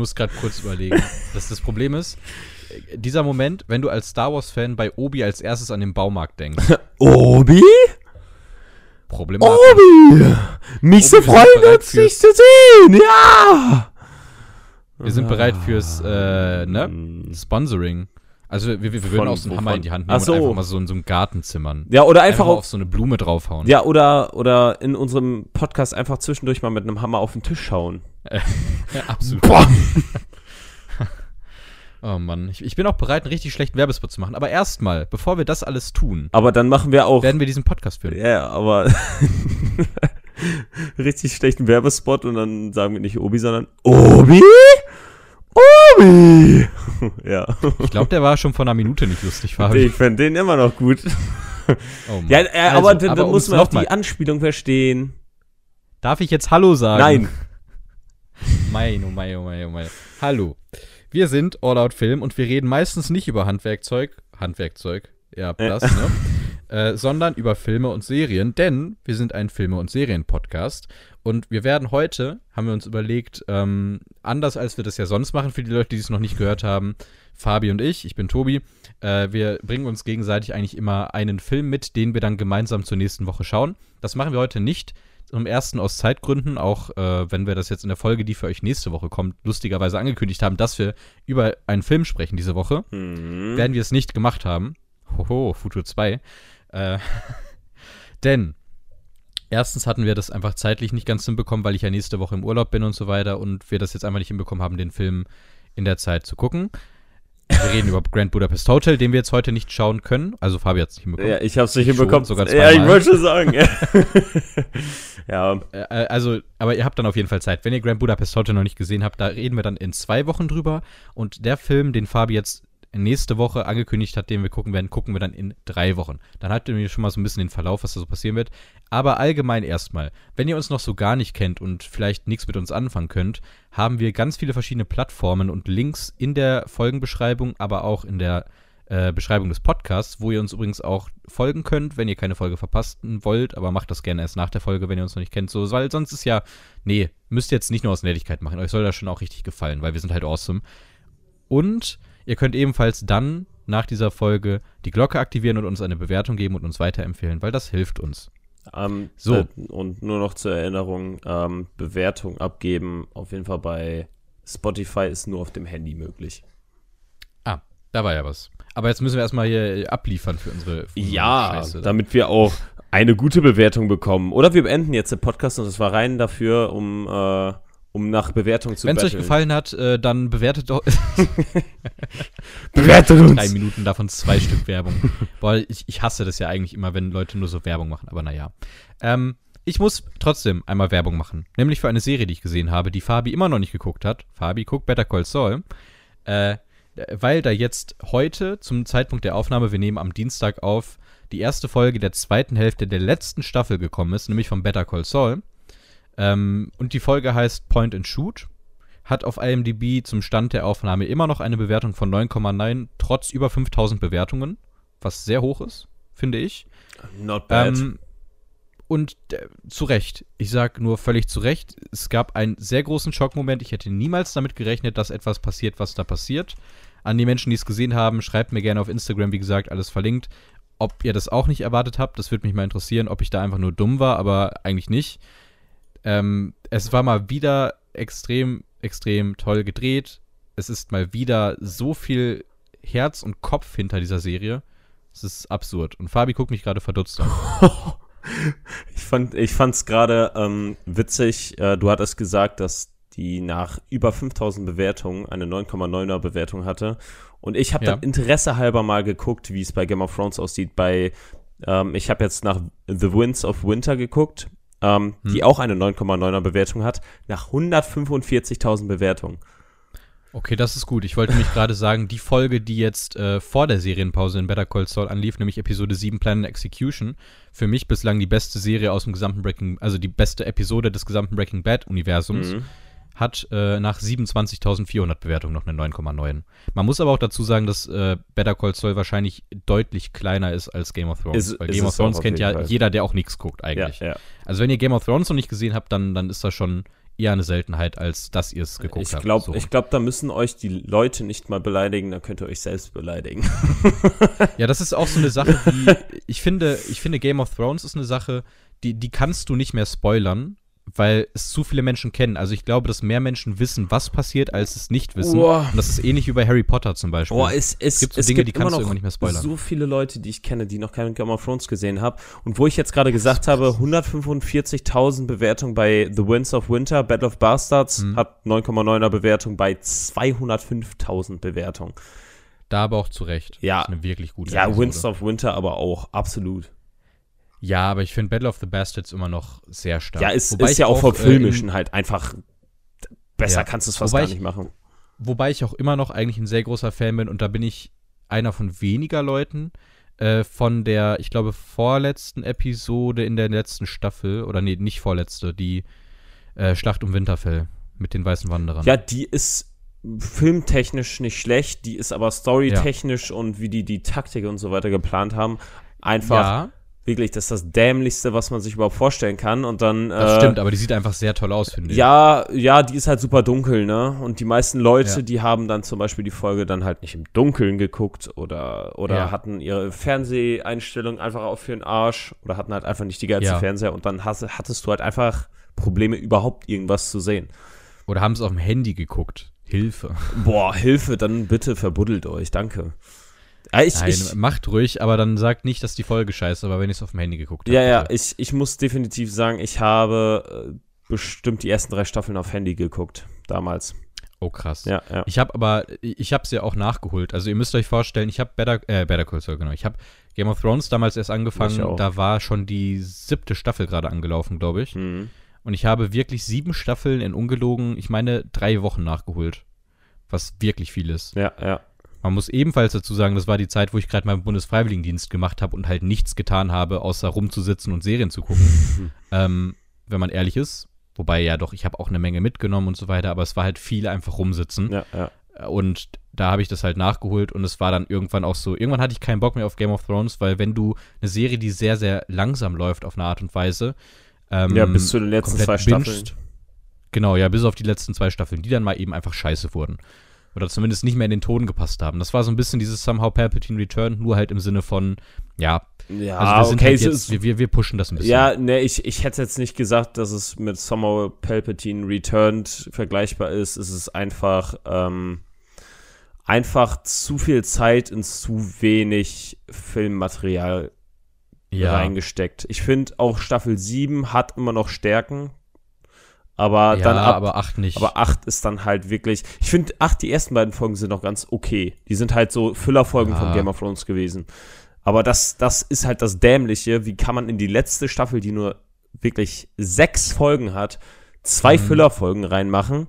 muss gerade kurz überlegen. Das, das Problem ist, dieser Moment, wenn du als Star Wars-Fan bei Obi als erstes an den Baumarkt denkst. Obi? Problematisch. Obi! Mich so freuen, uns dich zu sehen! Ja! Wir sind bereit fürs äh, ne? Sponsoring. Also wir, wir, wir würden Von auch so einen wovon? Hammer in die Hand Ach nehmen so. und einfach mal so in so einem Garten zimmern. Ja, oder Einfach auf, auf so eine Blume draufhauen. Ja, oder, oder in unserem Podcast einfach zwischendurch mal mit einem Hammer auf den Tisch schauen. Ja, absolut. Boah! Oh Mann. Ich, ich bin auch bereit, einen richtig schlechten Werbespot zu machen. Aber erstmal, bevor wir das alles tun, Aber dann machen wir auch. werden wir diesen Podcast führen. Ja, aber. richtig schlechten Werbespot und dann sagen wir nicht Obi, sondern Obi? Obi! ja. Ich glaube, der war schon vor einer Minute nicht lustig, Fabi. Ich fände den immer noch gut. Oh. Ja, äh, Also, aber um's muss man auch mal- die Anspielung verstehen. Darf ich jetzt Hallo sagen? Nein. Mein, oh mein, oh mein, oh mein. Hallo. Wir sind All Out Film und wir reden meistens nicht über Handwerkzeug. Handwerkzeug, ja, das, ne? Äh, sondern über Filme und Serien, denn wir sind ein Filme- und Serien-Podcast. Und wir werden heute, haben wir uns überlegt, ähm, anders als wir das ja sonst machen, für die Leute, die es noch nicht gehört haben, Fabi und ich, ich bin Tobi, äh, wir bringen uns gegenseitig eigentlich immer einen Film mit, den wir dann gemeinsam zur nächsten Woche schauen. Das machen wir heute nicht. Zum ersten aus Zeitgründen, auch äh, wenn wir das jetzt in der Folge, die für euch nächste Woche kommt, lustigerweise angekündigt haben, dass wir über einen Film sprechen diese Woche, Mhm. werden wir es nicht gemacht haben. Hoho, Futur 2. Äh, denn erstens hatten wir das einfach zeitlich nicht ganz hinbekommen, weil ich ja nächste Woche im Urlaub bin und so weiter und wir das jetzt einfach nicht hinbekommen haben, den Film in der Zeit zu gucken. Wir reden über Grand Budapest Hotel, den wir jetzt heute nicht schauen können. Also Fabi hat es nicht hinbekommen. Ja, ich hab's nicht Schon, hinbekommen. sogar ja, ich zweimal. wollte schon sagen. ja. ja. Äh, also, aber ihr habt dann auf jeden Fall Zeit. Wenn ihr Grand Budapest Hotel noch nicht gesehen habt, da reden wir dann in zwei Wochen drüber. Und der Film, den Fabi jetzt nächste Woche angekündigt hat, den wir gucken werden, gucken wir dann in drei Wochen. Dann habt ihr schon mal so ein bisschen den Verlauf, was da so passieren wird. Aber allgemein erstmal, wenn ihr uns noch so gar nicht kennt und vielleicht nichts mit uns anfangen könnt, haben wir ganz viele verschiedene Plattformen und Links in der Folgenbeschreibung, aber auch in der äh, Beschreibung des Podcasts, wo ihr uns übrigens auch folgen könnt, wenn ihr keine Folge verpassen wollt, aber macht das gerne erst nach der Folge, wenn ihr uns noch nicht kennt, so, weil sonst ist ja, nee, müsst ihr jetzt nicht nur aus Nettigkeit machen, euch soll das schon auch richtig gefallen, weil wir sind halt awesome. Und ihr könnt ebenfalls dann nach dieser Folge die Glocke aktivieren und uns eine Bewertung geben und uns weiterempfehlen, weil das hilft uns. Ähm, So. Äh, und nur noch zur Erinnerung, ähm, Bewertung abgeben, auf jeden Fall bei Spotify ist nur auf dem Handy möglich. Ah, da war ja was. Aber jetzt müssen wir erstmal hier abliefern für unsere, für Ja, Scheiße. damit wir auch eine gute Bewertung bekommen. Oder wir beenden jetzt den Podcast und es war rein dafür, um, äh, um nach Bewertung zu Wenn es euch gefallen hat, äh, dann bewertet doch Bewertet drei Minuten davon zwei Stück Werbung. Boah, ich, ich hasse das ja eigentlich immer, wenn Leute nur so Werbung machen, aber naja. Ähm, ich muss trotzdem einmal Werbung machen. Nämlich für eine Serie, die ich gesehen habe, die Fabi immer noch nicht geguckt hat. Fabi, guck Better Call Saul. Äh, weil da jetzt heute, zum Zeitpunkt der Aufnahme, wir nehmen am Dienstag auf, die erste Folge der zweiten Hälfte der letzten Staffel gekommen ist, nämlich von Better Call Saul. Ähm, und die Folge heißt Point and Shoot. Hat auf IMDb zum Stand der Aufnahme immer noch eine Bewertung von 9,9, trotz über 5000 Bewertungen, was sehr hoch ist, finde ich. Not bad. Ähm, und äh, zu Recht. Ich sag nur völlig zu Recht. Es gab einen sehr großen Schockmoment. Ich hätte niemals damit gerechnet, dass etwas passiert, was da passiert. An die Menschen, die es gesehen haben, schreibt mir gerne auf Instagram, wie gesagt, alles verlinkt. Ob ihr das auch nicht erwartet habt, das würde mich mal interessieren, ob ich da einfach nur dumm war, aber eigentlich nicht. Ähm, es war mal wieder extrem, extrem toll gedreht. Es ist mal wieder so viel Herz und Kopf hinter dieser Serie. Es ist absurd. Und Fabi guckt mich gerade verdutzt an. Ich fand ich fand's gerade ähm, witzig. Äh, du hattest gesagt, dass die nach über 5000 Bewertungen eine 9,9er Bewertung hatte. Und ich habe Ja. dann Interesse halber mal geguckt, wie es bei Game of Thrones aussieht. Bei ähm, ich habe jetzt nach The Winds of Winter geguckt, ähm, die Hm. auch eine 9,9er Bewertung hat, nach 145.000 Bewertungen. Okay, das ist gut. Ich wollte nämlich gerade sagen, die Folge, die jetzt äh, vor der Serienpause in Better Call Saul anlief, nämlich Episode 7 Plan and Execution, für mich bislang die beste Serie aus dem gesamten Breaking, also die beste Episode des gesamten Breaking Bad Universums, Mhm. Hat äh, nach 27.400 Bewertungen noch eine 9,9. Man muss aber auch dazu sagen, dass äh, Better Call Saul wahrscheinlich deutlich kleiner ist als Game of Thrones. Ist- weil ist Game of Thrones kennt ja Fall. jeder, der auch nichts guckt Ja, eigentlich. ja. Also wenn ihr Game of Thrones noch nicht gesehen habt, dann, dann ist das schon eher eine Seltenheit, als dass ihr es geguckt Ich habt. glaube, So. ich glaub, da müssen euch die Leute nicht mal beleidigen, da könnt ihr euch selbst beleidigen. Ja, das ist auch so eine Sache, die ich finde, ich finde Game of Thrones ist eine Sache, die, die kannst du nicht mehr spoilern, weil es zu viele Menschen kennen. Also ich glaube, dass mehr Menschen wissen, was passiert, als es nicht wissen. Boah. Und das ist ähnlich wie bei Harry Potter zum Beispiel. Boah, es, es, gibt so es Dinge, gibt die kannst du nicht mehr spoilern. so viele Leute, die ich kenne, die noch keine Game of Thrones gesehen haben. Und wo ich jetzt gerade gesagt habe, 145.000 Bewertungen bei The Winds of Winter, Battle of Bastards Mhm. hat 9,9er Bewertung bei 205.000 Bewertungen. da aber auch zu Recht. Ja. Das ist eine wirklich gute Ja. Winds of Winter aber auch, absolut. Ja, aber ich finde Battle of the Bastards immer noch sehr stark. Ja, ist, Wobei ist ich ja auch vom äh, Filmischen halt einfach besser Ja. kannst du es fast Wobei gar ich- nicht machen. Wobei ich auch immer noch eigentlich ein sehr großer Fan bin und da bin ich einer von weniger Leuten äh, von der, ich glaube, vorletzten Episode in der letzten Staffel, oder nee, nicht vorletzte, die äh, Schlacht um Winterfell mit den weißen Wanderern. Ja, die ist filmtechnisch nicht schlecht, die ist aber storytechnisch und wie die die Taktik und so weiter geplant haben, einfach ja wirklich, das ist das dämlichste, was man sich überhaupt vorstellen kann und dann das äh, stimmt, aber die sieht einfach sehr toll aus, finde ich. ja, ja, die ist halt super dunkel, ne? Und die meisten Leute, Ja. die haben dann zum Beispiel die Folge dann halt nicht im Dunkeln geguckt oder, oder Ja. hatten ihre Fernseheinstellung einfach auf für den Arsch oder hatten halt einfach nicht die geilste Ja. Fernseher und dann hast, hattest du halt einfach Probleme, überhaupt irgendwas zu sehen. Oder haben es auf dem Handy geguckt. Hilfe. Boah, Hilfe, dann bitte verbuddelt euch, danke. Ja, ich, Nein, ich, macht ruhig, aber dann sagt nicht, dass die Folge scheiße war, wenn ich es auf dem Handy geguckt habe. ja, ja, ich, ich muss definitiv sagen, ich habe äh, bestimmt die ersten drei Staffeln auf Handy geguckt, damals. Oh, krass. Ja, ja. Ich habe aber, ich habe es ja auch nachgeholt. Also ihr müsst euch vorstellen, ich habe Better, äh, Better Call Saul, genau. Ich habe Game of Thrones damals erst angefangen. Da war schon die siebte Staffel gerade angelaufen, glaube ich. Mhm. Und ich habe wirklich sieben Staffeln in ungelogen, ich meine, drei Wochen nachgeholt. Was wirklich viel ist. Ja, ja. Man muss ebenfalls dazu sagen, das war die Zeit, wo ich gerade meinen Bundesfreiwilligendienst gemacht habe und halt nichts getan habe, außer rumzusitzen und Serien zu gucken. ähm, wenn man ehrlich ist. Wobei ja doch, ich habe auch eine Menge mitgenommen und so weiter, aber es war halt viel einfach rumsitzen. Ja, ja. Und da habe ich das halt nachgeholt und es war dann irgendwann auch so, irgendwann hatte ich keinen Bock mehr auf Game of Thrones, weil wenn du eine Serie, die sehr, sehr langsam läuft auf eine Art und Weise, ähm, Ja, bis zu den letzten zwei Staffeln. binged. Genau, ja, bis auf die letzten zwei Staffeln, die dann mal eben einfach scheiße wurden. Oder zumindest nicht mehr in den Ton gepasst haben. Das war so ein bisschen dieses Somehow Palpatine Return, nur halt im Sinne von, ja, Ja, also wir okay, halt jetzt, wir, wir, wir pushen das ein bisschen. Ja, ne, ich, ich hätte jetzt nicht gesagt, dass es mit Somehow Palpatine Returned vergleichbar ist. Es ist einfach, ähm, einfach zu viel Zeit in zu wenig Filmmaterial ja. reingesteckt. Ich finde auch Staffel 7 hat immer noch Stärken, aber ja dann ab, aber acht nicht. aber 8 ist dann halt wirklich, ich finde 8, die ersten beiden Folgen sind noch ganz okay. Die sind halt so Füllerfolgen von Ja. Game of Thrones gewesen. Aber das, das ist halt das Dämliche. Wie kann man in die letzte Staffel, die nur wirklich sechs Folgen hat, zwei Mhm. Füllerfolgen reinmachen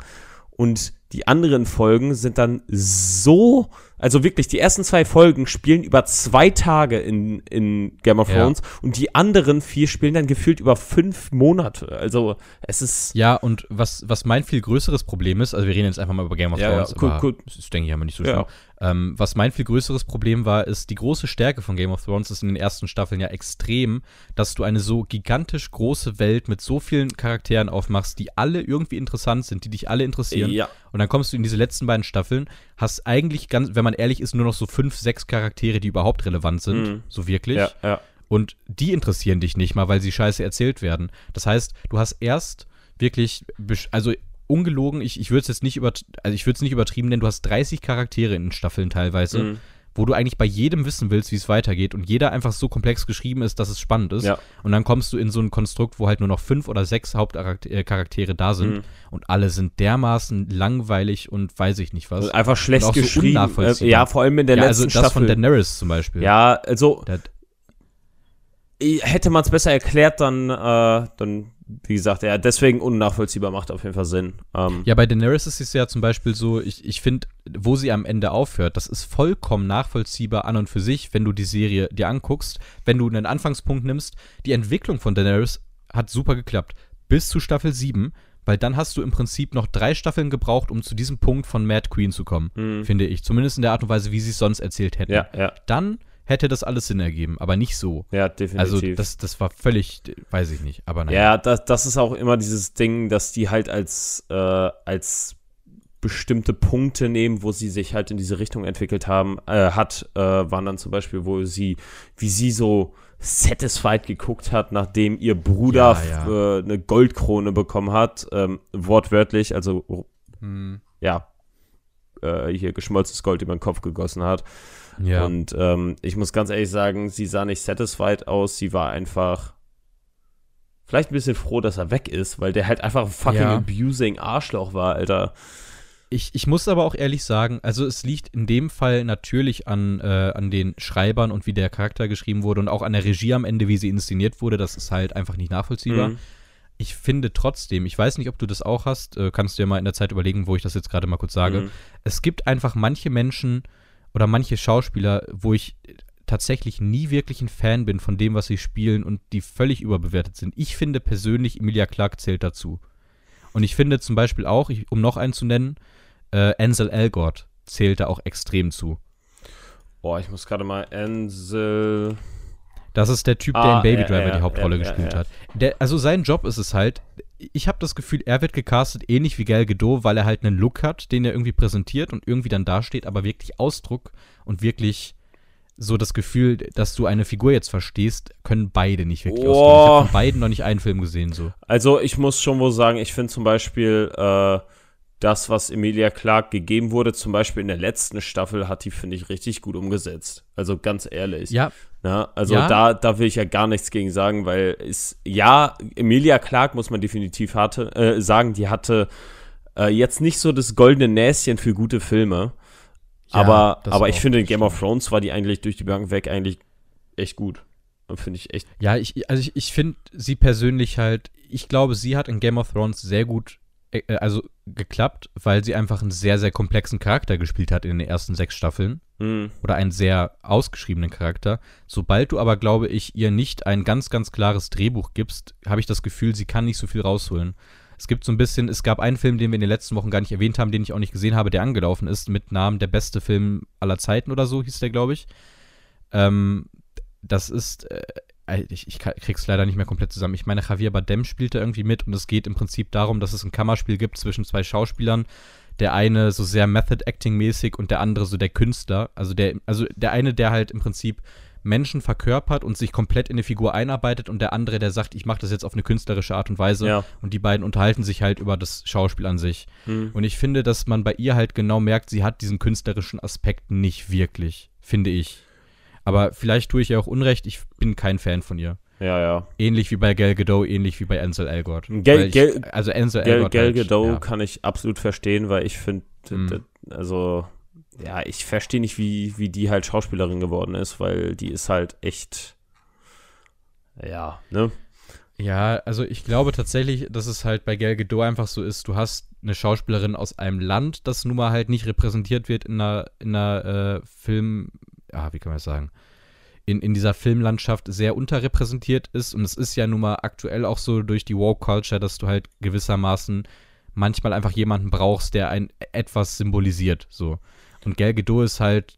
und die anderen Folgen sind dann so, also wirklich, die ersten zwei Folgen spielen über zwei Tage in, in Game of Ja. Thrones und die anderen vier spielen dann gefühlt über fünf Monate. Also es ist, Ja, und was, was mein viel größeres Problem ist, also wir reden jetzt einfach mal über Game of Ja, ja, Thrones, cool, aber cool. das ist, denke ich, aber nicht so Ja. schlimm. Ähm, was mein viel größeres Problem war, ist, die große Stärke von Game of Thrones ist in den ersten Staffeln ja extrem, dass du eine so gigantisch große Welt mit so vielen Charakteren aufmachst, die alle irgendwie interessant sind, die dich alle interessieren. ja, Und dann kommst du in diese letzten beiden Staffeln, hast eigentlich ganz, wenn man ehrlich ist, nur noch so fünf, sechs Charaktere, die überhaupt relevant sind, Mhm. so wirklich. ja, ja. Und die interessieren dich nicht mal, weil sie scheiße erzählt werden. Das heißt, du hast erst wirklich, also ungelogen, ich, ich würde es jetzt nicht über, also ich würde es nicht übertrieben nennen, du hast 30 Charaktere in den Staffeln teilweise, Mhm. wo du eigentlich bei jedem wissen willst, wie es weitergeht und jeder einfach so komplex geschrieben ist, dass es spannend ist. Ja. Und dann kommst du in so ein Konstrukt, wo halt nur noch fünf oder sechs Hauptcharaktere da sind Mhm. und alle sind dermaßen langweilig und weiß ich nicht was. Also einfach schlecht so geschrieben. äh, ja, vor allem in der ja, letzten also das von Staffel. Daenerys zum Beispiel. ja, also Der, hätte man es besser erklärt, dann, äh, dann, wie gesagt, ja, deswegen unnachvollziehbar macht auf jeden Fall Sinn. Ähm, Ja, bei Daenerys ist es ja zum Beispiel so, ich, ich finde, wo sie am Ende aufhört, das ist vollkommen nachvollziehbar an und für sich, wenn du die Serie dir anguckst. Wenn du einen Anfangspunkt nimmst, die Entwicklung von Daenerys hat super geklappt. Bis zu Staffel 7, weil dann hast du im Prinzip noch drei Staffeln gebraucht, um zu diesem Punkt von Mad Queen zu kommen, Mhm. finde ich. Zumindest in der Art und Weise, wie sie es sonst erzählt hätten. Ja, ja, Dann hätte das alles Sinn ergeben, aber nicht so. ja, definitiv. Also das, das war völlig, weiß ich nicht, aber naja. Ja, das, das ist auch immer dieses Ding, dass die halt als, äh, als bestimmte Punkte nehmen, wo sie sich halt in diese Richtung entwickelt haben, äh, hat, äh, waren dann zum Beispiel, wo sie, wie sie so satisfied geguckt hat, nachdem ihr Bruder Ja, ja. Äh, eine Goldkrone bekommen hat, ähm, wortwörtlich, also Hm, ja, äh, hier geschmolzenes Gold über den Kopf gegossen hat. Ja. Und ähm, ich muss ganz ehrlich sagen, sie sah nicht satisfied aus, sie war einfach vielleicht ein bisschen froh, dass er weg ist, weil der halt einfach ein fucking Ja. abusing Arschloch war, Alter. Ich, ich muss aber auch ehrlich sagen, also es liegt in dem Fall natürlich an, äh, an den Schreibern und wie der Charakter geschrieben wurde und auch an der Regie am Ende, wie sie inszeniert wurde. Das ist halt einfach nicht nachvollziehbar. Mhm. Ich finde trotzdem, ich weiß nicht, ob du das auch hast, äh, kannst du ja mal in der Zeit überlegen, wo ich das jetzt gerade mal kurz sage. Mhm. Es gibt einfach manche Menschen oder manche Schauspieler, wo ich tatsächlich nie wirklich ein Fan bin von dem, was sie spielen und die völlig überbewertet sind. Ich finde persönlich, Emilia Clarke zählt dazu. Und ich finde zum Beispiel auch, ich, um noch einen zu nennen, äh, Ansel Elgort zählt da auch extrem zu. Boah, ich muss gerade mal Ansel. Das ist der Typ, der Ah, in Baby Driver ja, die Hauptrolle ja, gespielt ja. hat. Der, also sein Job ist es halt, ich habe das Gefühl, er wird gecastet ähnlich wie Gal Gadot, weil er halt einen Look hat, den er irgendwie präsentiert und irgendwie dann dasteht, aber wirklich Ausdruck und wirklich so das Gefühl, dass du eine Figur jetzt verstehst, können beide nicht wirklich Oh. ausdrücken. Ich habe von beiden noch nicht einen Film gesehen so. Also ich muss schon wohl sagen, ich finde zum Beispiel äh, das, was Emilia Clarke gegeben wurde, zum Beispiel in der letzten Staffel, hat die, finde ich, richtig gut umgesetzt. Also ganz ehrlich. Ja, Na, also Ja. da, da will ich ja gar nichts gegen sagen, weil es, ja, Emilia Clarke muss man definitiv hatte, äh, sagen, die hatte äh, jetzt nicht so das goldene Näschen für gute Filme. Ja, aber aber ich finde, in Game of Thrones war die eigentlich durch die Bank weg eigentlich echt gut. Finde ich echt. Ja, ich, also ich, ich finde sie persönlich halt, ich glaube, sie hat in Game of Thrones sehr gut, äh, also geklappt, weil sie einfach einen sehr, sehr komplexen Charakter gespielt hat in den ersten sechs Staffeln. Hm, Oder einen sehr ausgeschriebenen Charakter. Sobald du aber, glaube ich, ihr nicht ein ganz, ganz klares Drehbuch gibst, habe ich das Gefühl, sie kann nicht so viel rausholen. Es gibt so ein bisschen, es gab einen Film, den wir in den letzten Wochen gar nicht erwähnt haben, den ich auch nicht gesehen habe, der angelaufen ist, mit Namen der beste Film aller Zeiten oder so, hieß der, glaube ich. Ähm, das ist, äh, ich, ich ka- krieg's leider nicht mehr komplett zusammen. Ich meine, Javier Bardem spielt da irgendwie mit und es geht im Prinzip darum, dass es ein Kammerspiel gibt zwischen zwei Schauspielern. Der eine so sehr Method Acting mäßig und der andere so der Künstler. Also der, also der eine, der halt im Prinzip Menschen verkörpert und sich komplett in eine Figur einarbeitet und der andere, der sagt, ich mache das jetzt auf eine künstlerische Art und Weise. Ja. Und die beiden unterhalten sich halt über das Schauspiel an sich. hm. Und ich finde, dass man bei ihr halt genau merkt, sie hat diesen künstlerischen Aspekt nicht wirklich, finde ich. Aber vielleicht tue ich ihr auch Unrecht, ich bin kein Fan von ihr. Ja, ja. Ähnlich wie bei Gal Gadot, ähnlich wie bei Ansel Elgort. Weil ich, Gal- also Ansel Gal, Elgort Gal halt, Gadot ja. kann ich absolut verstehen, weil ich finde, Mhm. also, ja, ich verstehe nicht, wie, wie die halt Schauspielerin geworden ist, weil die ist halt echt, ja, ne? Ja, also ich glaube tatsächlich, dass es halt bei Gal Gadot einfach so ist, du hast eine Schauspielerin aus einem Land, das nun mal halt nicht repräsentiert wird in einer, in einer äh, Film, ja, wie kann man das sagen, in, in dieser Filmlandschaft sehr unterrepräsentiert ist und es ist ja nun mal aktuell auch so durch die Woke Culture, dass du halt gewissermaßen manchmal einfach jemanden brauchst, der ein etwas symbolisiert, so. Und Gal Gadot ist halt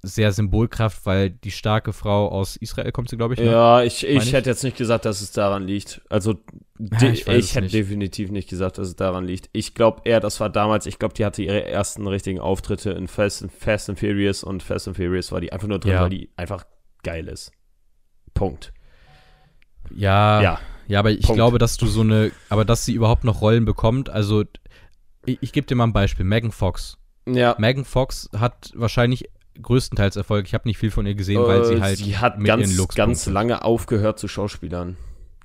sehr Symbolkraft, weil die starke Frau aus Israel kommt sie, glaube ich, ne? Ja, ich, ich ich? hätte jetzt nicht gesagt, dass es daran liegt. Also, Ja, ich ich, hätte nicht. definitiv nicht gesagt, dass es daran liegt. Ich glaube eher, das war damals, ich glaube, die hatte ihre ersten richtigen Auftritte in Fast and, Fast and Furious und Fast and Furious war die einfach nur drin, Ja. weil die einfach geil ist. Punkt. Ja, Ja. ja, aber ich Punkt. glaube, dass du so eine, aber dass sie überhaupt noch Rollen bekommt, also ich, ich gebe dir mal ein Beispiel, Megan Fox. Ja. Megan Fox hat wahrscheinlich größtenteils Erfolg. Ich habe nicht viel von ihr gesehen, weil sie Äh, halt sie hat mit ihren ganz, Looks ganz lange aufgehört zu Schauspielern.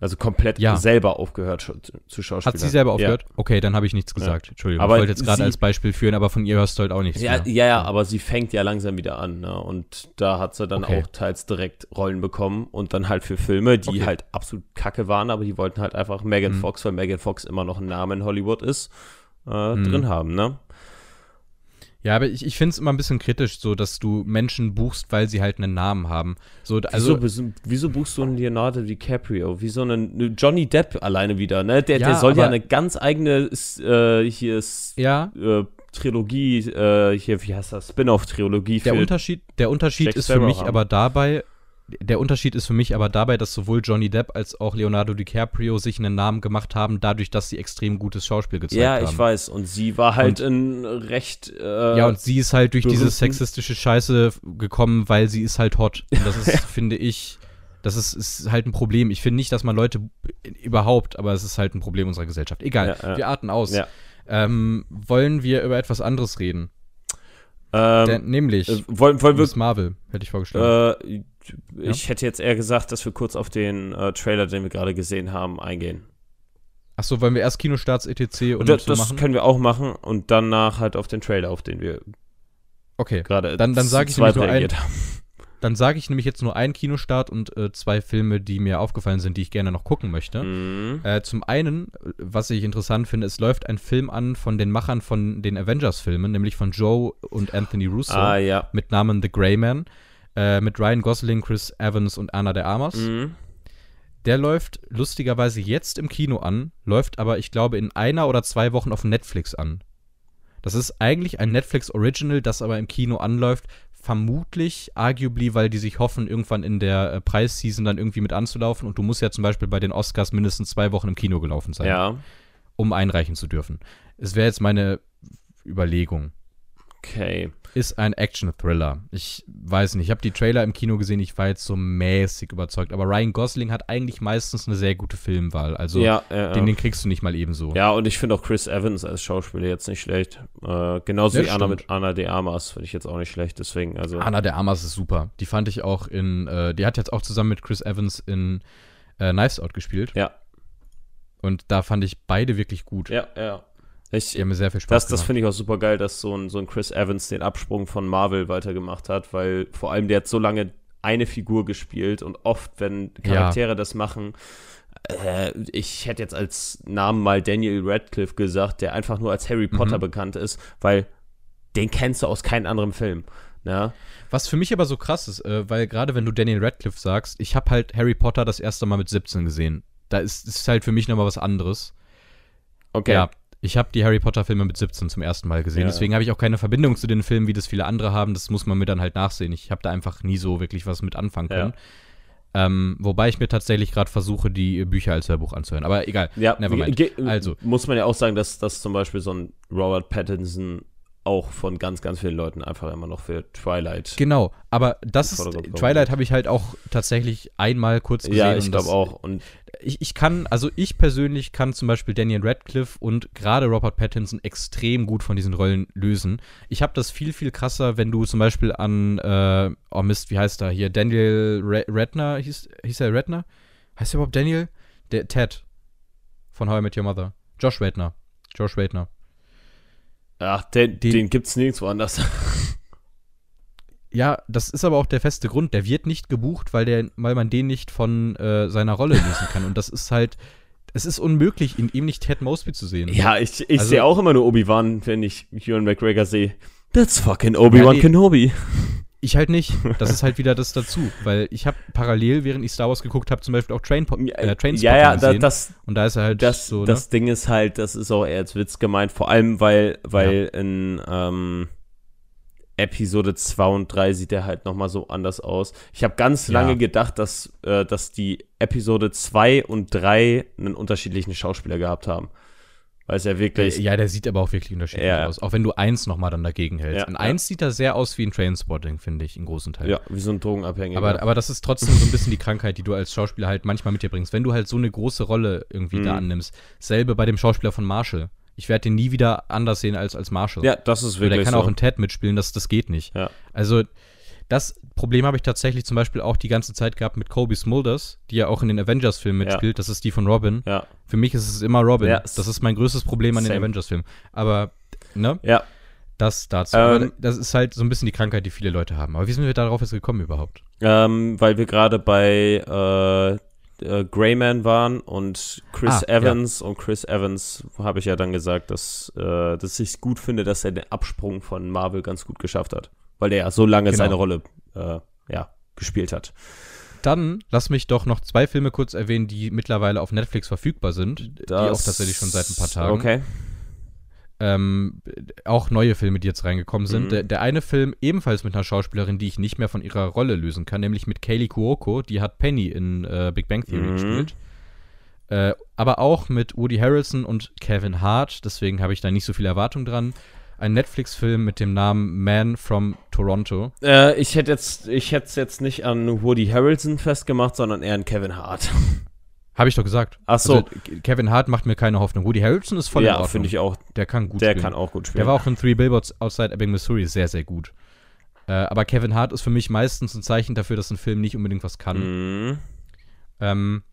Also komplett Ja. selber aufgehört zu Schauspielern. Hat sie selber Ja. aufgehört? Okay, dann habe ich nichts gesagt. Entschuldigung. Aber ich wollte jetzt gerade als Beispiel führen, aber von ihr hörst du halt auch nichts Ja, ja, ja, aber sie fängt ja langsam wieder an, ne? Und da hat sie dann Okay. auch teils direkt Rollen bekommen und dann halt für Filme, die Okay. halt absolut kacke waren, aber die wollten halt einfach Megan Mhm. Fox, weil Megan Fox immer noch ein Name in Hollywood ist, äh, Mhm. drin haben, ne? Ja, aber ich, ich finde es immer ein bisschen kritisch, so dass du Menschen buchst, weil sie halt einen Namen haben. So, also, wieso, wieso buchst du einen Leonardo DiCaprio? Wie so einen Johnny Depp alleine wieder, ne? Der, Ja, der soll ja aber- eine ganz eigene äh, hier ist, ja, äh, Trilogie, äh, hier, wie heißt das? Spin-off-Trilogie der Unterschied, der Unterschied Jack ist für Sparrow mich haben. aber dabei, der Unterschied ist für mich aber dabei, dass sowohl Johnny Depp als auch Leonardo DiCaprio sich einen Namen gemacht haben, dadurch, dass sie extrem gutes Schauspiel gezeigt Ja, haben. ich weiß. Und sie war halt in recht. Äh, Ja, und sie ist halt durch diese berühmten- sexistische Scheiße gekommen, weil sie ist halt hot. Und das ist, finde ich, das ist, ist halt ein Problem. Ich finde nicht, dass man Leute überhaupt, aber es ist halt ein Problem unserer Gesellschaft. Egal, Ja, ja. wir arten aus. Ja. Ähm, wollen wir über etwas anderes reden? ähm, Der, nämlich äh, wollen, wollen wir. Marvel, hätte ich vorgeschlagen. Äh, ich hätte jetzt eher gesagt, dass wir kurz auf den äh, Trailer, den wir gerade gesehen haben, eingehen. Achso, wollen wir erst Kinostarts etc. und das, so das können wir auch machen und danach halt auf den Trailer, auf den wir Okay, gerade Dann- dann zu sag ich nämlich nur ein- dann sage ich nämlich jetzt nur einen Kinostart und äh, zwei Filme, die mir aufgefallen sind, die ich gerne noch gucken möchte. Mhm. Äh, zum einen, was ich interessant finde, es läuft ein Film an von den Machern von den Avengers-Filmen, nämlich von Joe und Anthony Russo Ah, ja. mit Namen The Grey Man, äh, mit Ryan Gosling, Chris Evans und Anna de Armas. Mhm. Der läuft lustigerweise jetzt im Kino an, läuft aber, ich glaube, in einer oder zwei Wochen auf Netflix an. Das ist eigentlich ein Netflix Original, das aber im Kino anläuft. Vermutlich, arguably, weil die sich hoffen, irgendwann in der äh, Preisseason dann irgendwie mit anzulaufen. Und du musst ja zum Beispiel bei den Oscars mindestens zwei Wochen im Kino gelaufen sein, Ja. um einreichen zu dürfen. Es wäre jetzt meine Überlegung. Okay. Ist ein Action-Thriller. Ich weiß nicht, ich habe die Trailer im Kino gesehen, ich war jetzt so mäßig überzeugt. Aber Ryan Gosling hat eigentlich meistens eine sehr gute Filmwahl. Also ja, ja, den, den kriegst du nicht mal ebenso. ja, und ich finde auch Chris Evans als Schauspieler jetzt nicht schlecht. Äh, genauso Ja, wie Anna mit Anna de Armas finde ich jetzt auch nicht schlecht. Deswegen, also. Anna der Armas ist super. Die fand ich auch in, äh, die hat jetzt auch zusammen mit Chris Evans in äh, Knives Out gespielt. Ja. Und da fand ich beide wirklich gut. Ja, ja. Ich, Die haben mir sehr viel Spaß Das, das finde ich auch super geil, dass so ein, so ein Chris Evans den Absprung von Marvel weitergemacht hat, weil vor allem der hat so lange eine Figur gespielt und oft, wenn Charaktere das machen, äh, ich hätte jetzt als Namen mal Daniel Radcliffe gesagt, der einfach nur als Harry Potter Mhm. bekannt ist, weil den kennst du aus keinem anderen Film. Ne? Was für mich aber so krass ist, äh, weil gerade wenn du Daniel Radcliffe sagst, ich habe halt Harry Potter das erste Mal mit 17 gesehen. Da ist, ist halt für mich nochmal was anderes. Okay. Ja, ich habe die Harry Potter Filme mit 17 zum ersten Mal gesehen. Ja. Deswegen habe ich auch keine Verbindung zu den Filmen, wie das viele andere haben. Das muss man mir dann halt nachsehen. Ich habe da einfach nie so wirklich was mit anfangen Ja. können. Ähm, wobei ich mir tatsächlich gerade versuche, die Bücher als Hörbuch anzuhören. Aber egal. Ja, Nevermind. Also. muss man ja auch sagen, dass, dass zum Beispiel so ein Robert Pattinson auch von ganz, ganz vielen Leuten einfach immer noch für Twilight. Genau, aber das ist. Twilight habe ich halt auch tatsächlich einmal kurz gesehen. ja, ich glaube auch. Und Ich, ich kann, also ich persönlich kann zum Beispiel Daniel Radcliffe und gerade Robert Pattinson extrem gut von diesen Rollen lösen. Ich habe das viel, viel krasser, wenn du zum Beispiel an, äh, oh Mist, wie heißt er hier? Daniel Re Redner, hieß, hieß er Redner? Heißt er überhaupt Daniel? Der Ted von How I Met Your Mother. Josh Redner. Josh Redner. Ach, den, Den- den, gibt's nirgendwo anders. Ja, das ist aber auch der feste Grund. Der wird nicht gebucht, weil, der, weil man den nicht von äh, seiner Rolle lösen kann. Und das ist halt, es ist unmöglich, in ihm nicht Ted Mosby zu sehen. Ja, ich, ich Also- sehe auch immer nur Obi-Wan, wenn ich Ewan McGregor sehe. That's fucking Obi-Wan nee. Kenobi. Ich halt nicht. Das ist halt wieder das dazu. Weil ich habe parallel, während ich Star Wars geguckt habe, zum Beispiel auch Train äh, Trainspotting ja, ja, da, das, und da ist er halt das, so, das Ding ist halt, das ist auch eher als Witz gemeint, vor allem, weil, weil in ähm, Episode 2 und 3 sieht er halt nochmal so anders aus. Ich habe ganz Ja. lange gedacht, dass, äh, dass die Episode 2 und 3 einen unterschiedlichen Schauspieler gehabt haben. Weil es ja wirklich. Ja, der sieht aber auch wirklich unterschiedlich Ja. aus. Auch wenn du eins nochmal dann dagegen hältst. Ja, ja. eins sieht er sehr aus wie ein Trainspotting, finde ich, in großen Teilen. ja, wie so ein Drogenabhängiger. Aber, aber das ist trotzdem so ein bisschen die Krankheit, die du als Schauspieler halt manchmal mit dir bringst. Wenn du halt so eine große Rolle irgendwie da Mhm. annimmst. Selbe bei dem Schauspieler von Marshall. Ich werde den nie wieder anders sehen als als Marshall. ja, das ist wirklich der kann so. auch in Ted mitspielen, das, das geht nicht. Ja. Also, das Problem habe ich tatsächlich zum Beispiel auch die ganze Zeit gehabt mit Kobe Smulders, die ja auch in den Avengers-Filmen Ja. mitspielt. Das ist die von Robin. ja, Für mich ist es immer Robin. Ja, das ist mein größtes Problem an den same. Avengers-Filmen. Aber, ne? ja. Das dazu. Ähm, das ist halt so ein bisschen die Krankheit, die viele Leute haben. Aber wie sind wir darauf jetzt gekommen überhaupt? Ähm, weil wir gerade bei äh, äh, Greyman waren und Chris Ah, ja. Evans. Und Chris Evans habe ich ja dann gesagt, dass, äh, dass ich es gut finde, dass er den Absprung von Marvel ganz gut geschafft hat. Weil der ja so lange Genau. seine Rolle äh, ja, gespielt hat. Dann lass mich doch noch zwei Filme kurz erwähnen, die mittlerweile auf Netflix verfügbar sind. die auch tatsächlich schon seit ein paar Tagen. Okay. Ähm, auch neue Filme, die jetzt reingekommen sind. Mhm. Der, der eine Film ebenfalls mit einer Schauspielerin, die ich nicht mehr von ihrer Rolle lösen kann, nämlich mit Kaylee Cuoco, die hat Penny in äh, Big Bang Theory Mhm. gespielt. Äh, aber auch mit Woody Harrelson und Kevin Hart, deswegen habe ich da nicht so viel Erwartung dran. Ein Netflix-Film mit dem Namen Man from Toronto. Äh, ich hätte jetzt, ich hätte es jetzt nicht an Woody Harrelson festgemacht, sondern eher an Kevin Hart. Habe ich doch gesagt. Ach so. Also, Kevin Hart macht mir keine Hoffnung. Woody Harrelson ist voll in ja, Ordnung. finde ich auch. Der kann gut Der spielen. kann auch gut spielen. Der war auch in Three Billboards Outside Ebbing, Missouri sehr, sehr gut. Äh, aber Kevin Hart ist für mich meistens ein Zeichen dafür, dass ein Film nicht unbedingt was kann. Mhm. Ähm,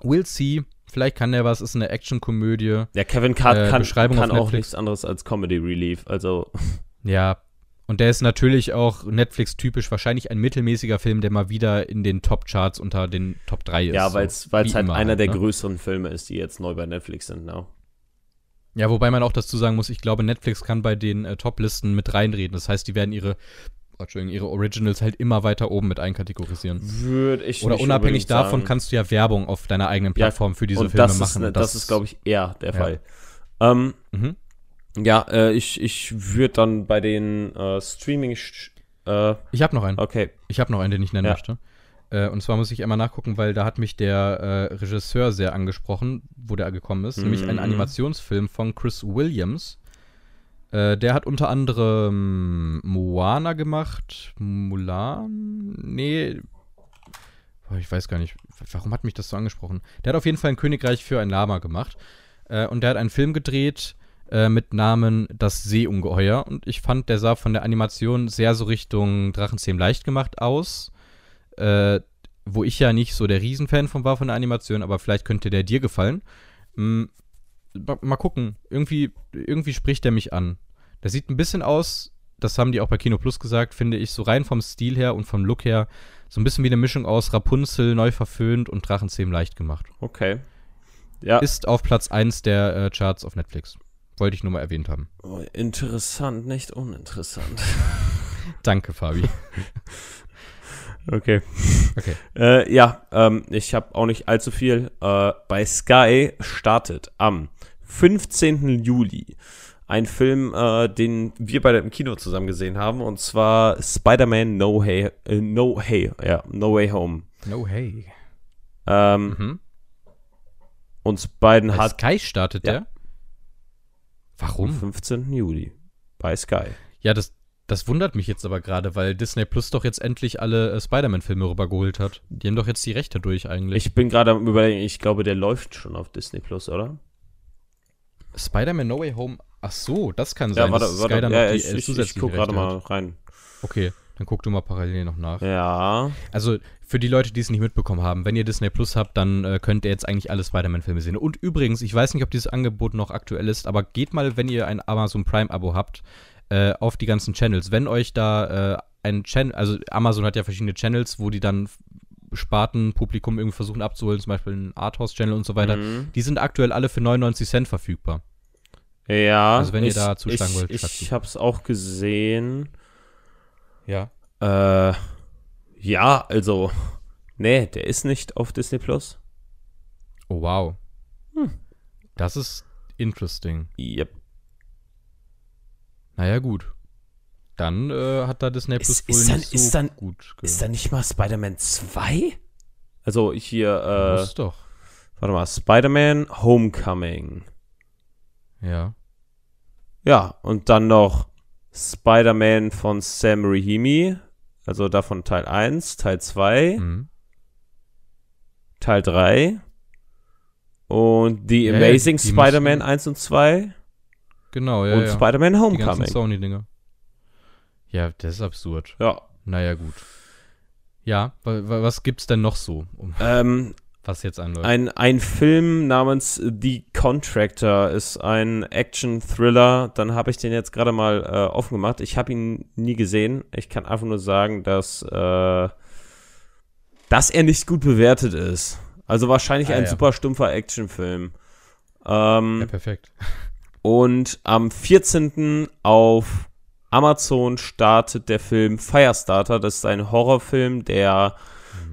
we'll see. Vielleicht kann der was, ist eine Actionkomödie. Ja, Kevin Hart Äh, kann, kann auch nichts anderes als Comedy Relief. Also, Ja. Und der ist natürlich auch Netflix-typisch, wahrscheinlich ein mittelmäßiger Film, der mal wieder in den Top-Charts unter den Top 3 ist. ja, so. weil es Wie halt einer der ne? größeren Filme ist, die jetzt neu bei Netflix sind. ne? Ja, wobei man auch dazu sagen muss, ich glaube, Netflix kann bei den äh, Top-Listen mit reinreden. Das heißt, die werden ihre, Entschuldigung, ihre Originals halt immer weiter oben mit einkategorisieren. Würde ich Oder unabhängig davon sagen. kannst du ja Werbung auf deiner eigenen Ja, Plattform für diese Filme das machen. Ist, und das, ist, glaube ich, eher der Ja. Fall. Ähm, Mhm. ja, äh, ich, ich würde dann bei den äh, Streaming. Äh, Ich habe noch einen. okay. Ich habe noch einen, den ich nennen Ja. möchte. Äh, und zwar muss ich einmal nachgucken, weil da hat mich der äh, Regisseur sehr angesprochen, wo der gekommen ist. Nämlich ein Mhm. Animationsfilm von Chris Williams. Äh, der hat unter anderem Moana gemacht. Mulan? Nee. Ich weiß gar nicht. Warum hat mich das so angesprochen? Der hat auf jeden Fall ein Königreich für ein Lama gemacht. Äh, und der hat einen Film gedreht äh, mit Namen Das Seeungeheuer. Und ich fand, der sah von der Animation sehr so Richtung Drachenzähm leicht gemacht aus. Äh, wo ich ja nicht so der Riesenfan von war von der Animation, aber vielleicht könnte der dir gefallen. Ma- mal gucken. Irgendwie, irgendwie spricht der mich an. Der sieht ein bisschen aus, das haben die auch bei Kino Plus gesagt, finde ich, so rein vom Stil her und vom Look her, so ein bisschen wie eine Mischung aus Rapunzel, neu verföhnt und Drachenzähm leicht gemacht. Okay. Ja, Ist auf Platz 1 der äh, Charts auf Netflix. Wollte ich nur mal erwähnt haben. oh, interessant, nicht uninteressant. Danke, Fabi. Okay. Okay. Äh, ja, ähm, ich habe auch nicht allzu viel. Äh, bei Sky startet am 15. Juli ein Film, äh, den wir beide im Kino zusammen gesehen haben, und zwar Spider-Man No Hey, äh, No Hey, ja, No Way Home. No hey. Ähm, Mhm. Uns beiden Bei hat Sky startet Ja. der? am Warum? 15. Juli bei Sky. Ja, das, das wundert mich jetzt aber gerade, weil Disney Plus doch jetzt endlich alle äh, Spider-Man-Filme rübergeholt hat. Die haben doch jetzt die Rechte durch eigentlich. Ich bin gerade am überlegen, ich glaube, der läuft schon auf Disney Plus, oder? Spider-Man No Way Home. Ach so, das kann sein. Ja, warte, warte. Dann Ja, ich, ich, ich guck gerade mal rein. Okay, dann guck du mal parallel noch nach. Ja. Also für die Leute, die es nicht mitbekommen haben, wenn ihr Disney Plus habt, dann äh, könnt ihr jetzt eigentlich alle Spider-Man-Filme sehen. Und übrigens, ich weiß nicht, ob dieses Angebot noch aktuell ist, aber geht mal, wenn ihr ein Amazon Prime-Abo habt, äh, auf die ganzen Channels. Wenn euch da äh, ein Channel, also Amazon hat ja verschiedene Channels, wo die dann Spartenpublikum irgendwie versuchen abzuholen, zum Beispiel ein Arthouse-Channel und so weiter. Mhm. Die sind aktuell alle für 99 Cent verfügbar. Ja. Also wenn ihr ich, da zuschlagen ich, wollt, Ich zu. hab's auch gesehen. Ja. Äh, ja, also. Nee, der ist nicht auf Disney Plus. Oh, wow. Hm. Das ist interesting. Yep. Naja, gut. Dann äh, hat da Disney Plus Ist- wohl ist dann- nicht so ist dann- gut ge- Ist da nicht mal Spider-Man 2? Also hier, äh, Muss doch. warte mal, Spider-Man Homecoming. Ja. Ja, und dann noch Spider-Man von Sam Raimi. Also davon Teil 1, Teil 2, Mhm. Teil 3. Und The Ja, ja, Amazing die Spider-Man müssen- 1 und 2. Genau, ja. und ja. Spider-Man Die ganzen Homecoming. Sony-Dinger. Ja, das ist absurd. Ja. Naja, gut. Ja, wa wa was gibt's denn noch so, um Ähm, was jetzt anläuft? ein, ein Film namens The Contractor ist ein Action-Thriller. Dann habe ich den jetzt gerade mal äh, offen gemacht. Ich habe ihn nie gesehen. Ich kann einfach nur sagen, dass, äh, dass er nicht gut bewertet ist. Also wahrscheinlich Ah, ein ja. super stumpfer Actionfilm. Ähm, Ja, perfekt. Und am 14. auf Amazon startet der Film Firestarter. Das ist ein Horrorfilm, der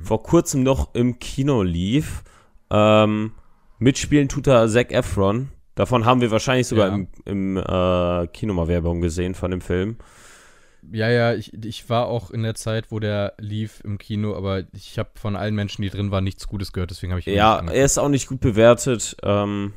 vor kurzem noch im Kino lief. Ähm, mitspielen tut er Zac Efron. Davon haben wir wahrscheinlich sogar Ja. im, im äh, Kino mal Werbung gesehen von dem Film. Ja, ja, ich, ich war auch in der Zeit, wo der lief im Kino, aber ich habe von allen Menschen, die drin waren, nichts Gutes gehört, deswegen habe ich Ja, er ist auch nicht gut bewertet. Ähm,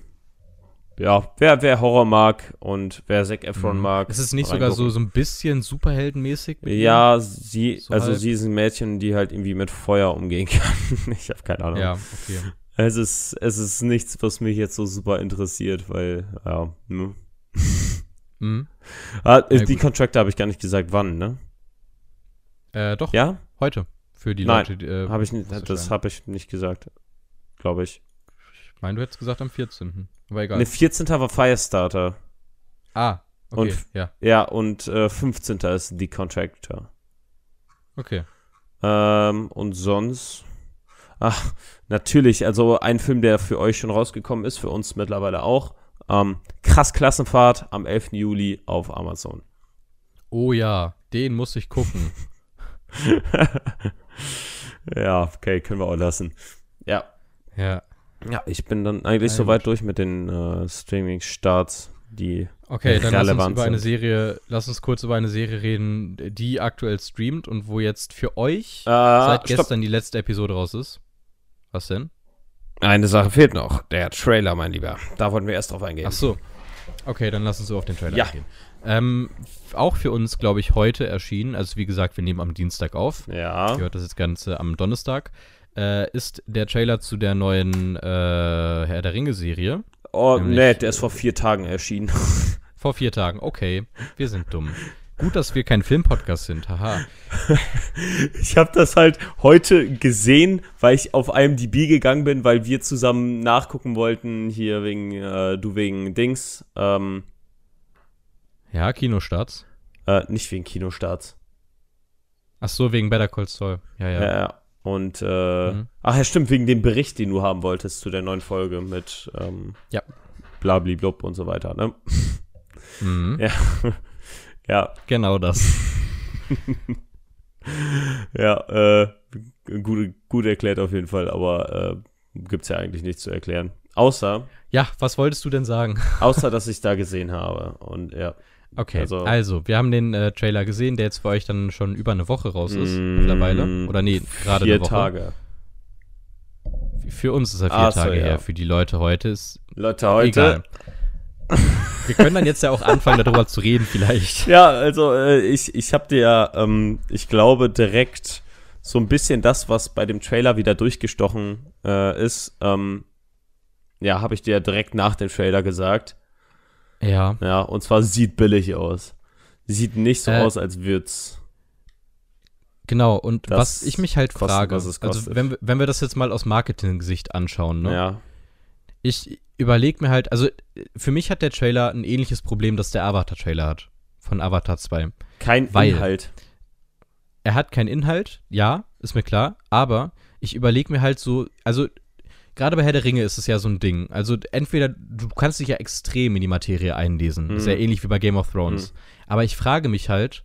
ja, wer, wer Horror mag und wer Zac Efron Mhm. mag. Ist es nicht sogar so, so ein bisschen superheldenmäßig? Ja, sie, So also halb. sie ist ein Mädchen, die halt irgendwie mit Feuer umgehen kann. ich habe keine Ahnung. Ja, okay. Es ist, es ist nichts, was mich jetzt so super interessiert, weil, ja, ne. Mhm. Ah, Ja, die. Contractor habe ich gar nicht gesagt, wann, ne? Äh, doch, Ja? heute. Für die Nein, Leute, die, äh, Habe ich nicht, das habe ich nicht gesagt, glaube ich. Meine, du hättest gesagt am 14. Aber egal. Ne, 14. war Firestarter. ah, okay, Und- ja, Ja, und äh, 15. ist The Contractor. okay. Ähm, und sonst. Ach, natürlich, also ein Film, der für euch schon rausgekommen ist, für uns mittlerweile auch. Ähm, Krass Klassenfahrt am 11. Juli auf Amazon. Oh ja, den muss ich gucken. ja, okay, können wir auch lassen. Ja. ja. Ja, ich bin dann eigentlich soweit durch mit den äh, Streaming-Starts, die. Okay, dann lass uns über eine. Serie, lass uns kurz über eine Serie reden, die aktuell streamt und wo jetzt für euch Äh, seit stopp. gestern die letzte Episode raus ist. Was denn? Eine Sache fehlt noch. Der Trailer, mein Lieber. Da wollten wir erst drauf eingehen. Ach so. Okay, dann lass uns so auf den Trailer Ja. eingehen. Ähm, auch für uns, glaube ich, heute erschienen, also wie gesagt, wir nehmen am Dienstag auf. Ja. Ihr hört das jetzt Ganze am Donnerstag. Äh, ist der Trailer zu der neuen äh, Herr der Ringe-Serie. Oh, Nämlich- nee, der ist vor vier Tagen erschienen. Vor vier Tagen. Okay, wir sind dumm. Gut, dass wir kein Filmpodcast sind. Haha. Ich habe das halt heute gesehen, weil ich auf IMDb gegangen bin, weil wir zusammen nachgucken wollten, hier wegen, äh, du wegen Dings, ähm, Ja, Kinostarts. äh, nicht wegen Kinostarts. Ach so, wegen Better Call Saul. Ja, ja. Ja. ja. Und, äh, Mhm. ach ja, stimmt, wegen dem Bericht, den du haben wolltest zu der neuen Folge mit, ähm, Ja. Blablablub und so weiter, ne? Mhm. Ja. ja, Genau das. ja, äh, gut, gut erklärt auf jeden Fall, aber, äh, gibt's ja eigentlich nichts zu erklären. Außer, Ja, was wolltest du denn sagen? außer, dass ich da gesehen habe. Und ja. Okay, also, Also- wir haben den äh, Trailer gesehen, der jetzt für euch dann schon über eine Woche raus ist, Mm, mittlerweile. Oder nee, gerade Vier eine Woche. Tage. Für uns ist er vier Ach so, Tage ja. her, für die Leute heute ist Leute, heute. egal. wir können dann jetzt ja auch anfangen, darüber zu reden, vielleicht. Ja, also äh, ich, ich habe dir ja, ähm, ich glaube, direkt so ein bisschen das, was bei dem Trailer wieder durchgestochen äh, ist, ähm, ja, habe ich dir direkt nach dem Trailer gesagt. Ja. Ja, und zwar sieht billig aus. Sieht nicht so Äh, aus, als würd's. Genau, und Das was ich mich halt kostet, frage, also wenn, wir- wenn wir das jetzt mal aus Marketing-Sicht anschauen, ne? Ja. ich überlege mir halt, also für mich hat der Trailer ein ähnliches Problem, das der Avatar-Trailer hat, von Avatar 2. Kein Weil- Inhalt. Er hat keinen Inhalt, ja, ist mir klar, aber ich überlege mir halt so, also gerade bei Herr der Ringe ist es ja so ein Ding. Also entweder du kannst dich ja extrem in die Materie einlesen, Mhm. sehr ähnlich wie bei Game of Thrones. Aber ich frage mich halt,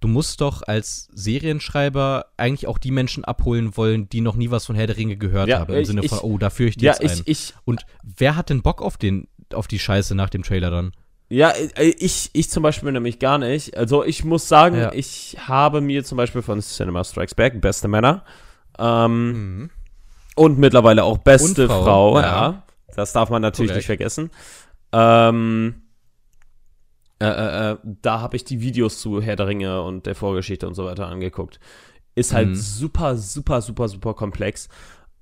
du musst doch als Serienschreiber eigentlich auch die Menschen abholen wollen, die noch nie was von Herr der Ringe gehört Ja, haben. Im ich- Sinne von, ich- oh, da führe ich die Ja, jetzt ein. ich, ich, Und wer hat denn Bock auf den, auf die Scheiße nach dem Trailer dann? Ja, äh, ich, ich zum Beispiel nämlich gar nicht. Also ich muss sagen, Ja. ich habe mir zum Beispiel von Cinema Strikes Back Beste Männer ähm, und mittlerweile auch Beste Frau, Frau, ja. ja. Das darf man natürlich Korrekt. nicht vergessen. Ähm, äh, äh, äh, da habe ich die Videos zu Herr der Ringe und der Vorgeschichte und so weiter angeguckt. Ist halt Mhm. super, super, super, super komplex.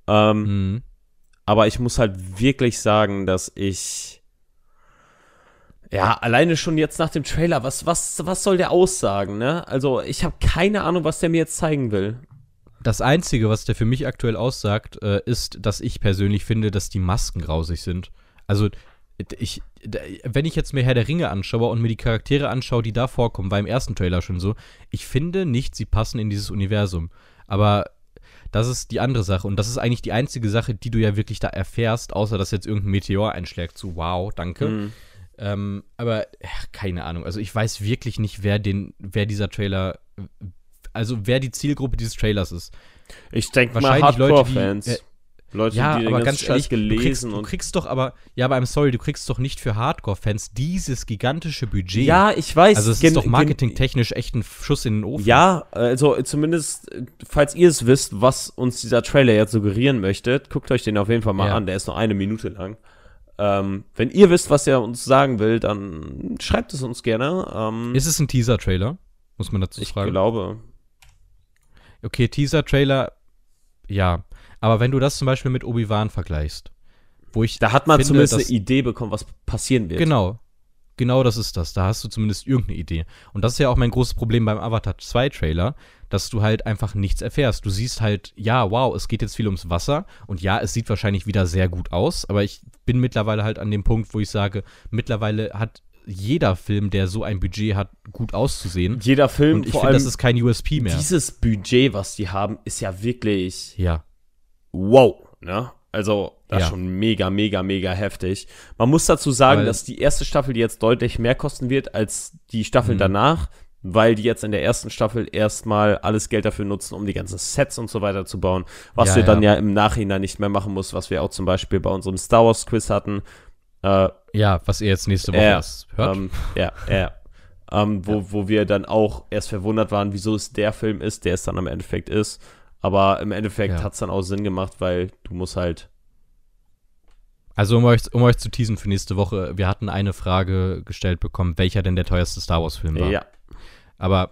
Ähm, Mhm. aber ich muss halt wirklich sagen, dass ich. Ja, alleine schon jetzt nach dem Trailer, was, was, was soll der aussagen, ne? Also, ich habe keine Ahnung, was der mir jetzt zeigen will. Das Einzige, was der für mich aktuell aussagt, äh, ist, dass ich persönlich finde, dass die Masken grausig sind. Also, ich, wenn ich jetzt mir Herr der Ringe anschaue und mir die Charaktere anschaue, die da vorkommen, war im ersten Trailer schon so, ich finde nicht, sie passen in dieses Universum. Aber Das ist die andere Sache. Und das ist eigentlich die einzige Sache, die du ja wirklich da erfährst, außer dass jetzt irgendein Meteor einschlägt. So, wow, danke. Mhm. Ähm, aber ja, keine Ahnung. Also ich weiß wirklich nicht, wer den, wer dieser Trailer, also wer die Zielgruppe dieses Trailers ist. Ich denke mal Wahrscheinlich Leute, die, Hardcore-Fans. äh, Leute, ja, die den aber ganz Scheiß ehrlich, du kriegst, gelesen du und. kriegst doch aber, ja, aber I'm sorry, du kriegst doch nicht für Hardcore-Fans dieses gigantische Budget. Ja, ich weiß. also es gen- ist doch marketingtechnisch echt ein Schuss in den Ofen. Ja, also zumindest, falls ihr es wisst, was uns dieser Trailer jetzt suggerieren möchte, guckt euch den auf jeden Fall mal Ja. an. Der ist nur eine Minute lang. Ähm, wenn ihr wisst, was er uns sagen will, dann schreibt es uns gerne. Ähm, Ist es ein Teaser-Trailer? Muss man dazu ich fragen. glaube. Okay, Teaser-Trailer, ja. Aber wenn du das zum Beispiel mit Obi-Wan vergleichst, wo ich Da hat man finde, zumindest dass- eine Idee bekommen, was passieren wird. Genau. Genau das ist das. Da hast du zumindest irgendeine Idee. Und das ist ja auch mein großes Problem beim Avatar 2 Trailer, dass du halt einfach nichts erfährst. Du siehst halt, ja, wow, es geht jetzt viel ums Wasser und ja, es sieht wahrscheinlich wieder sehr gut aus, aber ich bin mittlerweile halt an dem Punkt, wo ich sage, mittlerweile hat jeder Film, der so ein Budget hat, gut auszusehen. Jeder Film, Und ich vor finde, allem das ist kein USP mehr. dieses Budget, was die haben, ist ja wirklich Ja. wow, ne? Also, das ist Ja. schon mega, mega, mega heftig. Man muss dazu sagen, Weil- dass die erste Staffel jetzt deutlich mehr kosten wird als die Staffeln Mhm. danach, weil die jetzt in der ersten Staffel erstmal alles Geld dafür nutzen, um die ganzen Sets und so weiter zu bauen, was Ja, wir dann ja. ja im Nachhinein nicht mehr machen muss, was wir auch zum Beispiel bei unserem Star Wars Quiz hatten. Äh, Ja, was ihr jetzt nächste Woche Ja, erst hört. ähm, ja, ja. Ähm, wo, wo wir dann auch erst verwundert waren, wieso es der Film ist, der es dann am Endeffekt ist. Aber im Endeffekt Ja. hat es dann auch Sinn gemacht, weil du musst halt. Also um euch, um euch zu teasen für nächste Woche, wir hatten eine Frage gestellt bekommen, welcher denn der teuerste Star Wars Film war. Ja, Aber,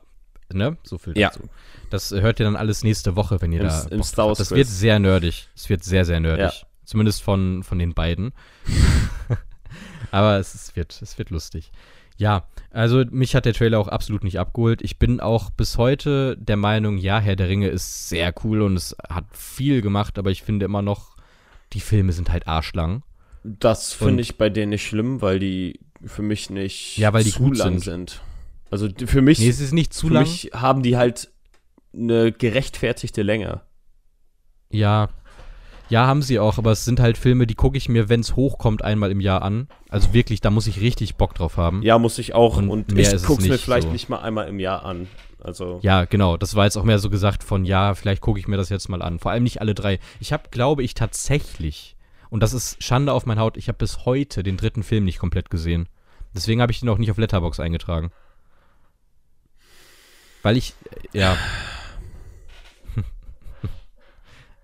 ne, so viel Ja. dazu. Das hört ihr dann alles nächste Woche, wenn ihr Im- da. im Star Wars. Das wird sehr nerdig. Es wird sehr, sehr nerdig. Zumindest von, von den beiden. Aber es, es, wird, es wird lustig. Ja, also mich hat der Trailer auch absolut nicht abgeholt. Ich bin auch bis heute der Meinung, ja, Herr der Ringe ist sehr cool und es hat viel gemacht, aber ich finde immer noch, die Filme sind halt arschlang. das finde ich bei denen nicht schlimm, weil die für mich nicht Ja, weil die zu gut lang sind. sind. Also für mich, Nee, es ist nicht zu für lang. mich haben die halt eine gerechtfertigte Länge. Ja. Ja, haben sie auch, aber es sind halt Filme, die gucke ich mir, wenn es hochkommt, einmal im Jahr an. Also wirklich, da muss ich richtig Bock drauf haben. Ja, muss ich auch. Und Und, ich ist es mir vielleicht so. nicht mal einmal im Jahr an. Also. Ja, genau. Das war jetzt auch mehr so gesagt von, ja, vielleicht gucke ich mir das jetzt mal an. Vor allem nicht alle drei. Ich habe, glaube ich, tatsächlich, und das ist Schande auf mein Haut, ich habe bis heute den dritten Film nicht komplett gesehen. Deswegen habe ich den auch nicht auf Letterbox eingetragen. Weil ich, äh, ja.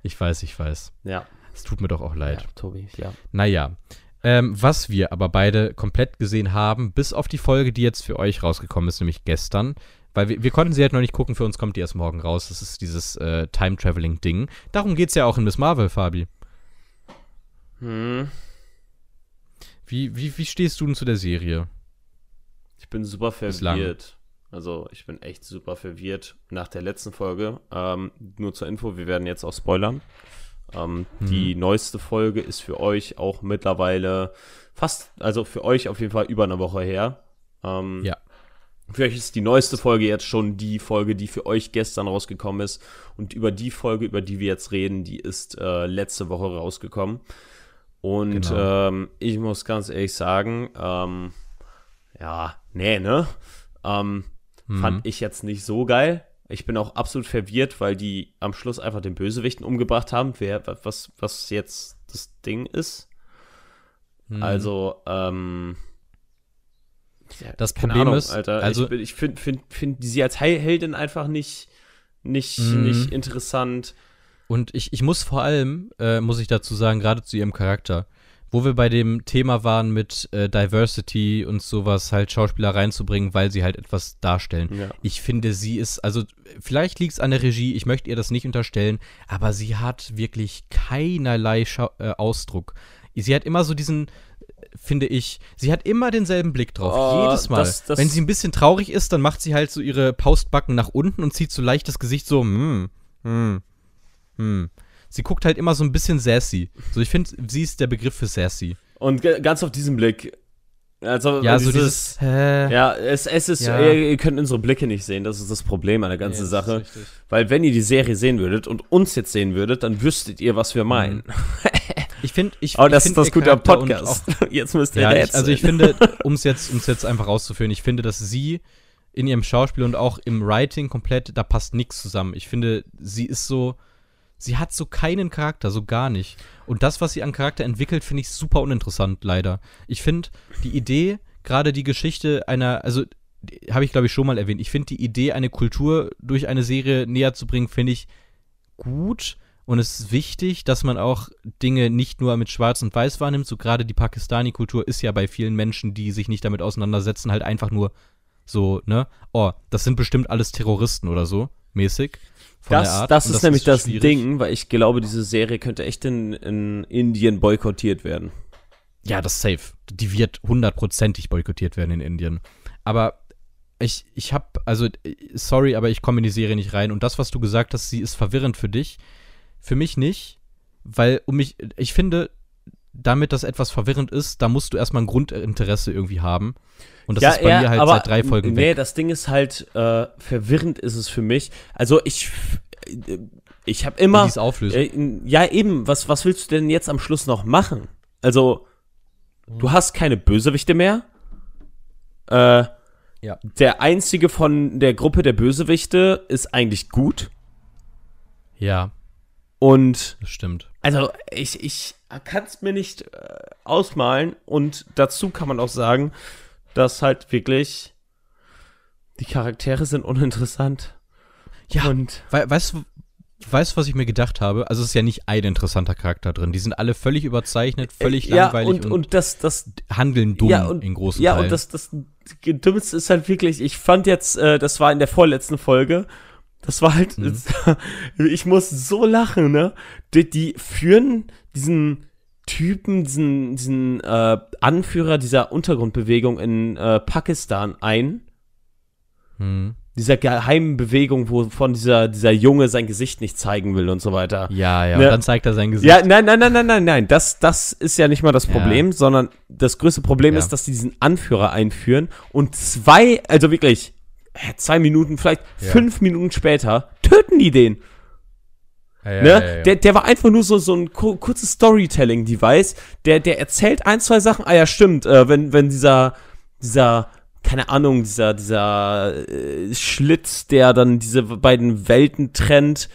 Ich weiß, ich weiß. Ja. Es tut mir doch auch leid. ja Tobi, ja. Naja. Ähm, was wir aber beide komplett gesehen haben, bis auf die Folge, die jetzt für euch rausgekommen ist, nämlich gestern, weil wir, wir konnten sie halt noch nicht gucken, für uns kommt die erst morgen raus. Das ist dieses äh, Time-Traveling-Ding. Darum geht's ja auch in Miss Marvel, Fabi. Hm. Wie, wie, wie stehst du denn zu der Serie? Ich bin super Bislang. Also ich bin echt super verwirrt nach der letzten Folge. Ähm, nur zur Info, wir werden jetzt auch spoilern. Ähm, Mhm. Die neueste Folge ist für euch auch mittlerweile fast, also für euch auf jeden Fall über eine Woche her. Ähm, Ja. Für euch ist die neueste Folge jetzt schon die Folge, die für euch gestern rausgekommen ist. Und über die Folge, über die wir jetzt reden, die ist äh, letzte Woche rausgekommen. Und Genau. ähm, ich muss ganz ehrlich sagen, ähm, ja, nee, ne? Ähm, Mhm. Fand ich jetzt nicht so geil. Ich bin auch absolut verwirrt, weil die am Schluss einfach den Bösewichten umgebracht haben, wer, was, was jetzt das Ding ist. Mhm. Also, ähm. ja, Das Problem Ahnung, ist, Alter, also- ich, ich finde find, find sie als Heldin einfach nicht, nicht, Mhm. nicht interessant. Und ich, ich muss vor allem, äh, muss ich dazu sagen, gerade zu ihrem Charakter, wo wir bei dem Thema waren mit äh, Diversity und sowas, halt Schauspieler reinzubringen, weil sie halt etwas darstellen. Ja. Ich finde, sie ist, also vielleicht liegt es an der Regie, ich möchte ihr das nicht unterstellen, aber sie hat wirklich keinerlei Schau äh, Ausdruck. Sie hat immer so diesen, finde ich, sie hat immer denselben Blick drauf. Oh, jedes Mal. das- das- Wenn sie ein bisschen traurig ist, dann macht sie halt so ihre Paustbacken nach unten und zieht so leicht das Gesicht so, hm, hm, hm. Sie guckt halt immer so ein bisschen sassy. So, ich finde, sie ist der Begriff für sassy. Und ganz auf diesen Blick, Also, Ja, so dieses, dieses. Hä? ja, es, es ist, Ja. ihr, ihr könnt unsere Blicke nicht sehen, das ist das Problem an der ganzen Nee, Sache. Weil wenn ihr die Serie sehen würdet und uns jetzt sehen würdet, dann wüsstet ihr, was wir meinen. Ich finde, ich, Aber ich das find ist das Gute am Podcast. Jetzt müsst ihr Ja, ich, rätseln. also ich finde, um es jetzt, um's jetzt einfach rauszuführen, ich finde, dass sie in ihrem Schauspiel und auch im Writing komplett, da passt nichts zusammen. Ich finde, sie ist so, sie hat so keinen Charakter, so gar nicht. Und das, was sie an Charakter entwickelt, finde ich super uninteressant, leider. Ich finde die Idee, gerade die Geschichte einer, also habe ich glaube ich schon mal erwähnt, ich finde die Idee, eine Kultur durch eine Serie näher zu bringen, finde ich gut. Und es ist wichtig, dass man auch Dinge nicht nur mit Schwarz und Weiß wahrnimmt. So gerade die Pakistani-Kultur ist ja bei vielen Menschen, die sich nicht damit auseinandersetzen, halt einfach nur so, ne? Oh, das sind bestimmt alles Terroristen oder so, mäßig. Von das, der Art. das ist nämlich das schwierig. Ding, weil ich glaube, diese Serie könnte echt in, in Indien boykottiert werden. Ja, das ist safe. Die wird hundertprozentig boykottiert werden in Indien. Aber ich, ich hab, also, sorry, aber ich komme in die Serie nicht rein. Und das, was du gesagt hast, sie ist verwirrend für dich. Für mich nicht, weil um mich, ich finde, damit das etwas verwirrend ist, da musst du erstmal ein Grundinteresse irgendwie haben. Und das ist bei mir halt seit drei Folgen nee, weg. das Ding ist halt, äh, verwirrend ist es für mich. Also ich, äh, ich habe immer, die's auflösen. äh, ja eben, was, was willst du denn jetzt am Schluss noch machen? Also, du hast keine Bösewichte mehr. Äh, Ja. Der einzige von der Gruppe der Bösewichte ist eigentlich gut. Ja, Und das stimmt. Also ich, ich kann es mir nicht äh, ausmalen. Und dazu kann man auch sagen, dass halt wirklich die Charaktere sind uninteressant. Ja, Und We weißt du, weißt, was ich mir gedacht habe? Also es ist ja nicht ein interessanter Charakter drin. Die sind alle völlig überzeichnet, völlig ja, langweilig und, und, das, das, handeln dumm ja, und, in großen ja, Teilen. und das, das Dümmste ist halt wirklich, ich fand jetzt, äh, das war in der vorletzten Folge, das war halt, Mhm. ich muss so lachen, ne? Die, die führen diesen Typen, diesen, diesen äh, Anführer dieser Untergrundbewegung in äh, Pakistan ein. hm. Dieser geheimen Bewegung, wovon dieser, dieser Junge sein Gesicht nicht zeigen will und so weiter. Ja, ja, Ne? und dann zeigt er sein Gesicht. Ja, nein, nein, nein, nein, nein, nein. Das, das ist ja nicht mal das Ja. Problem, sondern das größte Problem Ja. ist, dass die diesen Anführer einführen und zwei, also wirklich, zwei Minuten, vielleicht Ja. fünf Minuten später, töten die den. Ja, ne? ja, ja. Der, der war einfach nur so, so ein ku kurzes Storytelling-Device. Der, der erzählt ein, zwei Sachen. Ah ja, stimmt, äh, wenn, wenn dieser, dieser, keine Ahnung, dieser, dieser äh, Schlitz, der dann diese beiden Welten trennt,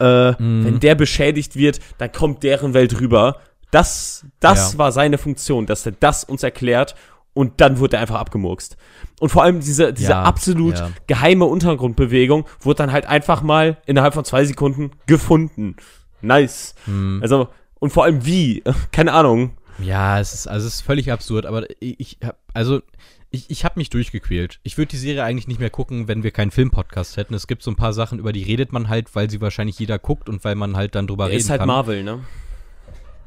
äh, Mhm. wenn der beschädigt wird, dann kommt deren Welt rüber. Das, das war seine Funktion, dass er das uns erklärt und dann wurde er einfach abgemurkst. Und vor allem diese, diese Ja, absolut ja. geheime Untergrundbewegung wurde dann halt einfach mal innerhalb von zwei Sekunden gefunden. Nice. Hm. Also, und vor allem wie? Keine Ahnung. Ja, es ist, also es ist völlig absurd, aber ich, hab, also ich, ich habe mich durchgequält. Ich würde die Serie eigentlich nicht mehr gucken, wenn wir keinen Filmpodcast hätten. Es gibt so ein paar Sachen, über die redet man halt, weil sie wahrscheinlich jeder guckt und weil man halt dann drüber reden Ist halt kann. Marvel, ne?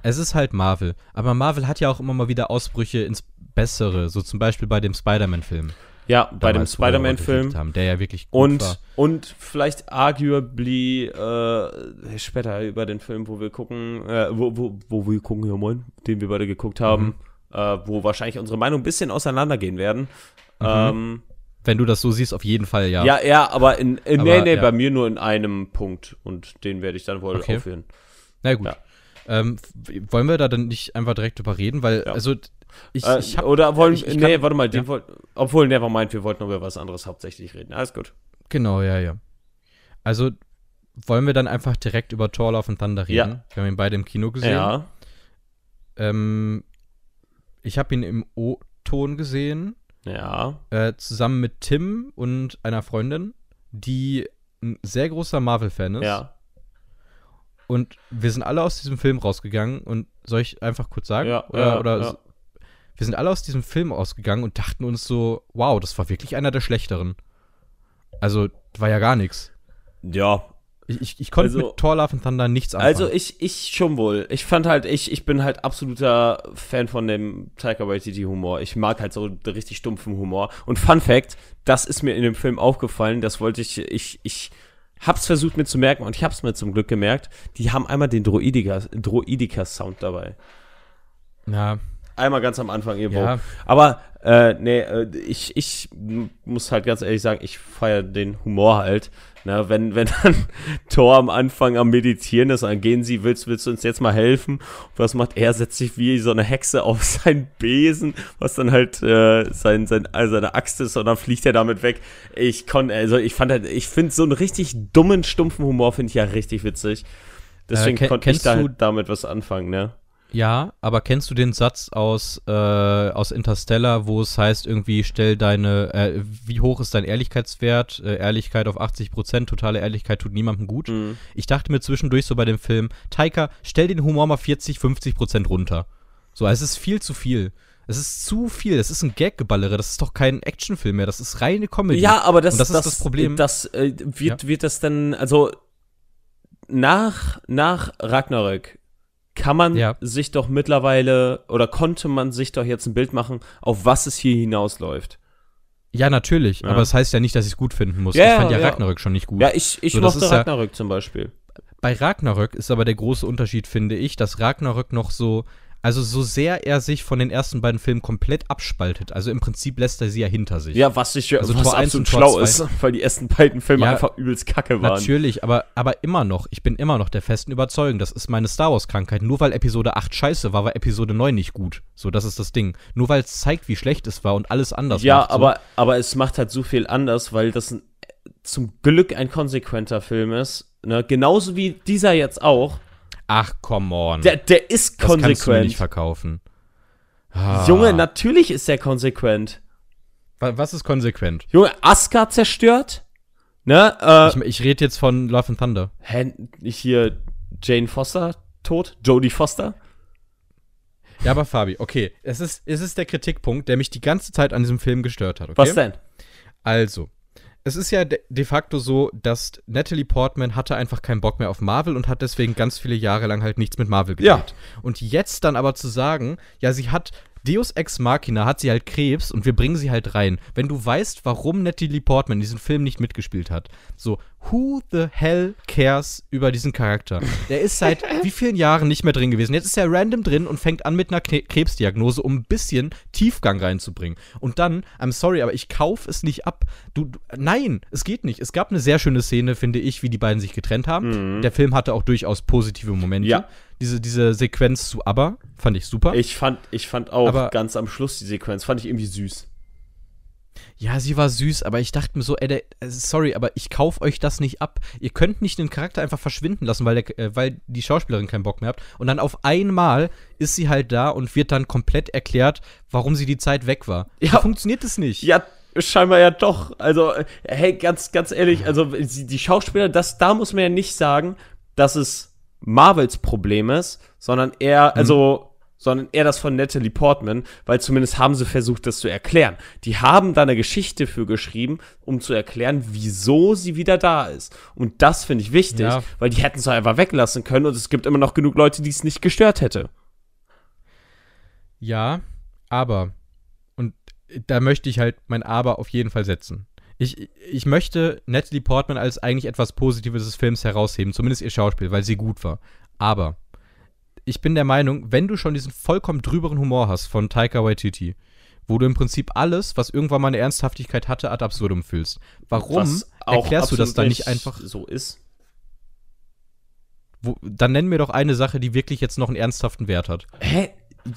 Es ist halt Marvel. Aber Marvel hat ja auch immer mal wieder Ausbrüche ins Bessere, so zum Beispiel bei dem Spider-Man-Film. Ja, bei dem Spider-Man-Film. Der ja wirklich gut Und, war. und vielleicht arguably äh, später über den Film, wo wir gucken, äh, wo, wo, wo wir gucken, ja moin, den wir beide geguckt haben, Mhm. äh, wo wahrscheinlich unsere Meinung ein bisschen auseinandergehen werden. Ähm, Wenn du das so siehst, auf jeden Fall ja. ja. ja, aber in, in Aber, nee, nee, ja. bei mir nur in einem Punkt und den werde ich dann wohl Okay. aufführen. Na gut. Ja. Ähm, wollen wir da dann nicht einfach direkt drüber reden? Weil, Ja. also, ich, Äh, ich hab, oder wollen, ich- ich nee, kann- warte mal, den ja. wollt, obwohl, nevermind, wir wollten über was anderes hauptsächlich reden. Alles gut. Genau, ja, ja. Also, wollen wir dann einfach direkt über Thor Love and Thunder reden? Ja. Wir haben ihn beide im Kino gesehen. Ja, Ähm, ich habe ihn im O-Ton gesehen, ja, äh, zusammen mit Tim und einer Freundin, die ein sehr großer Marvel-Fan ist. ja. Und wir sind alle aus diesem Film rausgegangen und soll ich einfach kurz sagen? Ja, oder, ja, oder ja. Wir sind alle aus diesem Film ausgegangen und dachten uns so, wow, das war wirklich einer der schlechteren. Also, war ja gar nichts. Ja, Ich, ich, ich konnte Also- mit Thor Love and Thunder nichts anfangen. Also ich, ich schon wohl. Ich fand halt, ich, ich bin halt absoluter Fan von dem Taika Waititi Humor. Ich mag halt so den richtig stumpfen Humor. Und Fun Fact, das ist mir in dem Film aufgefallen, das wollte ich, ich, ich hab's versucht mir zu merken und ich hab's mir zum Glück gemerkt. Die haben einmal den Droidika, Droidika Sound dabei. ja, einmal ganz am Anfang irgendwo. Ja. Aber äh, nee, äh, ich, ich muss halt ganz ehrlich sagen, ich feiere den Humor halt. Na, wenn, wenn dann Thor am Anfang am Meditieren ist, dann gehen sie, willst, willst du uns jetzt mal helfen? Und was macht er? Setzt sich wie so eine Hexe auf seinen Besen, was dann halt äh, sein, sein, also seine Axt ist und dann fliegt er damit weg. Ich kon, also ich fand halt, ich finde so einen richtig dummen, stumpfen Humor finde ich ja richtig witzig. Deswegen Äh, konnte ich da halt damit was anfangen, ne? Ja, aber kennst du den Satz aus, äh, aus Interstellar, wo es heißt, irgendwie stell deine, äh, wie hoch ist dein Ehrlichkeitswert? Äh, Ehrlichkeit auf 80%, totale Ehrlichkeit tut niemandem gut. Mhm. Ich dachte mir zwischendurch so bei dem Film, Taika, stell den Humor mal 40, 50% runter. So, es ist viel zu viel. Es ist zu viel. Es ist ein Gaggeballere. Das ist doch kein Actionfilm mehr. Das ist reine Comedy. Ja, aber das, Und das ist das Problem. Das äh, wird, wird das dann, also nach, nach Ragnarök kann man Ja. sich doch mittlerweile oder konnte man sich doch jetzt ein Bild machen, auf was es hier hinausläuft. Ja, natürlich. Ja. Aber es das heißt ja nicht, dass ich es gut finden muss. Ja, ich fand ja. Ragnarök schon nicht gut. Ja, ich, ich So, mochte Ragnarök zum Beispiel. Bei Ragnarök ist aber der große Unterschied, finde ich, dass Ragnarök noch so, also so sehr er sich von den ersten beiden Filmen komplett abspaltet. Also im Prinzip lässt er sie ja hinter sich. Ja, was, ich, Also was Tor absolut und Tor schlau zwei. ist, weil die ersten beiden Filme Ja, einfach übelst kacke waren. Natürlich, aber, aber immer noch, ich bin immer noch der festen Überzeugung, das ist meine Star Wars-Krankheit. Nur weil Episode 8 scheiße war, war Episode 9 nicht gut. So, das ist das Ding. Nur weil es zeigt, wie schlecht es war und alles anders Ja, macht. So. aber, aber es macht halt so viel anders, weil das zum Glück ein konsequenter Film ist. Ne? Genauso wie dieser jetzt auch. Ach, come on. Der, der ist das kannst du mir konsequent. nicht verkaufen. Ah. Junge, natürlich ist der konsequent. Wa- Was ist konsequent? Junge, Asuka zerstört. Ne? Äh, Ich, ich rede jetzt von Love and Thunder. hä, hier Jane Foster tot? Jodie Foster? Ja, aber Fabi, okay, es ist, es ist der Kritikpunkt, der mich die ganze Zeit an diesem Film gestört hat, okay? Was denn? Also, es ist ja de, facto so, dass Natalie Portman hatte einfach keinen Bock mehr auf Marvel und hat deswegen ganz viele Jahre lang halt nichts mit Marvel gedreht. Ja. Und jetzt dann aber zu sagen, ja, sie hat Deus Ex Machina, hat sie halt Krebs und wir bringen sie halt rein. Wenn du weißt, warum Natalie Portman diesen Film nicht mitgespielt hat, so, who the hell cares über diesen Charakter? Der ist seit wie vielen Jahren nicht mehr drin gewesen. Jetzt ist er random drin und fängt an mit einer Krebsdiagnose, um ein bisschen Tiefgang reinzubringen. Und dann, I'm sorry, aber ich kauf es nicht ab. Du, du, nein, es geht nicht. Es gab eine sehr schöne Szene, finde ich, wie die beiden sich getrennt haben. Der Film hatte auch durchaus positive Momente. Ja. Diese, diese Sequenz zu ABBA fand ich super. Ich fand, ich fand auch Aber- ganz am Schluss die Sequenz, fand ich irgendwie süß. Ja, sie war süß, aber ich dachte mir so, ey, der, äh, sorry, aber ich kauf euch das nicht ab. Ihr könnt nicht den Charakter einfach verschwinden lassen, weil, der, äh, weil die Schauspielerin keinen Bock mehr hat. Und dann auf einmal ist sie halt da und wird dann komplett erklärt, warum sie die Zeit weg war. Ja. So funktioniert es nicht. Ja, scheinbar ja doch. Also, äh, hey, ganz, ganz ehrlich, also die die Schauspieler, das, da muss man ja nicht sagen, dass es Marvels Problem ist, sondern eher, also, sondern eher das von Natalie Portman, weil zumindest haben sie versucht, das zu erklären. Die haben da eine Geschichte für geschrieben, um zu erklären, wieso sie wieder da ist. Und das finde ich wichtig, Ja. weil die hätten es einfach weglassen können und es gibt immer noch genug Leute, die es nicht gestört hätte. Ja, aber, und da möchte ich halt mein Aber auf jeden Fall setzen. Ich, ich möchte Natalie Portman als eigentlich etwas Positives des Films herausheben, zumindest ihr Schauspiel, weil sie gut war. Aber ich bin der Meinung, wenn du schon diesen vollkommen drüberen Humor hast von Taika Waititi, wo du im Prinzip alles, was irgendwann mal eine Ernsthaftigkeit hatte, ad absurdum fühlst, warum erklärst du das dann nicht einfach? so ist? Wo, dann nenn mir doch eine Sache, die wirklich jetzt noch einen ernsthaften Wert hat. Hä?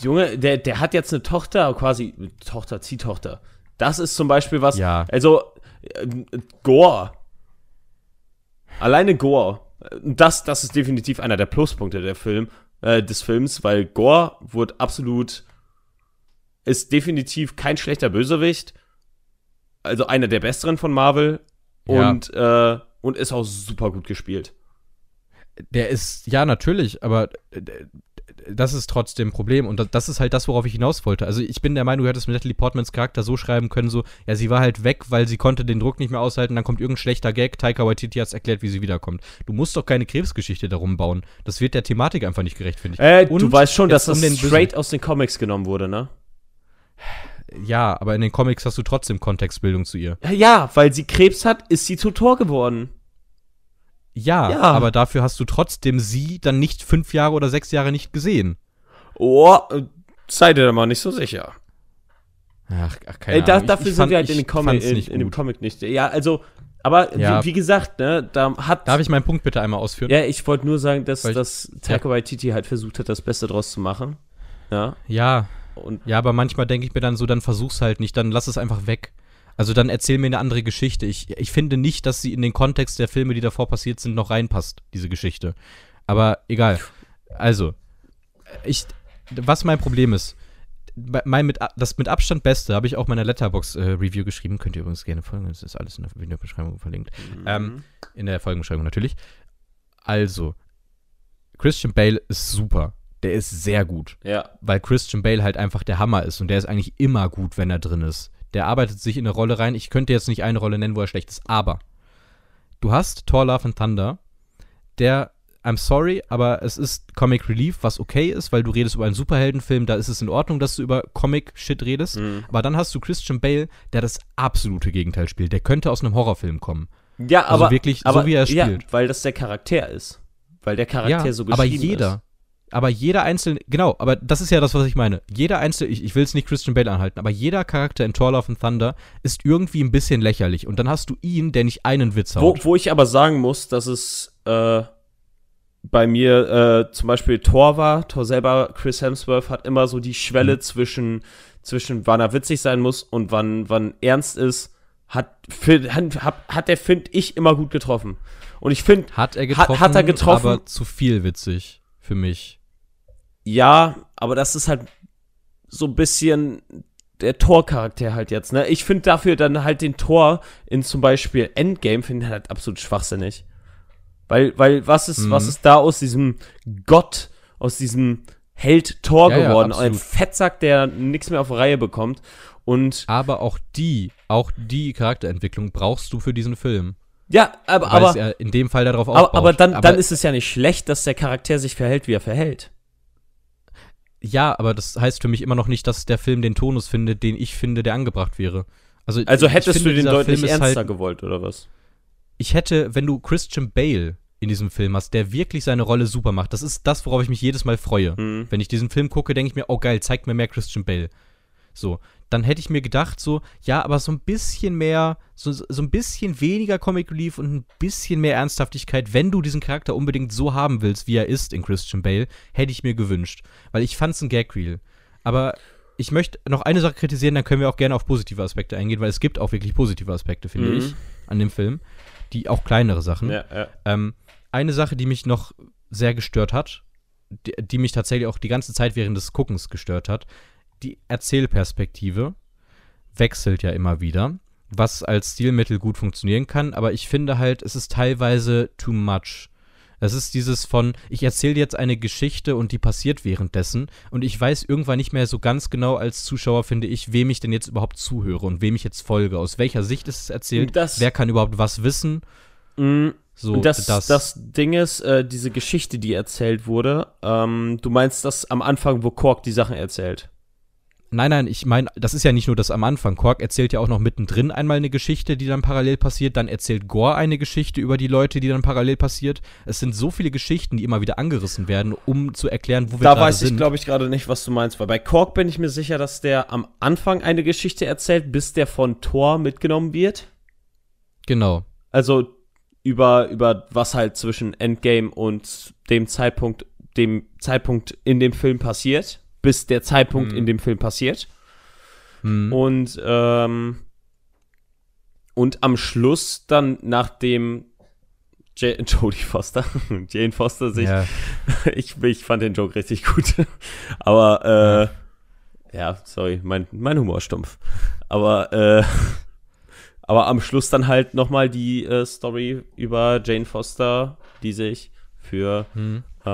Junge, der, der hat jetzt eine Tochter, quasi Tochter, Ziehtochter. Das ist zum Beispiel was. Ja. Also, Gore. Alleine Gore. Das, das ist definitiv einer der Pluspunkte der Film, äh, des Films, weil Gore wurde absolut. Ist definitiv kein schlechter Bösewicht. Also einer der besseren von Marvel. Ja. Und, äh, und ist auch super gut gespielt. Der ist, ja, natürlich, aber äh, das ist trotzdem ein Problem und das, das ist halt das, worauf ich hinaus wollte. Also ich bin der Meinung, du hättest mit Natalie Portmans Charakter so schreiben können, so, ja, sie war halt weg, weil sie konnte den Druck nicht mehr aushalten, dann kommt irgendein schlechter Gag, Taika Waititi hat's erklärt, wie sie wiederkommt. Du musst doch keine Krebsgeschichte darum bauen. Das wird der Thematik einfach nicht gerecht, finde ich. Äh, du Und weißt schon, dass das um den straight aus den Comics genommen wurde, ne? Ja, aber in den Comics hast du trotzdem Kontextbildung zu ihr. Ja, weil sie Krebs hat, ist sie zu Tor geworden. Ja, Ja. aber dafür hast du trotzdem sie dann nicht fünf Jahre oder sechs Jahre nicht gesehen. Oh, sei dir da mal nicht so sicher. Ach, ach keine da, Ahnung. Ich- dafür ich sind fand- wir halt in, den Comic, in, in dem. Comic nicht. Ja, also, aber Ja. Wie, wie gesagt, ne, da hat. Darf ich meinen Punkt bitte einmal ausführen? ja, ich wollte nur sagen, dass, ich- dass Taika Waititi halt versucht hat, das Beste draus zu machen. Ja. Ja, Und ja, aber manchmal denke ich mir dann so, dann versuch's halt nicht, dann lass es einfach weg. Also dann erzähl mir eine andere Geschichte. Ich, ich finde nicht, dass sie in den Kontext der Filme, die davor passiert sind, noch reinpasst, diese Geschichte. Aber egal. Also, ich, was mein Problem ist, mein mit, das mit Abstand Beste habe ich auch in meiner Letterbox-Review geschrieben. Könnt ihr übrigens gerne folgen, das ist alles in der Videobeschreibung verlinkt. Ähm, in der Folgenbeschreibung natürlich. Also, Christian Bale ist super. Der ist sehr gut ja. weil Christian Bale halt einfach der Hammer ist und der ist eigentlich immer gut, wenn er drin ist. Der arbeitet sich in eine Rolle rein. Ich könnte jetzt nicht eine Rolle nennen, wo er schlecht ist, aber du hast Thor Love and Thunder, der, I'm sorry, aber es ist Comic Relief, was okay ist, weil du redest über einen Superheldenfilm, da ist es in Ordnung, dass du über Comic-Shit redest. Mhm. Aber dann hast du Christian Bale, der das absolute Gegenteil spielt. Der könnte aus einem Horrorfilm kommen. Ja, Also aber. wirklich, so aber, wie er Ja, spielt. weil das der Charakter ist. Weil der Charakter so geschrieben aber jeder, ist. Aber jeder einzelne, genau, aber das ist ja das, was ich meine. Jeder einzelne, ich, ich will es nicht Christian Bale anhalten, aber jeder Charakter in Thor Love and Thunder ist irgendwie ein bisschen lächerlich. Und dann hast du ihn, der nicht einen Witz Wo, haut. wo ich aber sagen muss, dass es äh, bei mir äh, zum Beispiel Thor war. Thor selber, Chris Hemsworth, hat immer so die Schwelle Mhm. zwischen, zwischen wann er witzig sein muss und wann, wann ernst ist, hat, hat, hat, hat der, finde ich, immer gut getroffen. Und ich finde, Hat er Hat- getroffen, hat er getroffen? aber zu viel witzig für mich. Ja, aber das ist halt so ein bisschen der Tor-Charakter halt jetzt, ne? Ich finde dafür dann halt den Tor in zum Beispiel Endgame, finde ich halt absolut schwachsinnig. Weil, weil, was ist, Mhm. was ist da aus diesem Gott, aus diesem Held Tor Ja, ja, geworden? Ein absolut. Fettsack, der nichts mehr auf Reihe bekommt. Und Aber auch die, auch die Charakterentwicklung brauchst du für diesen Film. ja, aber, Weil aber, es ja in dem Fall darauf aufbaut. aber, aber dann, dann ist es ja nicht schlecht, dass der Charakter sich verhält, wie er verhält. Ja, aber das heißt für mich immer noch nicht, dass der Film den Tonus findet, den ich finde, der angebracht wäre. Also, Also hättest finde, du den deutlich Film ernster halt, gewollt, oder was? Ich hätte, wenn du Christian Bale in diesem Film hast, der wirklich seine Rolle super macht, das ist das, worauf ich mich jedes Mal freue. Hm. Wenn ich diesen Film gucke, denke ich mir, oh geil, zeigt mir mehr Christian Bale. So, dann hätte ich mir gedacht, so, ja, aber so ein bisschen mehr, so, so ein bisschen weniger Comic Relief und ein bisschen mehr Ernsthaftigkeit, wenn du diesen Charakter unbedingt so haben willst, wie er ist in Christian Bale, hätte ich mir gewünscht. Weil ich fand's ein Gag-Reel. Aber ich möchte noch eine Sache kritisieren, dann können wir auch gerne auf positive Aspekte eingehen, weil es gibt auch wirklich positive Aspekte, finde Mhm. ich, an dem Film. Die auch kleinere Sachen. Ja, ja. Ähm, eine Sache, die mich noch sehr gestört hat, die, die mich tatsächlich auch die ganze Zeit während des Guckens gestört hat, die Erzählperspektive wechselt ja immer wieder, was als Stilmittel gut funktionieren kann, aber ich finde halt, es ist teilweise too much. Es ist dieses von, ich erzähle jetzt eine Geschichte und die passiert währenddessen und ich weiß irgendwann nicht mehr so ganz genau als Zuschauer, finde ich, wem ich denn jetzt überhaupt zuhöre und wem ich jetzt folge, aus welcher Sicht ist es erzählt, Das- wer kann überhaupt was wissen. Mm, So, Und das, das, Ding ist, äh, diese Geschichte, die erzählt wurde, ähm, du meinst das am Anfang, wo Kork die Sachen erzählt. Nein, nein, ich meine, das ist ja nicht nur das am Anfang. Quark erzählt ja auch noch mittendrin einmal eine Geschichte, die dann parallel passiert. Dann erzählt Gore eine Geschichte über die Leute, die dann parallel passiert. Es sind so viele Geschichten, die immer wieder angerissen werden, um zu erklären, wo wir Da gerade weiß ich, sind. glaube ich, gerade nicht, was du meinst, weil bei Kork bin ich mir sicher, dass der am Anfang eine Geschichte erzählt, bis der von Thor mitgenommen wird. genau. Also über, über was halt zwischen Endgame und dem Zeitpunkt, dem Zeitpunkt in dem Film passiert, bis der Zeitpunkt Mhm. in dem Film passiert. Hm. Und, ähm, und am Schluss dann, nachdem Ja- Jodie Foster, Jane Foster sich, ja. ich, ich fand den Joke richtig gut, aber, äh, ja, sorry, mein, mein Humor ist stumpf. Aber, äh, aber am Schluss dann halt nochmal die äh, Story über Jane Foster, die sich für, Hm. äh,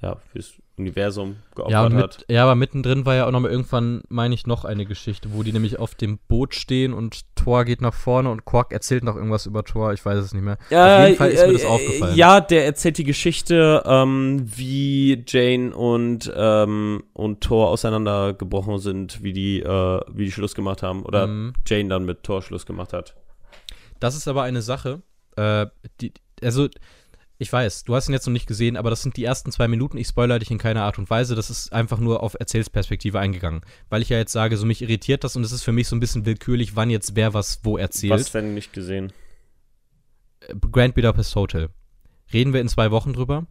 ja, fürs Universum geopfert Ja, und hat. mit, ja, aber mittendrin war ja auch noch mal irgendwann, meine ich, noch eine Geschichte, wo die nämlich auf dem Boot stehen und Thor geht nach vorne und Quark erzählt noch irgendwas über Thor, ich weiß es nicht mehr. Auf jeden Fall ist mir das aufgefallen. Ja, der erzählt die Geschichte, ähm, wie Jane und, ähm, und Thor auseinandergebrochen sind, wie die, äh, wie die Schluss gemacht haben. Oder Mhm. Jane dann mit Thor Schluss gemacht hat. Das ist aber eine Sache, äh, die, also Ich weiß, du hast ihn jetzt noch nicht gesehen, aber das sind die ersten zwei Minuten. Ich spoilere dich in keiner Art und Weise. Das ist einfach nur auf Erzählsperspektive eingegangen. Weil ich ja jetzt sage, so mich irritiert das und es ist für mich so ein bisschen willkürlich, wann jetzt wer was wo erzählt. Was denn nicht gesehen? Grand Budapest Hotel. Reden wir in zwei Wochen drüber.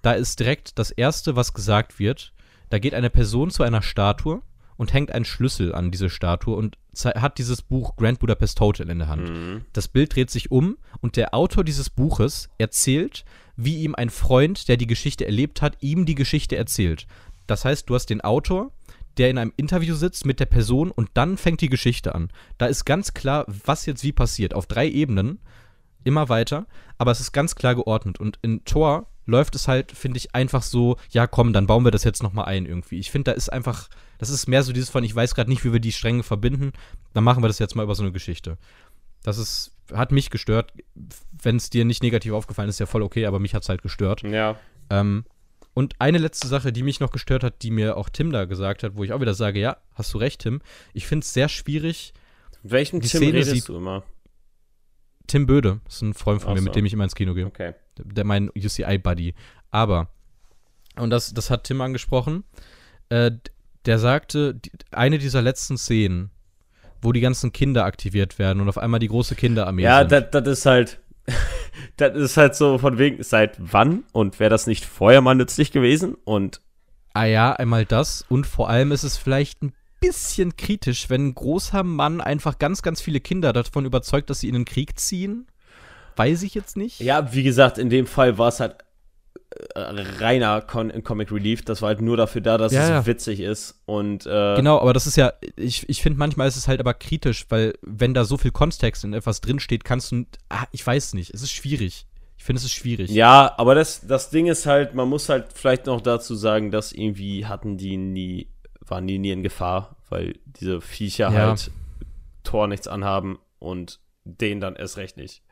Da ist direkt das Erste, was gesagt wird. Da geht eine Person zu einer Statue und hängt einen Schlüssel an diese Statue und hat dieses Buch Grand Budapest Hotel in der Hand. Mhm. Das Bild dreht sich um und der Autor dieses Buches erzählt, wie ihm ein Freund, der die Geschichte erlebt hat, ihm die Geschichte erzählt. Das heißt, du hast den Autor, der in einem Interview sitzt mit der Person und dann fängt die Geschichte an. Da ist ganz klar, was jetzt wie passiert. Auf drei Ebenen, immer weiter, aber es ist ganz klar geordnet. Und in Tor läuft es halt, finde ich, einfach so, ja komm, dann bauen wir das jetzt nochmal ein irgendwie. Ich finde, da ist einfach, das ist mehr so dieses von, ich weiß gerade nicht, wie wir die Stränge verbinden, dann machen wir das jetzt mal über so eine Geschichte. Das ist, hat mich gestört. Wenn es dir nicht negativ aufgefallen ist, ja voll okay, aber mich hat es halt gestört. Ja. Ähm, und eine letzte Sache, die mich noch gestört hat, die mir auch Tim da gesagt hat, wo ich auch wieder sage, ja, hast du recht, Tim. Ich finde es sehr schwierig. Welchen Tim Szene redest sieht- du immer? Tim Böde ist ein Freund von Ach mir, so. mit dem ich immer ins Kino gehe. Okay. der mein UCI-Buddy. Aber, und das, das hat Tim angesprochen, äh, der sagte, eine dieser letzten Szenen, wo die ganzen Kinder aktiviert werden und auf einmal die große Kinderarmee Ja, das ist halt. Das ist halt so von wegen, seit wann und wäre das nicht vorher mal nützlich gewesen? Und ah ja, einmal das und vor allem ist es vielleicht ein bisschen kritisch, wenn ein großer Mann einfach ganz, ganz viele Kinder davon überzeugt, dass sie in den Krieg ziehen. Weiß ich jetzt nicht. ja, wie gesagt, in dem Fall war es halt reiner Con Comic Relief. Das war halt nur dafür da, dass Ja, es ja. witzig ist. Und äh, Genau, aber das ist ja, ich, ich finde manchmal ist es halt aber kritisch, weil wenn da so viel Kontext in etwas drinsteht, kannst du, ah, ich weiß nicht, es ist schwierig. Ich finde, es ist schwierig. Ja, aber das, das Ding ist halt, man muss halt vielleicht noch dazu sagen, dass irgendwie hatten die nie, waren die nie in Gefahr, weil diese Viecher Ja. halt Tor nichts anhaben und den dann erst recht nicht.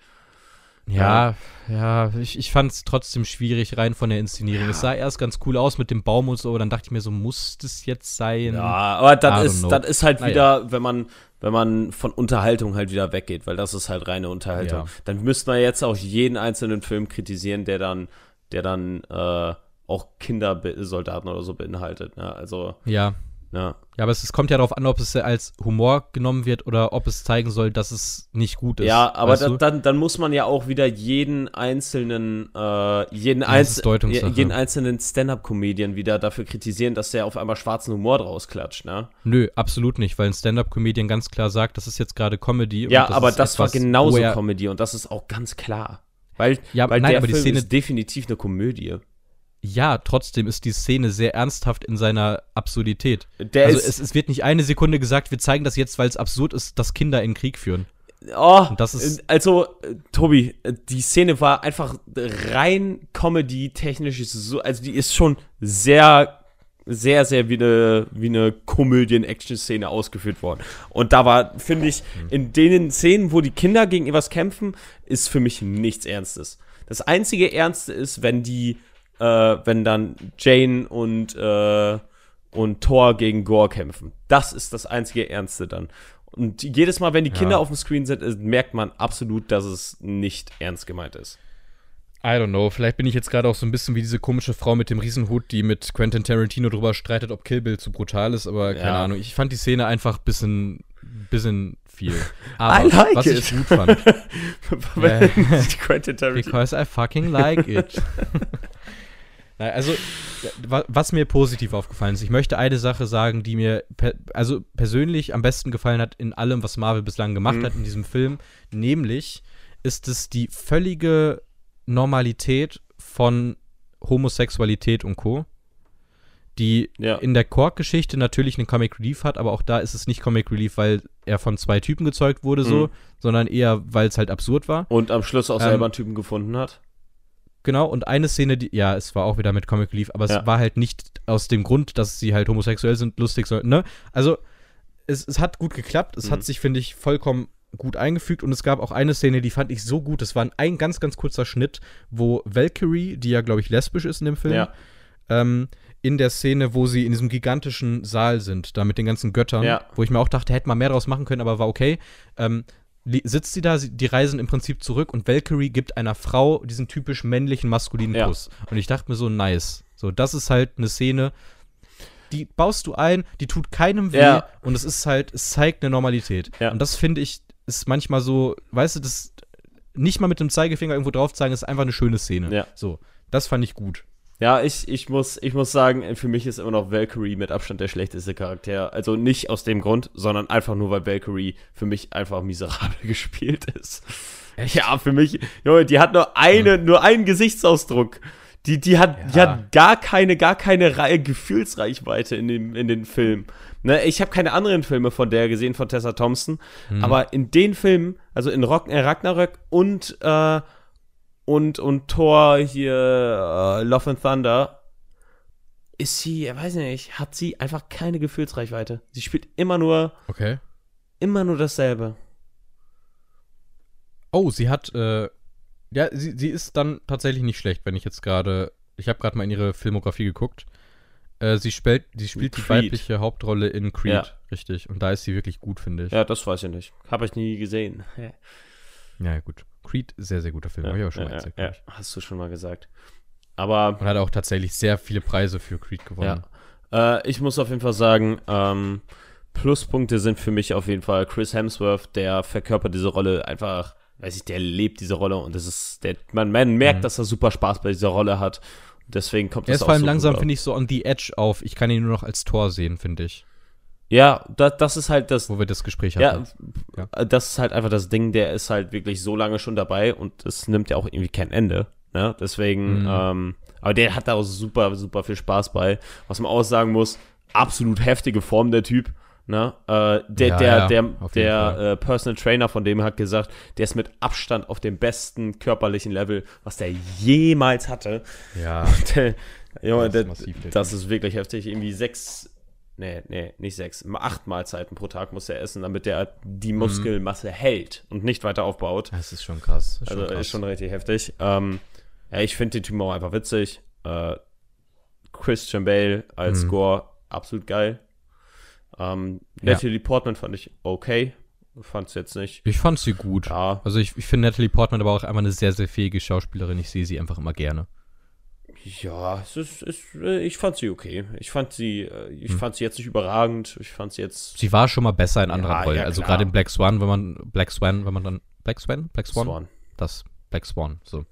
Ja, ja, ich, ich fand es trotzdem schwierig rein von der Inszenierung. Es sah erst ganz cool aus mit dem Baum und so, aber dann dachte ich mir so, muss das jetzt sein? Ja, aber das ist, know. das ist halt wieder, wenn man, wenn man von Unterhaltung halt wieder weggeht, weil das ist halt reine Unterhaltung. Ja. Dann müsste man jetzt auch jeden einzelnen Film kritisieren, der dann, der dann äh, auch Kindersoldaten oder so beinhaltet. Ne? Also, Ja. Ja. Ja, aber es, es kommt ja darauf an, ob es als Humor genommen wird oder ob es zeigen soll, dass es nicht gut ist. Ja, aber da, dann, dann muss man ja auch wieder jeden einzelnen, äh, jeden, einz jeden einzelnen Stand-up-Comedian wieder dafür kritisieren, dass der auf einmal schwarzen Humor draus klatscht, ne? Nö, absolut nicht, weil ein Stand-Up-Comedian ganz klar sagt, das ist jetzt gerade Comedy. und Ja, das aber das war genauso Comedy und das ist auch ganz klar. Weil, Ja, weil nein, der aber die Film Szene- ist definitiv eine Komödie. Ja, trotzdem ist die Szene sehr ernsthaft in seiner Absurdität. Der also es, es wird nicht eine Sekunde gesagt, wir zeigen das jetzt, weil es absurd ist, dass Kinder in Krieg führen. oh, und das ist- also, Tobi, die Szene war einfach rein Comedy-technisch, so, also die ist schon sehr, sehr, sehr wie eine, wie eine Komödien-Action-Szene ausgeführt worden. Und da war, finde ich, in den Szenen, wo die Kinder gegen etwas kämpfen, ist für mich nichts Ernstes. Das einzige Ernste ist, wenn die, äh, wenn dann Jane und, äh, und Thor gegen Gore kämpfen. Das ist das einzige Ernste dann. Und jedes Mal, wenn die Kinder Ja. auf dem Screen sind, äh, merkt man absolut, dass es nicht ernst gemeint ist. I don't know, vielleicht bin ich jetzt gerade auch so ein bisschen wie diese komische Frau mit dem Riesenhut, die mit Quentin Tarantino drüber streitet, ob Kill Bill zu brutal ist, aber keine Ja. Ahnung. Ich fand die Szene einfach ein bisschen, bisschen viel. Aber I like was it. ich gut fand, Quentin Tarantino. because I fucking like it. Also, wa- was mir positiv aufgefallen ist, ich möchte eine Sache sagen, die mir per also persönlich am besten gefallen hat in allem, was Marvel bislang gemacht Mhm. hat in diesem Film, nämlich ist es die völlige Normalität von Homosexualität und Co. Die Ja. in der Kork-Geschichte natürlich einen Comic Relief hat, aber auch da ist es nicht Comic Relief, weil er von zwei Typen gezeugt wurde, so, Mhm. sondern eher, weil es halt absurd war. Und am Schluss auch Ähm, selber einen Typen gefunden hat. Genau, und eine Szene, die, ja, es war auch wieder mit Comic Relief, aber Ja. es war halt nicht aus dem Grund, dass sie halt homosexuell sind, lustig, sondern, ne? Also, es, es hat gut geklappt, es Mhm. hat sich, finde ich, vollkommen gut eingefügt und es gab auch eine Szene, die fand ich so gut, das war ein, ein ganz, ganz kurzer Schnitt, wo Valkyrie, die ja, glaube ich, lesbisch ist in dem Film, Ja. ähm, in der Szene, wo sie in diesem gigantischen Saal sind, da mit den ganzen Göttern, Ja. wo ich mir auch dachte, hätte man mehr draus machen können, aber war okay. Ähm, sitzt sie da, die reisen im Prinzip zurück und Valkyrie gibt einer Frau diesen typisch männlichen, maskulinen Ja. Kuss. Und ich dachte mir so, nice. So, das ist halt eine Szene, die baust du ein, die tut keinem weh Ja. und es ist halt, es zeigt eine Normalität. Ja. Und das finde ich, ist manchmal so, weißt du, das nicht mal mit dem Zeigefinger irgendwo drauf zeigen, ist einfach eine schöne Szene. Ja. So, das fand ich gut. Ja, ich, ich, muss, ich muss sagen, für mich ist immer noch Valkyrie mit Abstand der schlechteste Charakter. Also nicht aus dem Grund, sondern einfach nur, weil Valkyrie für mich einfach miserabel gespielt ist. Echt? Ja, für mich, Junge, die hat nur eine, nur einen Gesichtsausdruck. Die, die hat, die Ja. hat gar keine, gar keine Reihe Gefühlsreichweite in dem, in den Film. Ne, ich habe keine anderen Filme von der gesehen, von Tessa Thompson. Aber in den Filmen, also in Rock, äh, Ragnarök und, äh, und, und Thor hier, äh, Love and Thunder, ist sie, ich weiß nicht, hat sie einfach keine Gefühlsreichweite. Sie spielt immer nur, Okay. immer nur dasselbe. Oh, sie hat, äh, ja, sie, sie ist dann tatsächlich nicht schlecht, wenn ich jetzt gerade, ich habe gerade mal in ihre Filmografie geguckt. Äh, sie spielt, sie spielt die Creed. weibliche Hauptrolle in Creed, Ja. richtig. Und da ist sie wirklich gut, finde ich. Ja, das weiß ich nicht. Habe ich nie gesehen. Ja, Ja, gut. Creed, sehr, sehr guter Film. Hab ich auch schon mal ja, erzählt, ja, hast du schon mal gesagt. Aber Und hat auch tatsächlich sehr viele Preise für Creed gewonnen. Ja. Äh, ich muss auf jeden Fall sagen, ähm, Pluspunkte sind für mich auf jeden Fall Chris Hemsworth, der verkörpert diese Rolle einfach, weiß ich, der lebt diese Rolle und das ist, der, man, man merkt, dass er super Spaß bei dieser Rolle hat. Deswegen kommt Er das ist vor allem so langsam, finde ich, so on the edge auf. Ich kann ihn nur noch als Tor sehen, finde ich. Ja, da, das ist halt das, Wo wir das Gespräch ja, hatten. äh, das ist halt einfach das Ding, der ist halt wirklich so lange schon dabei und es nimmt ja auch irgendwie kein Ende. Ne? Deswegen, Mhm. ähm, aber der hat da auch super, super viel Spaß bei. Was man auch sagen muss, absolut heftige Form der Typ. Ne? Äh, der, Ja, der, ja, der, der äh, Personal Trainer von dem hat gesagt, der ist mit Abstand auf dem besten körperlichen Level, was der jemals hatte. Ja. Der, Junge, Das ist massiv, das ist wirklich heftig. Irgendwie sechs, nee, nee, nicht sechs, acht Mahlzeiten pro Tag muss er essen, damit er die Muskelmasse hält und nicht weiter aufbaut. Das ist schon krass. Das ist Also schon krass. ist schon richtig heftig. Ähm, ja, ich finde den Typen auch einfach witzig. Äh, Christian Bale als Mhm. Gore, absolut geil. Ähm, Ja. Natalie Portman fand ich okay. Fand's jetzt nicht. Ich fand sie gut. Ja, Also ich, ich finde Natalie Portman aber auch einfach eine sehr, sehr fähige Schauspielerin. Ich sehe sie einfach immer gerne. Ja, es ist, ist, äh, ich fand sie okay. Ich fand sie, äh, Hm. ich fand sie jetzt nicht überragend. Ich fand sie jetzt Sie war schon mal besser in anderen Ja, Rollen. ja, also gerade in Black Swan, wenn man Black Swan, wenn man dann Black Swan, Black Swan, Swan. das Black Swan, so.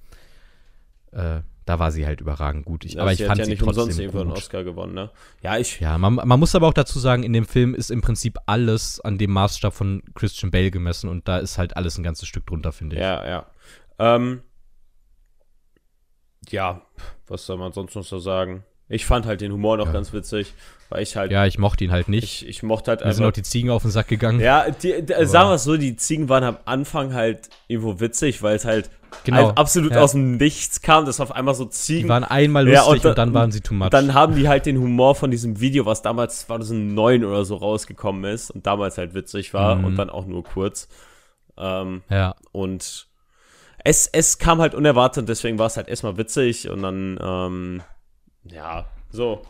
Äh, da war sie halt überragend gut. Ich, Ja, aber sie ich fand ja sie nicht umsonst trotzdem irgendwo einen. Oscar gewonnen, ne? Ja, ich, Ja, man, man muss aber auch dazu sagen, in dem Film ist im Prinzip alles an dem Maßstab von Christian Bale gemessen und da ist halt alles ein ganzes Stück drunter, finde ich. Ja, ja. Ähm, ja, was soll man sonst noch so sagen? Ich fand halt den Humor noch Ja. ganz witzig, weil ich halt, Ja, ich mochte ihn halt nicht. ich, ich mochte halt Mir sind auch einfach. die Ziegen auf den Sack gegangen. Ja, die, die, sagen wir es so, die Ziegen waren am Anfang halt irgendwo witzig, weil es halt Genau, ein- absolut ja. aus dem Nichts kam, dass auf einmal so Die Ziegen. waren einmal Ja, lustig und da- und dann waren sie too much. Dann haben die halt den Humor von diesem Video, was damals 2009 oder so rausgekommen ist und damals halt witzig war Mhm. und dann auch nur kurz. Ähm, ja, Und es, es kam halt unerwartet, deswegen war es halt erstmal witzig und dann, ähm, ja, so.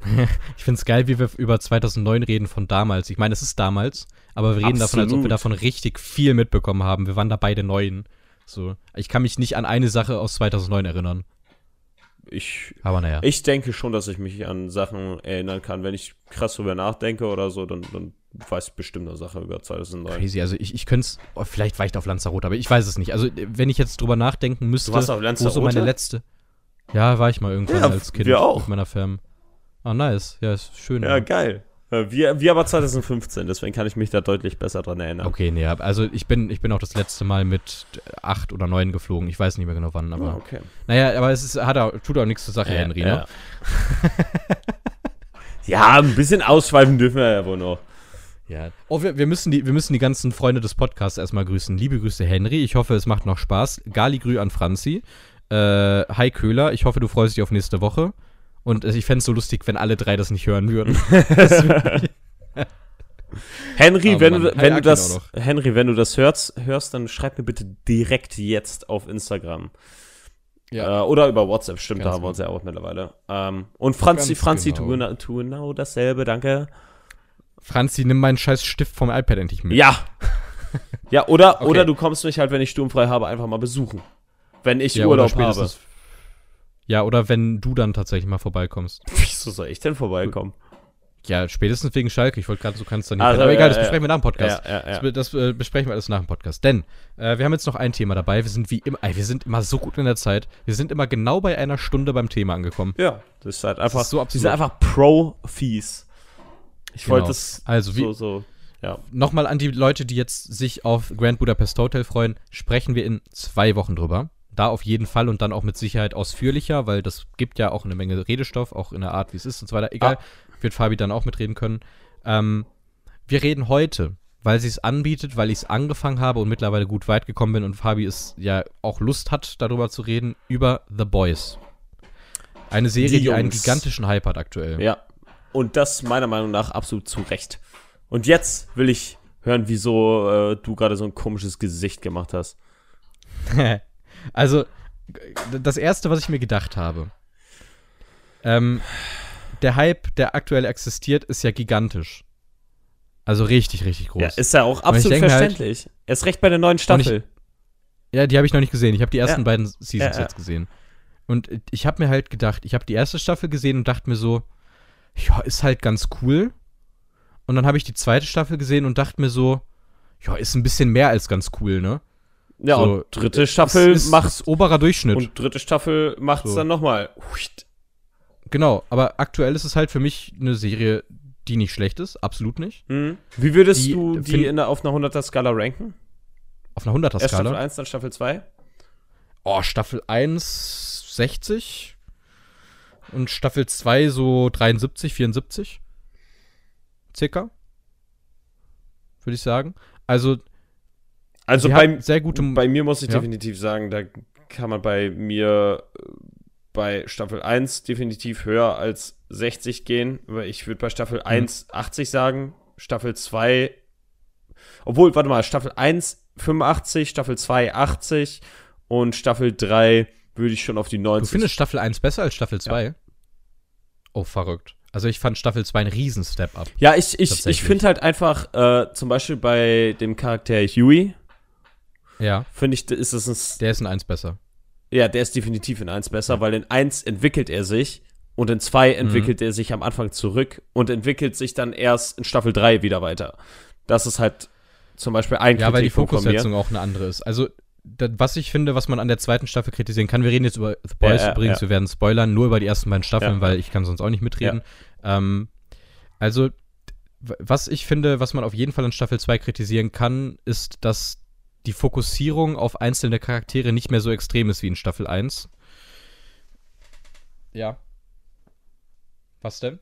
ich finde es geil, wie wir über 2009 reden von damals. Ich meine, es ist damals, aber wir reden davon, als ob wir Absolut. davon richtig viel mitbekommen haben. Wir waren da beide neun. So, ich kann mich nicht an eine Sache aus 2009 erinnern. Ich, Aber naja. ich denke schon, dass ich mich an Sachen erinnern kann. Wenn ich krass drüber nachdenke oder so, dann, dann weiß ich bestimmt eine Sache über 2009. Crazy, also ich, ich könnte es, oh, vielleicht war ich auf Lanzarote, aber ich weiß es nicht. Also, äh, wenn ich jetzt drüber nachdenken müsste, Du warst auf wo so Lanzarote? meine letzte. Ja, war ich mal irgendwann Ja, als Kind wir auch. mit meiner Fam. Ah, nice. Ja, ist schön. Ja, geil. Äh, Wir, wir aber 2015, deswegen kann ich mich da deutlich besser dran erinnern. Okay, nee, also ich bin, ich bin auch das letzte Mal mit acht oder neun geflogen. Ich weiß nicht mehr genau wann, aber. Ah, okay. Naja, aber es ist, hat auch, tut auch nichts zur Sache, Ja, Henry, ja. ne? Ja, ein bisschen ausschweifen dürfen wir ja wohl noch. Ja. Oh, wir, wir, müssen die, wir müssen die ganzen Freunde des Podcasts erstmal grüßen. Liebe Grüße, Henry. Ich hoffe, es macht noch Spaß. Galigrü an Franzi. Äh, hi Köhler. Ich hoffe, du freust dich auf nächste Woche. Und äh, ich fände es so lustig, wenn alle drei das nicht hören würden. Henry, Aber wenn, Mann, du, wenn du Akin das, Henry, wenn du das hörst, hörst, dann schreib mir bitte direkt jetzt auf Instagram. Ja. Äh, oder über WhatsApp, stimmt, da Ganz haben wir uns ja auch mittlerweile. Ähm, und Franzi, Ganz Franzi, genau. genau, tu genau dasselbe, danke. Franzi, nimm meinen scheiß Stift vom iPad endlich mit. Ja. Ja, oder, Okay. oder du kommst mich halt, wenn ich sturmfrei habe, einfach mal besuchen. Wenn ich Ja, Urlaub habe. Ja, oder wenn du dann tatsächlich mal vorbeikommst. Wieso soll ich denn vorbeikommen? Ja, spätestens wegen Schalke. Ich wollte gerade, du kannst dann nicht. Also, aber egal, ja, das ja. besprechen wir nach dem Podcast. Ja, ja, ja. Das, das äh, besprechen wir alles nach dem Podcast. Denn äh, wir haben jetzt noch ein Thema dabei. Wir sind wie immer, ey, wir sind immer so gut in der Zeit. Wir sind immer genau bei einer Stunde beim Thema angekommen. Ja, das ist halt einfach, ist so die sind absurd. einfach Pro-Fees. Ich Genau. wollte es Also wie- so, so, ja. Nochmal an die Leute, die jetzt sich auf Grand Budapest Hotel freuen, sprechen wir in zwei Wochen drüber. Da auf jeden Fall und dann auch mit Sicherheit ausführlicher, weil das gibt ja auch eine Menge Redestoff, auch in der Art, wie es ist und so weiter. Egal, wird Fabi dann auch mitreden können. Ähm, wir reden heute, weil sie es anbietet, weil ich es angefangen habe und mittlerweile gut weit gekommen bin und Fabi es ja auch Lust hat, darüber zu reden, über The Boys. Eine Serie, Die die, einen gigantischen Hype hat aktuell. Ja. Und das meiner Meinung nach absolut zu Recht. Und jetzt will ich hören, wieso äh, du gerade so ein komisches Gesicht gemacht hast. also, das erste, was ich mir gedacht habe. Ähm, der Hype, der aktuell existiert, ist ja gigantisch. Also richtig, richtig groß. Ja, ist ja auch absolut halt- verständlich. Erst recht bei der neuen Staffel. Ja, die habe ich noch nicht gesehen. Ich habe die ersten Ja. beiden Seasons Ja, ja. jetzt gesehen. Und ich habe mir halt gedacht, ich habe die erste Staffel gesehen und dachte mir so, ja, ist halt ganz cool. Und dann habe ich die zweite Staffel gesehen und dachte mir so, ja, ist ein bisschen mehr als ganz cool, ne? ja, so, und dritte Staffel ist, ist, macht ist oberer Durchschnitt. und dritte Staffel macht's So. dann nochmal. Genau, aber aktuell ist es halt für mich eine Serie, die nicht schlecht ist, absolut nicht. Hm. Wie würdest Die, du die in der, auf einer 100er Skala ranken? Auf einer 100er Erst Staffel Skala. 1, dann Staffel 2? Oh, Staffel 1 60 und Staffel 2 so 73, 74. Circa. Würde ich sagen. Also, Also bei, sehr gute. bei mir muss ich Ja. definitiv sagen, da kann man bei mir äh, bei Staffel 1 definitiv höher als 60 gehen. Aber ich würde bei Staffel 1 80 sagen, Staffel 2 obwohl, warte mal, Staffel 1 85, Staffel 2 80 und Staffel 3 würde ich schon auf die du 90. findest Staffel 1 besser als Staffel 2? Oh, verrückt. Also, ich fand Staffel 2 einen riesen Step-Up. ja, ich, ich, ich finde halt einfach, äh, zum Beispiel bei dem Charakter Huey, Ja, finde ich, ist es ein der ist ein 1 besser. Ja, der ist definitiv in 1 besser, weil in 1 entwickelt er sich und in 2 Mhm. entwickelt er sich am Anfang zurück und entwickelt sich dann erst in Staffel 3 wieder weiter. Das ist halt zum Beispiel ein Ja, weil die. Fokussetzung auch eine andere ist. Also, was ich finde, was man an der zweiten Staffel kritisieren kann, wir reden jetzt über The Boys Ja, übrigens, ja. wir werden spoilern, nur über die ersten beiden Staffeln, Ja. weil ich kann sonst auch nicht mitreden. Ähm, also, was ich finde, was man auf jeden Fall an Staffel 2 kritisieren kann, ist, dass die Fokussierung auf einzelne Charaktere nicht mehr so extrem ist wie in Staffel 1. Ja. Was denn?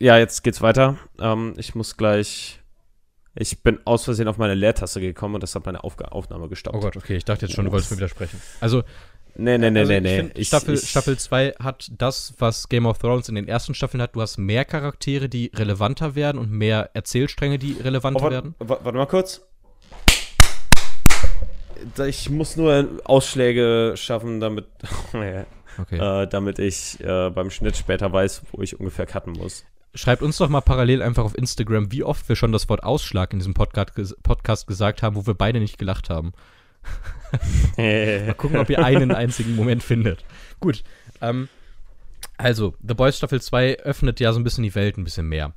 Ja, jetzt geht's weiter. Ähm, ich muss gleich. Ich bin aus Versehen auf meine Leertaste gekommen und das hat meine Aufga Aufnahme gestoppt. Oh Gott, okay, ich dachte jetzt schon, du wolltest mir widersprechen. Also, Nee, nee, nee, also nee, ich nee. find, Ich- Staffel, ich- Staffel 2 hat das, was Game of Thrones in den ersten Staffeln hat. Du hast mehr Charaktere, die relevanter werden und mehr Erzählstränge, die relevanter Oh, warte, werden. wa- warte mal kurz. Ich muss nur Ausschläge schaffen, damit, Okay. äh, damit ich äh, beim Schnitt später weiß, wo ich ungefähr cutten muss. Schreibt uns doch mal parallel einfach auf Instagram, wie oft wir schon das Wort Ausschlag in diesem Podcast, Podcast gesagt haben, wo wir beide nicht gelacht haben. Mal gucken, ob ihr einen einzigen Moment findet. Gut. Ähm, also, The Boys Staffel 2 öffnet ja so ein bisschen die Welt ein bisschen mehr.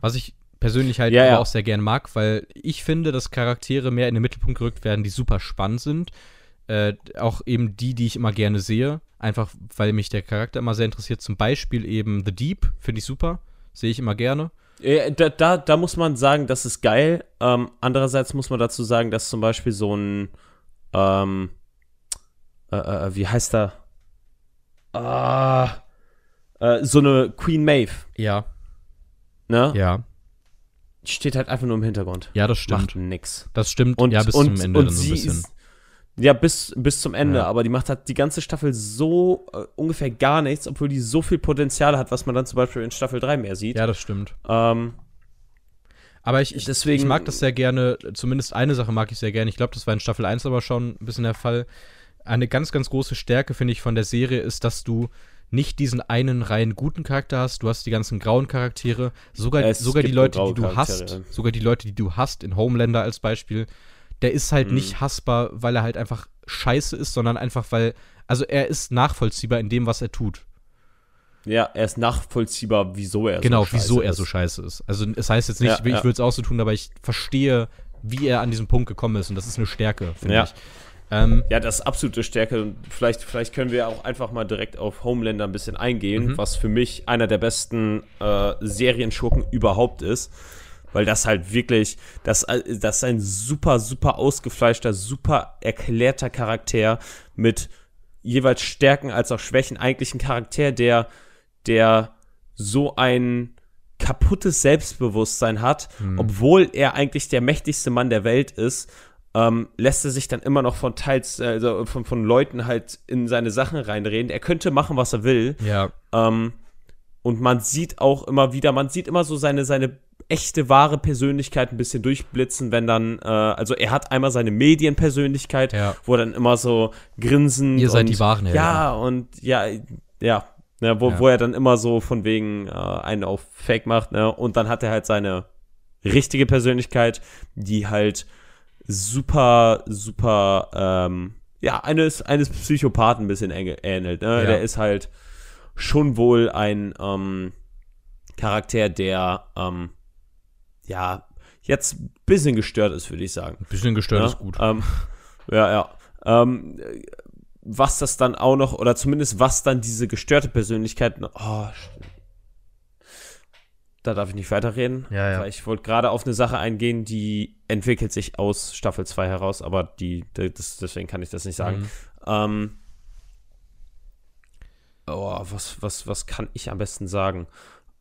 Was ich persönlich halt Ja, ja. auch sehr gern mag, weil ich finde, dass Charaktere mehr in den Mittelpunkt gerückt werden, die super spannend sind. Äh, auch eben die, die ich immer gerne sehe. Einfach, weil mich der Charakter immer sehr interessiert. Zum Beispiel eben The Deep, finde ich super. Sehe ich immer gerne. Da, da, da muss man sagen, das ist geil. Ähm, andererseits muss man dazu sagen, dass zum Beispiel so ein, ähm, äh, äh, wie heißt er? Ah, äh, so eine Queen Maeve, Ja, ne? ja. Steht halt einfach nur im Hintergrund. Ja, das stimmt. Macht nix. Das stimmt. Und, ja, bis und, zum Ende und dann so ein bisschen. ist, ja, bis, bis zum Ende, Ja. aber die macht halt die ganze Staffel so äh, ungefähr gar nichts, obwohl die so viel Potenzial hat, was man dann zum Beispiel in Staffel 3 mehr sieht. Ja, das stimmt. Ähm, Aber ich, ich, Deswegen- ich mag das sehr gerne, zumindest eine Sache mag ich sehr gerne. Ich glaube, das war in Staffel 1 aber schon ein bisschen der Fall. Eine ganz, ganz große Stärke, finde ich, von der Serie ist, dass du nicht diesen einen rein guten Charakter hast, du hast die ganzen grauen Charaktere, sogar, Es sogar die Leute, die du hast, sogar die Leute, die du hast, in Homelander als Beispiel, der ist halt Mhm. nicht hassbar, weil er halt einfach scheiße ist, sondern einfach, weil, also er ist nachvollziehbar in dem, was er tut. Ja, er ist nachvollziehbar, wieso er genau, so scheiße wieso er ist. so scheiße ist. Also es heißt jetzt nicht, Ja, ich ja. würde es auch so tun, aber ich verstehe, wie er an diesen Punkt gekommen ist und das ist eine Stärke, finde Ja. ich. Ähm, Ja, das ist absolute Stärke. Und vielleicht, vielleicht können wir auch einfach mal direkt auf Homelander ein bisschen eingehen, Mhm. was für mich einer der besten äh, Serienschurken überhaupt ist. Weil das halt wirklich, das, äh, das ist ein super, super ausgefleischter, super erklärter Charakter mit jeweils Stärken als auch Schwächen. Eigentlich ein Charakter, der, der so ein kaputtes Selbstbewusstsein hat, Hm. obwohl er eigentlich der mächtigste Mann der Welt ist, ähm, lässt er sich dann immer noch von teils, also von, von Leuten halt in seine Sachen reinreden. Er könnte machen, was er will. ja, Ähm, und man sieht auch immer wieder, man sieht immer so seine, seine echte, wahre Persönlichkeit ein bisschen durchblitzen, wenn dann, äh, also er hat einmal seine Medienpersönlichkeit, Ja. wo er dann immer so grinsen. Ihr seid und, die wahren Helden. Ja, und ja, ja. Ja, wo, Ja. wo er dann immer so von wegen äh, einen auf Fake macht, ne? Und dann hat er halt seine richtige Persönlichkeit, die halt super, super, ähm, ja, eines, eines Psychopathen ein bisschen ähnelt. Ne? Ja. Der ist halt schon wohl ein ähm, Charakter, der ähm, ja jetzt ein bisschen gestört ist, würde ich sagen. ein bisschen gestört ja? ist gut. Ähm, ja, ja. Ähm, was das dann auch noch, oder zumindest was dann diese gestörte Persönlichkeit, oh, da darf ich nicht weiterreden. Ja, ja. Weil ich wollte gerade auf eine Sache eingehen, die entwickelt sich aus Staffel 2 heraus, aber die, die das, deswegen kann ich das nicht sagen. Mhm. Ähm, oh, was, was, was kann ich am besten sagen?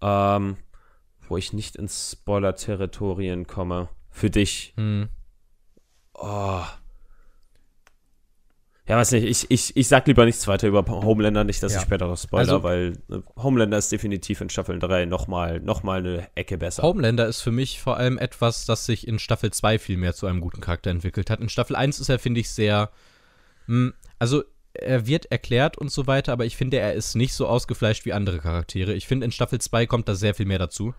Ähm, wo ich nicht ins Spoiler-Territorien komme. Für dich. Hm. Oh. Ja, weiß nicht, ich, ich, ich sag lieber nichts weiter über Homelander, nicht, dass Ja. ich später noch spoiler, Also- weil äh, Homelander ist definitiv in Staffel 3 nochmal noch mal eine Ecke besser. Homelander ist für mich vor allem etwas, das sich in Staffel 2 viel mehr zu einem guten Charakter entwickelt hat. In Staffel 1 ist er, finde ich, sehr. Mh, also, er wird erklärt und so weiter, aber ich finde, er ist nicht so ausgefleischt wie andere Charaktere. Ich finde, in Staffel 2 kommt da sehr viel mehr dazu.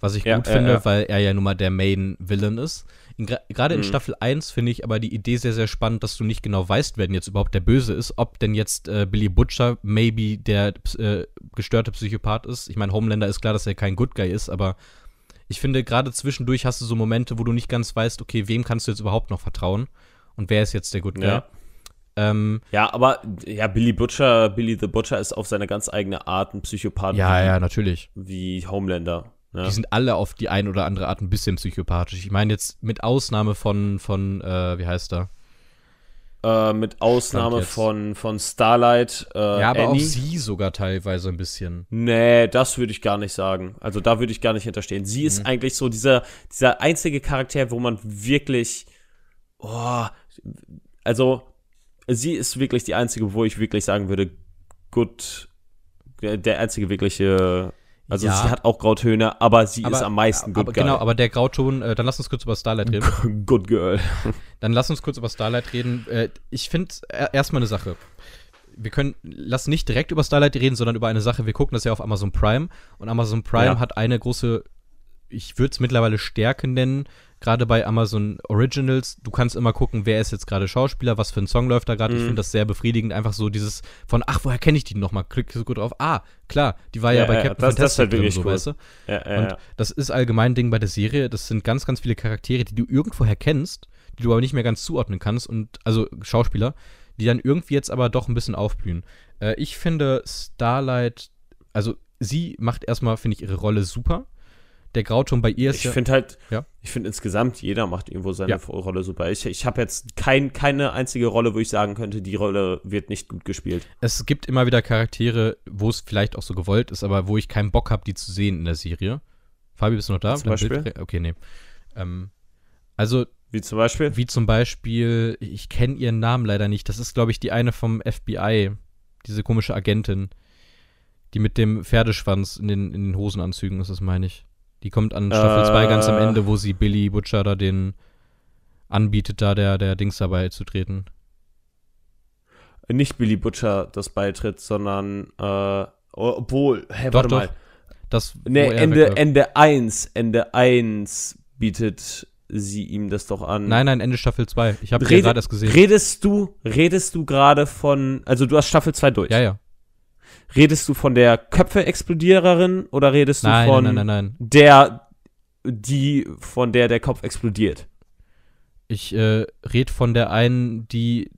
Was ich Ja, gut ja, finde, ja. weil er ja nun mal der Main-Villain ist. Gerade in Mhm. Staffel 1 finde ich aber die Idee sehr, sehr spannend, dass du nicht genau weißt, wer denn jetzt überhaupt der Böse ist. Ob denn jetzt äh, Billy Butcher maybe der äh, gestörte Psychopath ist. Ich meine, Homelander ist klar, dass er kein Good Guy ist, aber ich finde, gerade zwischendurch hast du so Momente, wo du nicht ganz weißt, okay, wem kannst du jetzt überhaupt noch vertrauen? Und wer ist jetzt der Good Guy? Ja. Ähm, Ja, aber ja, Billy Butcher, Billy the Butcher ist auf seine ganz eigene Art ein Psychopath ja, wie, ja, natürlich. wie Homelander. Ne? Die sind alle auf die eine oder andere Art ein bisschen psychopathisch. Ich meine jetzt mit Ausnahme von, von äh, wie heißt er? Äh, mit Ausnahme von, von Starlight. Äh, ja, aber Annie. auch sie sogar teilweise ein bisschen. Nee, das würde ich gar nicht sagen. Also da würde ich gar nicht hinterstehen. Sie ist Mhm. eigentlich so dieser, dieser einzige Charakter, wo man wirklich, oh, also sie ist wirklich die einzige, wo ich wirklich sagen würde, gut, der einzige wirkliche, also Ja. sie hat auch Grautöne, aber sie ist am meisten aber, good guy. Genau, aber der Grauton, äh, dann lass uns kurz über Starlight reden. good girl. Dann lass uns kurz über Starlight reden. Äh, ich finde äh, erstmal eine Sache. Wir können, lass nicht direkt über Starlight reden, sondern über eine Sache. Wir gucken das ja auf Amazon Prime und Amazon Prime Ja. hat eine große, ich würde es mittlerweile Stärke nennen, gerade bei Amazon Originals. Du kannst immer gucken, wer ist jetzt gerade Schauspieler, was für ein Song läuft da gerade. Ich Mhm. finde das sehr befriedigend, einfach so dieses von, ach, woher kenne ich die nochmal? Klick so gut drauf. Ah, klar, die war ja, Ja, bei Captain das- das ist Fantastic halt drin, so, cool. weißt du? Ja, ja, Und das ist allgemein ein Ding bei der Serie. Das sind ganz, ganz viele Charaktere, die du irgendwoher kennst, die du aber nicht mehr ganz zuordnen kannst. Und also Schauspieler, die dann irgendwie jetzt aber doch ein bisschen aufblühen. Äh, ich finde Starlight, also sie macht erstmal, finde ich, ihre Rolle super. Der Grauton bei ihr ist Ich ja. finde halt, Ja. ich finde insgesamt, jeder macht irgendwo seine Ja. Rolle super. Ich, ich habe jetzt kein, keine einzige Rolle, wo ich sagen könnte, die Rolle wird nicht gut gespielt. Es gibt immer wieder Charaktere, wo es vielleicht auch so gewollt ist, aber wo ich keinen Bock habe, die zu sehen in der Serie. Fabi, bist du noch da? Zum Dein Bild- Beispiel? Okay, nee. Ähm, also Wie zum Beispiel? Wie zum Beispiel, ich kenne ihren Namen leider nicht. Das ist, glaube ich, die eine vom FBI, diese komische Agentin, die mit dem Pferdeschwanz in den, in den Hosenanzügen ist, das meine ich. Die kommt an Staffel 2 ganz am Äh. Ende, wo sie Billy Butcher da den anbietet, da der, der Dings dabei zu treten. nicht Billy Butcher das beitritt, sondern äh, obwohl, hä, Doch, warte doch. mal. Das, Nee, Ende. Ende 1, Ende 1 bietet sie ihm das doch an. Nein, nein, Ende Staffel 2. Ich habe gerade erst gesehen. Redest du, redest du gerade von, also du hast Staffel 2 durch. ja, ja. Redest du von der Köpfe-Explodiererin oder redest du Nein, von nein, nein, der, die, von der der Kopf explodiert? Ich äh, rede von der einen, die.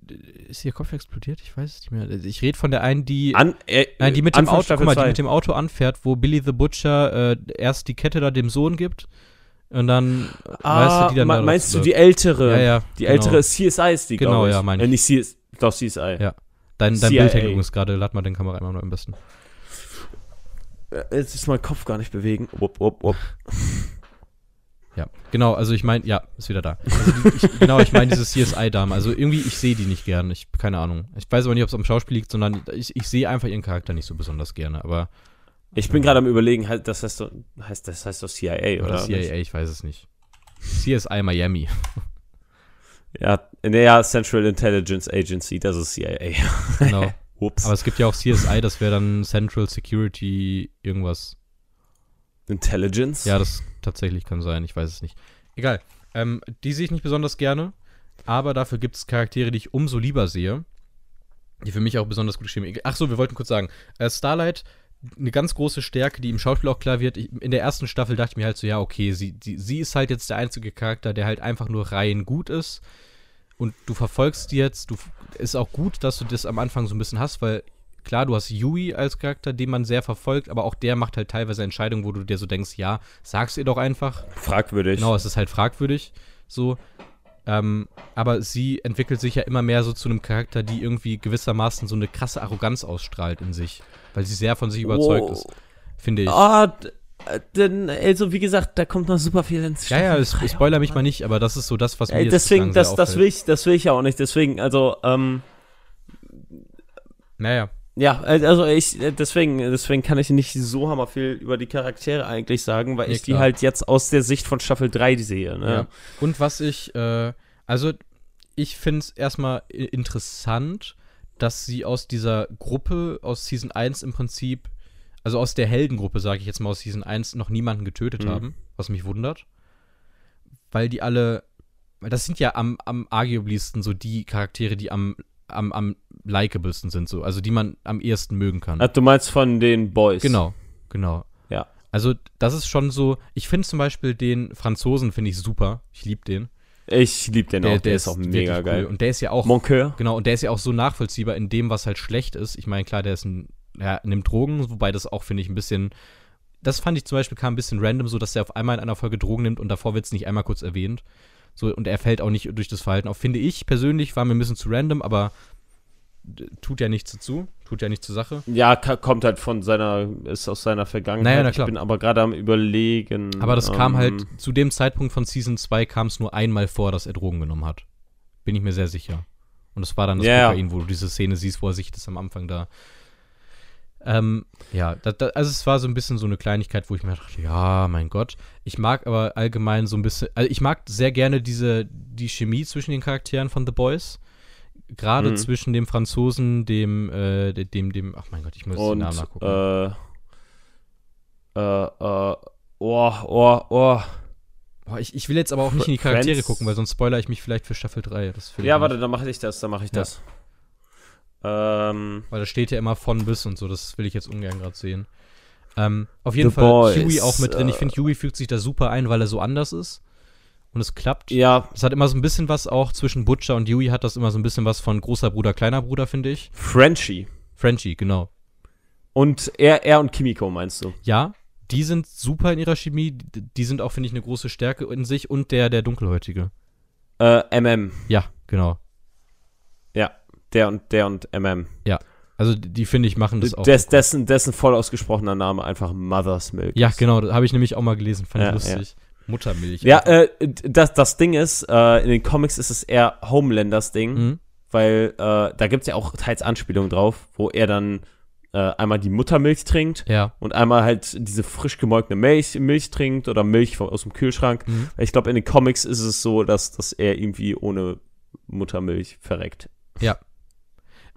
Ist ihr Kopf explodiert? Ich weiß es nicht mehr. Ich rede von der einen, die. An, äh, Nein, die mit dem Auto, guck mal, die mit dem Auto anfährt, wo Billy the Butcher äh, erst die Kette da dem Sohn gibt und dann, ah, weißt du, die dann me- da meinst du die ältere? Ja, ja. Die genau. ältere CSI ist die, Genau, ich. ja, meine Äh, ich. nicht CSI, doch CSI. Ja. Dein, dein CIA. Bild hängt übrigens gerade, lad mal den Kamera einmal noch am besten. Jetzt ist mein Kopf gar nicht bewegen. Wupp, wupp, wupp. Ja, genau, also ich meine, ja, ist wieder da. Also die, ich, genau, ich meine diese CSI-Dame. Also irgendwie, ich sehe die nicht gern. Ich, keine Ahnung. Ich weiß aber nicht, ob es am Schauspiel liegt, sondern ich, ich sehe einfach ihren Charakter nicht so besonders gerne. Aber Ich bin gerade am überlegen, halt, das heißt doch, heißt, das heißt doch CIA, oder oder? CIA, ich weiß es nicht. CSI Miami. Ja, naja, Central Intelligence Agency, das ist CIA. Genau. Ups. Aber es gibt ja auch CSI, das wäre dann Central Security irgendwas. Intelligence? Ja, das tatsächlich kann sein, ich weiß es nicht. Egal. Ähm, die sehe ich nicht besonders gerne, aber dafür gibt es Charaktere, die ich umso lieber sehe, die für mich auch besonders gut geschrieben Ach so, wir wollten kurz sagen, äh, Starlight, eine ganz große Stärke, die im Schauspiel auch klar wird. Ich, in der ersten Staffel dachte ich mir halt so, ja, okay, sie, die, sie ist halt jetzt der einzige Charakter, der halt einfach nur rein gut ist. Und du verfolgst die jetzt, du ist auch gut, dass du das am Anfang so ein bisschen hast, weil klar, du hast Yui als Charakter, den man sehr verfolgt, aber auch der macht halt teilweise Entscheidungen, wo du dir so denkst, ja, sag's ihr doch einfach. Fragwürdig. Genau, es ist halt fragwürdig. So. Ähm, aber sie entwickelt sich ja immer mehr so zu einem Charakter, die irgendwie gewissermaßen so eine krasse Arroganz ausstrahlt in sich. Weil sie sehr von sich überzeugt Oh. ist, finde ich. Äh, denn, also wie gesagt, da kommt noch super viel ins ja, ja, Staffel ich, ich spoiler mich mal nicht, aber das ist so das, was mir jetzt deswegen, das, das will ich, das will ich ja auch nicht. Deswegen, also, ähm, Naja, ja, also ich, deswegen, deswegen kann ich nicht so hammer viel über die Charaktere eigentlich sagen, weil Nee, ich die klar. halt jetzt aus der Sicht von Staffel 3 sehe, ne? Ja. Und was ich, äh, also ich finde es erstmal interessant, dass sie aus dieser Gruppe, aus Season 1 im Prinzip, also aus der Heldengruppe, sage ich jetzt mal, aus Season 1 noch niemanden getötet Mhm. haben, was mich wundert. Weil die alle, weil das sind ja am, am arguablysten so die Charaktere, die am, am, am likeablesten sind, so, also die man am ehesten mögen kann. Ah, Du meinst von den Boys. Genau, genau. Ja. Also das ist schon so, ich finde zum Beispiel den Franzosen, finde ich super, ich liebe den. Ich liebe den auch, der, ist auch wirklich mega geil. Und der ist ja auch, Mon Coeur? genau, und der ist ja auch so nachvollziehbar in dem, was halt schlecht ist. Ich meine, klar, der ist ein, ja, nimmt Drogen, wobei das auch, finde ich, ein bisschen, das fand ich zum Beispiel kam ein bisschen random, so dass er auf einmal in einer Folge Drogen nimmt und davor wird es nicht einmal kurz erwähnt. So, und er fällt auch nicht durch das Verhalten auf. Finde ich persönlich, war mir ein bisschen zu random, aber tut ja nichts dazu, tut ja nichts zur Sache. Ja, kommt halt von seiner, ist aus seiner Vergangenheit. Naja, na klar. Ich bin aber gerade am überlegen. Aber das kam ähm, halt, zu dem Zeitpunkt von Season 2 kam es nur einmal vor, dass er Drogen genommen hat. Bin ich mir sehr sicher. Und das war dann das ja. Kokain, wo du diese Szene siehst, wo er sich das am Anfang da. Ähm, ja, da, da, also es war so ein bisschen so eine Kleinigkeit, wo ich mir dachte, ja, mein Gott. Ich mag aber allgemein so ein bisschen, also ich mag sehr gerne diese, die Chemie zwischen den Charakteren von The Boys. Gerade Mhm. zwischen dem Franzosen, dem, äh, de- dem, dem, ach mein Gott, ich muss den Und, Namen nachgucken. äh, äh, äh, oh, oh, oh. Boah, ich, ich will jetzt aber auch nicht in die Charaktere Friends- gucken, weil sonst spoiler ich mich vielleicht für Staffel 3. Das will ich Ja, warte, dann mache ich das, dann mache ich Ja. das. Ähm, Weil da steht ja immer von bis und so, das will ich jetzt ungern gerade sehen. Ähm, auf jeden The Fall Boys, Huey auch mit drin. Ich äh, finde, Huey fügt sich da super ein, weil er so anders ist. Und es klappt. ja, Es hat immer so ein bisschen was auch zwischen Butcher und Huey hat das immer so ein bisschen was von großer Bruder, kleiner Bruder, finde ich. Frenchie. Frenchie, genau. Und er, er und Kimiko, meinst du? Ja, die sind super in ihrer Chemie. Die, sind auch, finde ich, eine große Stärke in sich. Und der, der Dunkelhäutige. Äh, MM. Ja, genau. Ja, der und der und MM. Also die, finde ich, machen das auch. Des, dessen, dessen voll ausgesprochener Name einfach Mother's Milk. ja, genau, das habe ich nämlich auch mal gelesen. Fand Ja, ich lustig. Muttermilch. Ja, äh, das, das Ding ist, äh, in den Comics ist es eher Homelanders Ding, Mhm. weil äh, da gibt es ja auch teils Anspielungen drauf, wo er dann äh, einmal die Muttermilch trinkt Ja. und einmal halt diese frisch gemolkene Milch, Milch trinkt oder Milch vom, aus dem Kühlschrank. Mhm. Ich glaube, in den Comics ist es so, dass, dass er irgendwie ohne Muttermilch verreckt.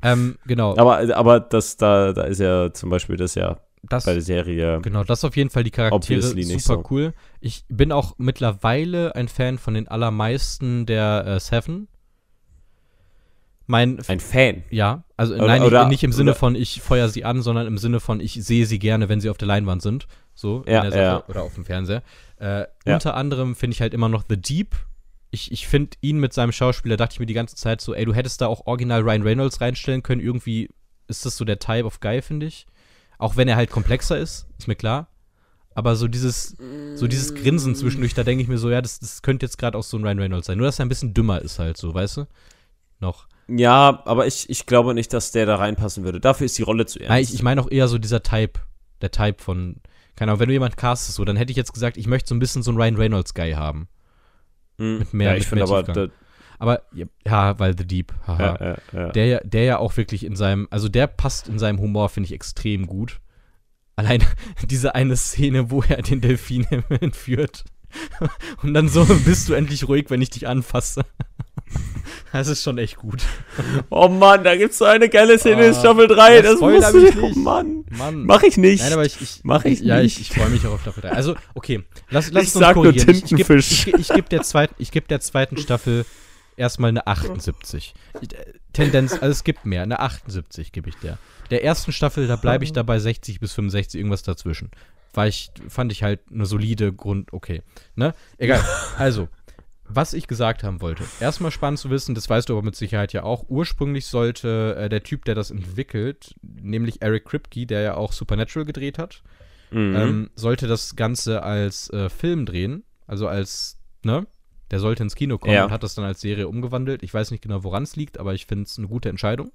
Ähm, genau. Aber, aber das, da, da ist ja zum Beispiel das ja das, bei der Serie. Genau, das auf jeden Fall die Charaktere super so. cool. Ich bin auch mittlerweile ein Fan von den allermeisten der äh, Seven. Mein Ein Fan. ja, also Oder- nein, oder- nicht, im Sinne oder- von ich feuer sie an, sondern im Sinne von ich sehe sie gerne, wenn sie auf der Leinwand sind, so Ja, in der Sache ja. oder auf dem Fernseher. Äh, Ja. Unter anderem finde ich halt immer noch The Deep. Ich, ich finde ihn mit seinem Schauspieler, dachte ich mir die ganze Zeit so, ey, du hättest da auch original Ryan Reynolds reinstellen können. Irgendwie ist das so der Type of Guy, finde ich. Auch wenn er halt komplexer ist, ist mir klar. Aber so dieses, so dieses Grinsen zwischendurch, da denke ich mir so, ja, das, das könnte jetzt gerade auch so ein Ryan Reynolds sein. Nur, dass er ein bisschen dümmer ist halt so, weißt du? Noch. Ja, aber ich, ich glaube nicht, dass der da reinpassen würde. Dafür ist die Rolle zu ernst. Nein, ich, ich meine auch eher so dieser Type, der Type von, keine Ahnung, wenn du jemand castest, so, dann hätte ich jetzt gesagt, ich möchte so ein bisschen so einen Ryan Reynolds-Guy haben. Hm. mit mehr- ja, ich finde aber, Tiefgang. Aber, ja, weil The Deep, haha. ja, ja. Der, ja- der ja auch wirklich in seinem, also der passt in seinem Humor, finde ich, extrem gut. Allein diese eine Szene, wo er den Delfin entführt. Und dann so, bist du endlich ruhig, wenn ich dich anfasse. Das ist schon echt gut. Oh Mann, da gibt's so eine geile Szene in Ah, Staffel 3. ja, Das du mich Oh nicht. Mann. Mann. Mach ich nicht. Nein, aber ich, ich Mach ich ja, nicht. ich, ich freue mich auch auf Staffel 3. Also, okay, lass, lass Ich uns sag nur korrigieren. Ich, ich gebe Tintenfisch. ich, ich geb der, ich geb der zweiten Staffel erstmal eine 78. Ich, äh, Tendenz, also es gibt mehr, eine 78 gebe ich der. Der ersten Staffel, da bleibe ich dabei 60 bis 65, irgendwas dazwischen. War ich, fand ich halt eine solide Grund, okay. Ne? Egal. Also, was ich gesagt haben wollte. Erstmal spannend zu wissen, das weißt du aber mit Sicherheit ja auch. Ursprünglich sollte äh, der Typ, der das entwickelt, nämlich Eric Kripke, der ja auch Supernatural gedreht hat, Mhm. ähm, sollte das Ganze als äh, Film drehen. Also als, ne? Der sollte ins Kino kommen Ja. und hat das dann als Serie umgewandelt. Ich weiß nicht genau, woran es liegt, aber ich finde es eine gute Entscheidung.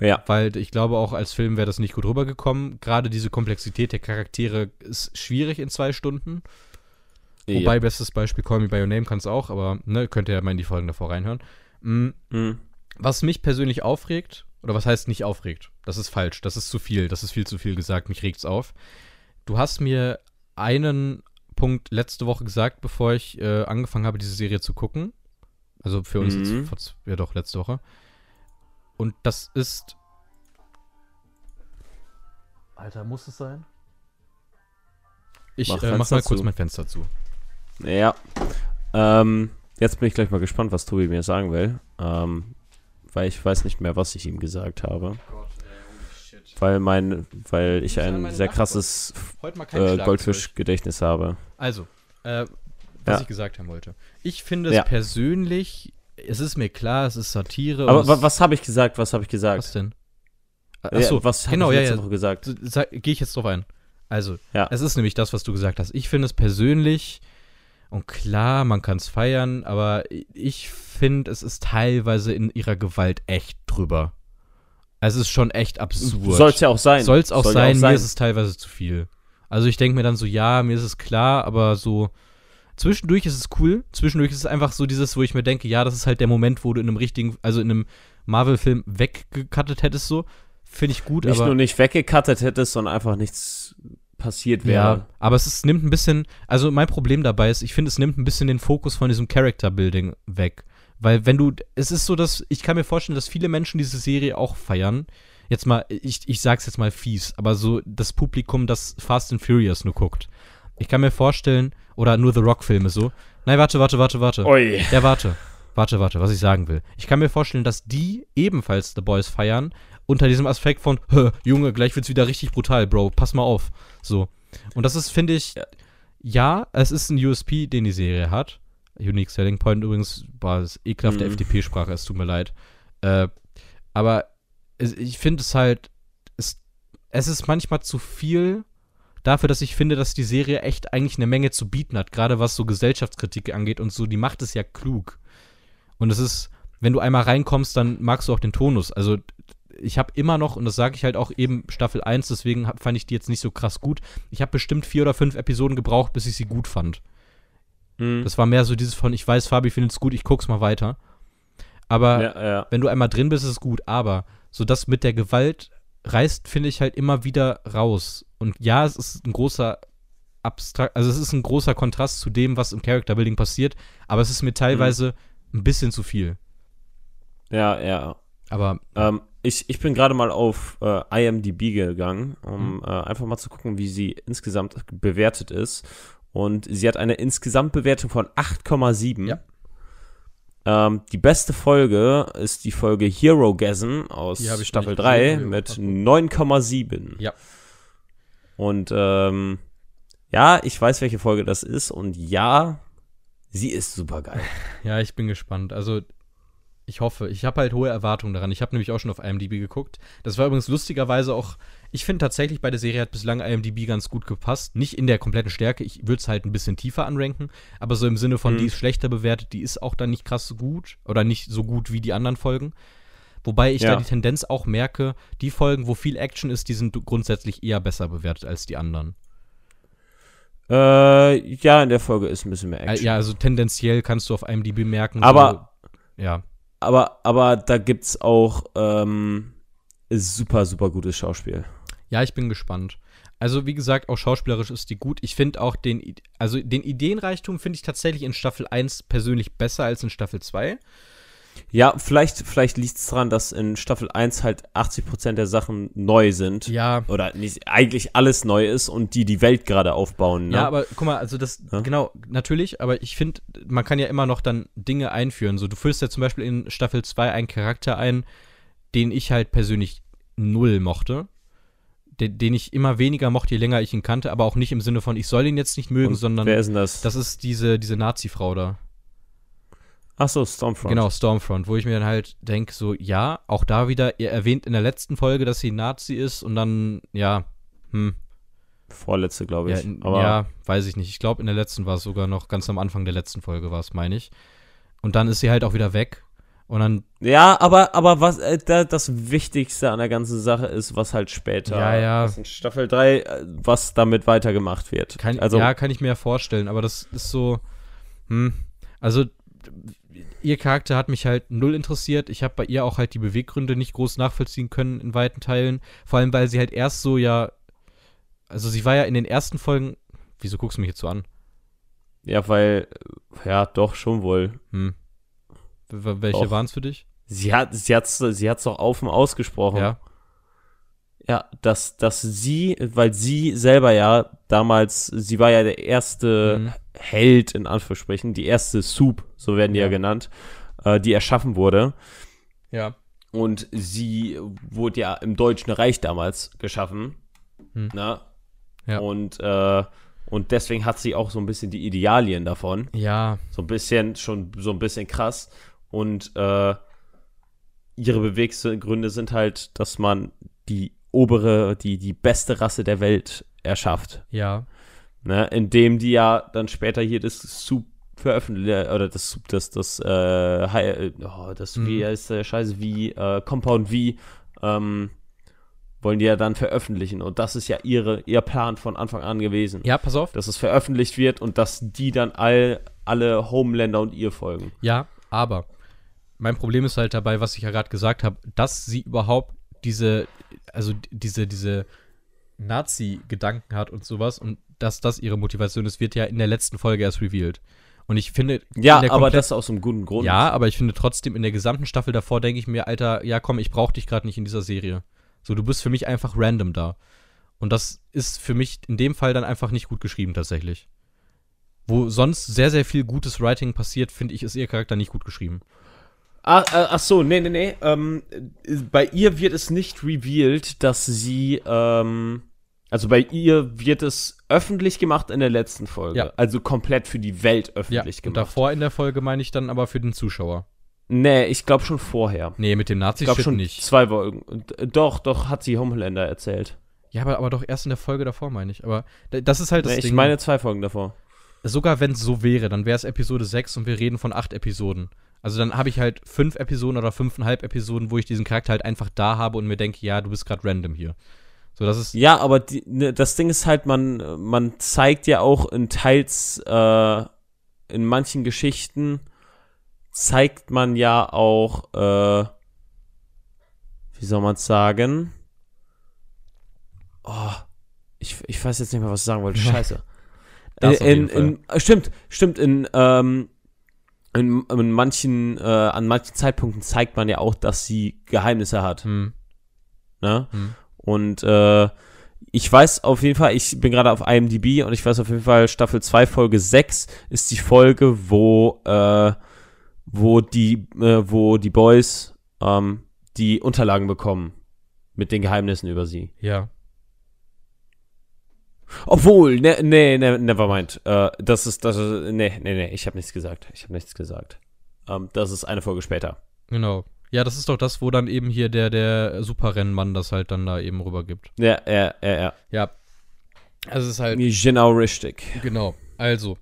ja. Weil ich glaube, auch als Film wäre das nicht gut rübergekommen. Gerade diese Komplexität der Charaktere ist schwierig in zwei Stunden. Wobei, ja. bestes Beispiel, Call Me By Your Name kann es auch, aber ne, könnt ihr ja mal in die Folgen davor reinhören. Mm, Mhm. was mich persönlich aufregt, oder was heißt nicht aufregt? Das ist falsch, das ist zu viel, das ist viel zu viel gesagt, mich regt's auf. Du hast mir einen Punkt letzte Woche gesagt, bevor ich äh, angefangen habe, diese Serie zu gucken. Also für uns Mhm. jetzt, ja doch, letzte Woche. Und das ist. Alter, muss es sein? Ich Mach äh, mach mal kurz zu. mein Fenster zu. Ja. Ähm, jetzt bin ich gleich mal gespannt, was Tobi mir sagen will. Ähm, weil ich weiß nicht mehr, was ich ihm gesagt habe. Weil mein, weil ich ein sehr krasses äh. Goldfischgedächtnis habe. Also, äh, was Ja. ich gesagt haben wollte. Ich finde es Ja. persönlich, es ist mir klar, es ist Satire. Aber es- wa- was habe ich gesagt? Was habe ich gesagt? Was denn? Ja, Achso, was habe genau, ich ja, letzte ja. Woche gesagt? Gehe ich jetzt drauf ein. Also, es ist nämlich das, was du gesagt hast. Ich finde es persönlich, und klar, man kann es feiern, aber ich finde, es ist teilweise in ihrer Gewalt echt drüber. Es ist schon echt absurd. Soll es ja auch sein. Soll es auch Soll sein, mir ist es teilweise zu viel. Also ich denke mir dann so, ja, mir ist es klar, aber so zwischendurch ist es cool. Zwischendurch ist es einfach so dieses, wo ich mir denke, ja, das ist halt der Moment, wo du in einem richtigen, also in einem Marvel-Film weggekattet hättest, so. Finde ich gut, nicht aber. nur nicht weggekattet hättest, sondern einfach nichts passiert wäre. Ja, aber es ist, nimmt ein bisschen, also mein Problem dabei ist, ich finde, es nimmt ein bisschen den Fokus von diesem Character-Building weg. Weil wenn du, es ist so, dass, ich kann mir vorstellen, dass viele Menschen diese Serie auch feiern. Jetzt mal, ich, ich sag's jetzt mal fies, aber so das Publikum, das Fast and Furious nur guckt. Ich kann mir vorstellen, oder nur The Rock-Filme so. Nein, warte, warte, warte, warte. Ui. Ja, warte. Warte, warte, was ich sagen will. Ich kann mir vorstellen, dass die ebenfalls The Boys feiern, unter diesem Aspekt von, "Hä, Junge, gleich wird's wieder richtig brutal, Bro, pass mal auf. So. Und das ist, finde ich, Ja. ja. es ist ein USP, den die Serie hat. Unique Selling Point übrigens, war das ekelhafte Mhm. FDP-Sprache, es tut mir leid. Äh, aber es, ich finde es halt, es, es ist manchmal zu viel dafür, dass ich finde, dass die Serie echt eigentlich eine Menge zu bieten hat, gerade was so Gesellschaftskritik angeht und so, die macht es ja klug. Und es ist, wenn du einmal reinkommst, dann magst du auch den Tonus. Also ich habe immer noch, und das sage ich halt auch eben Staffel 1, deswegen hab, fand ich die jetzt nicht so krass gut. Ich habe bestimmt vier oder fünf Episoden gebraucht, bis ich sie gut fand. Hm. Das war mehr so dieses von, ich weiß, Fabi findet es gut, ich guck's mal weiter. Aber ja, ja. wenn du einmal drin bist, ist es gut. Aber so das mit der Gewalt reißt, finde ich halt immer wieder raus. Und ja, es ist ein großer abstrakt, also es ist ein großer Kontrast zu dem, was im Character Building passiert, aber es ist mir teilweise ein bisschen zu viel. Ja, ja. Aber Ähm, ich, ich bin gerade mal auf äh, IMDb gegangen, um mhm. äh, einfach mal zu gucken, wie sie insgesamt bewertet ist. Und sie hat eine Insgesamtbewertung von 8,7. Ja. Ähm, die beste Folge ist die Folge Hero Gasm aus Staffel 3 mit 9,7. Ja. Und ähm, ja, ich weiß, welche Folge das ist. Und ja, sie ist super geil. Ja, ich bin gespannt. Also ich hoffe, ich habe halt hohe Erwartungen daran. Ich habe nämlich auch schon auf IMDb geguckt. Das war übrigens lustigerweise auch, ich finde tatsächlich bei der Serie hat bislang IMDb ganz gut gepasst. Nicht in der kompletten Stärke, ich würde es halt ein bisschen tiefer anranken, aber so im Sinne von, mhm. die ist schlechter bewertet, die ist auch dann nicht krass so gut oder nicht so gut wie die anderen Folgen. Wobei ich ja. da die Tendenz auch merke, die Folgen, wo viel Action ist, die sind grundsätzlich eher besser bewertet als die anderen. Äh, ja, in der Folge ist ein bisschen mehr Action. Ja, also tendenziell kannst du auf IMDb merken. Aber, so, ja aber, aber da gibt's auch ähm, super, super gutes Schauspiel. Ja, ich bin gespannt. Also, wie gesagt, auch schauspielerisch ist die gut. Ich finde auch den, also den Ideenreichtum finde ich tatsächlich in Staffel 1 persönlich besser als in Staffel 2. Ja, vielleicht, vielleicht liegt es daran, dass in Staffel 1 halt 80% der Sachen neu sind. Ja. Oder nicht, eigentlich alles neu ist und die die Welt gerade aufbauen. Ne? Ja, aber guck mal, also das, ja? genau, natürlich, aber ich finde, man kann ja immer noch dann Dinge einführen. So, du führst ja zum Beispiel in Staffel 2 einen Charakter ein, den ich halt persönlich null mochte. Den, den ich immer weniger mochte, je länger ich ihn kannte, aber auch nicht im Sinne von, ich soll ihn jetzt nicht mögen, und sondern. Wer ist denn das? Das ist diese, diese Nazi-Frau da. Ach so, Stormfront. Genau, Stormfront, wo ich mir dann halt denke, so, ja, auch da wieder, ihr erwähnt in der letzten Folge, dass sie Nazi ist und dann, ja, hm. Vorletzte, glaube ich. Ja, aber ja, weiß ich nicht. Ich glaube, in der letzten war es sogar noch, ganz am Anfang der letzten Folge war es, meine ich. Und dann ist sie halt auch wieder weg. Und dann. Ja, aber, aber was äh, da, das Wichtigste an der ganzen Sache ist, was halt später ja, ja. Was in Staffel 3, äh, was damit weitergemacht wird. Kann, also, ja, kann ich mir ja vorstellen, aber das ist so. Hm. Also ihr Charakter hat mich halt null interessiert. Ich habe bei ihr auch halt die Beweggründe nicht groß nachvollziehen können in weiten Teilen. Vor allem, weil sie halt erst so ja. Also sie war ja in den ersten Folgen. Wieso guckst du mich jetzt so an? Ja, weil. Ja, doch, schon wohl. Hm. Welche waren es für dich? Sie hat sie hat's, sie hat's doch offen ausgesprochen. Ja. Ja, dass, dass sie, weil sie selber ja damals, sie war ja der erste mhm. Held, in Anführungsstrichen, die erste Soup, so werden die ja, ja genannt, äh, die erschaffen wurde. Ja. Und sie wurde ja im Deutschen Reich damals geschaffen. Hm. Na? Ja. Und, äh, und deswegen hat sie auch so ein bisschen die Idealien davon. Ja. So ein bisschen, schon so ein bisschen krass. Und äh, ihre Beweggründe sind halt, dass man die obere, die, die beste Rasse der Welt erschafft. Ja. Ne, indem die ja dann später hier das Soup veröffentlichen, oder das Soup, das, das, äh, oh, das, mhm. wie heißt der Scheiße, wie, äh, Compound V, ähm, wollen die ja dann veröffentlichen. Und das ist ja ihre, ihr Plan von Anfang an gewesen. Ja, pass auf. Dass es veröffentlicht wird und dass die dann all, alle Homeländer und ihr folgen. Ja, aber mein Problem ist halt dabei, was ich ja gerade gesagt habe, dass sie überhaupt diese, also diese, diese Nazi-Gedanken hat und sowas und dass das ihre Motivation ist, wird ja in der letzten Folge erst revealed. Und ich finde. Ja, aber das aus einem guten Grund. Ja, aber ich finde trotzdem in der gesamten Staffel davor denke ich mir, Alter, ja komm, ich brauche dich gerade nicht in dieser Serie. So, du bist für mich einfach random da. Und das ist für mich in dem Fall dann einfach nicht gut geschrieben tatsächlich. Wo sonst sehr, sehr viel gutes Writing passiert, finde ich, ist ihr Charakter nicht gut geschrieben. Ach, äh, ach so, nee, nee, nee. Ähm, bei ihr wird es nicht revealed, dass sie ähm, also bei ihr wird es öffentlich gemacht in der letzten Folge. Ja. Also komplett für die Welt öffentlich ja, gemacht. Und davor in der Folge meine ich dann aber für den Zuschauer. Nee, ich glaube schon vorher. Nee, mit dem nazi ich schon nicht. Zwei Folgen. Doch, doch, hat sie Homelander erzählt. Ja, aber, aber doch erst in der Folge davor, meine ich. Aber das ist halt das nee, Ding. Ich meine zwei Folgen davor. Sogar wenn es so wäre, dann wäre es Episode 6 und wir reden von acht Episoden. Also dann habe ich halt fünf Episoden oder fünfeinhalb Episoden, wo ich diesen Charakter halt einfach da habe und mir denke, ja, du bist gerade random hier. So, das ist ja, aber die, ne, das Ding ist halt, man, man zeigt ja auch in teils, äh, in manchen Geschichten zeigt man ja auch, äh, wie soll man sagen? Oh, ich, ich weiß jetzt nicht mehr, was ich sagen wollte. Scheiße. in, in, in, stimmt, stimmt, in, ähm, in, in manchen, äh, an manchen Zeitpunkten zeigt man ja auch, dass sie Geheimnisse hat. Hm. Ne? Mhm. Und äh, ich weiß auf jeden Fall, ich bin gerade auf IMDb und ich weiß auf jeden Fall, Staffel 2, Folge 6 ist die Folge, wo, äh, wo, die, äh, wo die Boys ähm, die Unterlagen bekommen mit den Geheimnissen über sie. Ja. Obwohl, ne, ne, ne, never mind. Äh, das ist, das ist, ne, ne, ne, ich habe nichts gesagt. Ich habe nichts gesagt. Ähm, das ist eine Folge später. Genau. Ja, das ist doch das, wo dann eben hier der, der Superrennmann das halt dann da eben rübergibt. Ja, ja, ja, ja. Ja. Also es ist halt. Genau richtig. Genau. Also,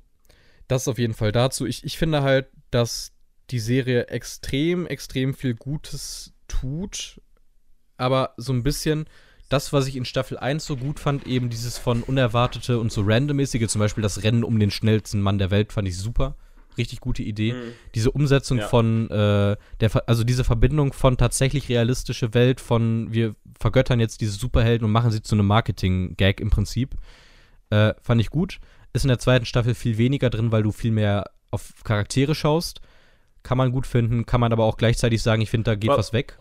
das auf jeden Fall dazu. Ich, ich finde halt, dass die Serie extrem, extrem viel Gutes tut, aber so ein bisschen das, was ich in Staffel 1 so gut fand, eben dieses von unerwartete und so randommäßige, zum Beispiel das Rennen um den schnellsten Mann der Welt, fand ich super richtig gute Idee. Mhm. Diese Umsetzung ja. von äh, der, also diese Verbindung von tatsächlich realistische Welt, von wir vergöttern jetzt diese Superhelden und machen sie zu einem Marketing-Gag im Prinzip, äh, fand ich gut. Ist in der zweiten Staffel viel weniger drin, weil du viel mehr auf Charaktere schaust. Kann man gut finden, kann man aber auch gleichzeitig sagen, ich finde, da geht aber, was weg.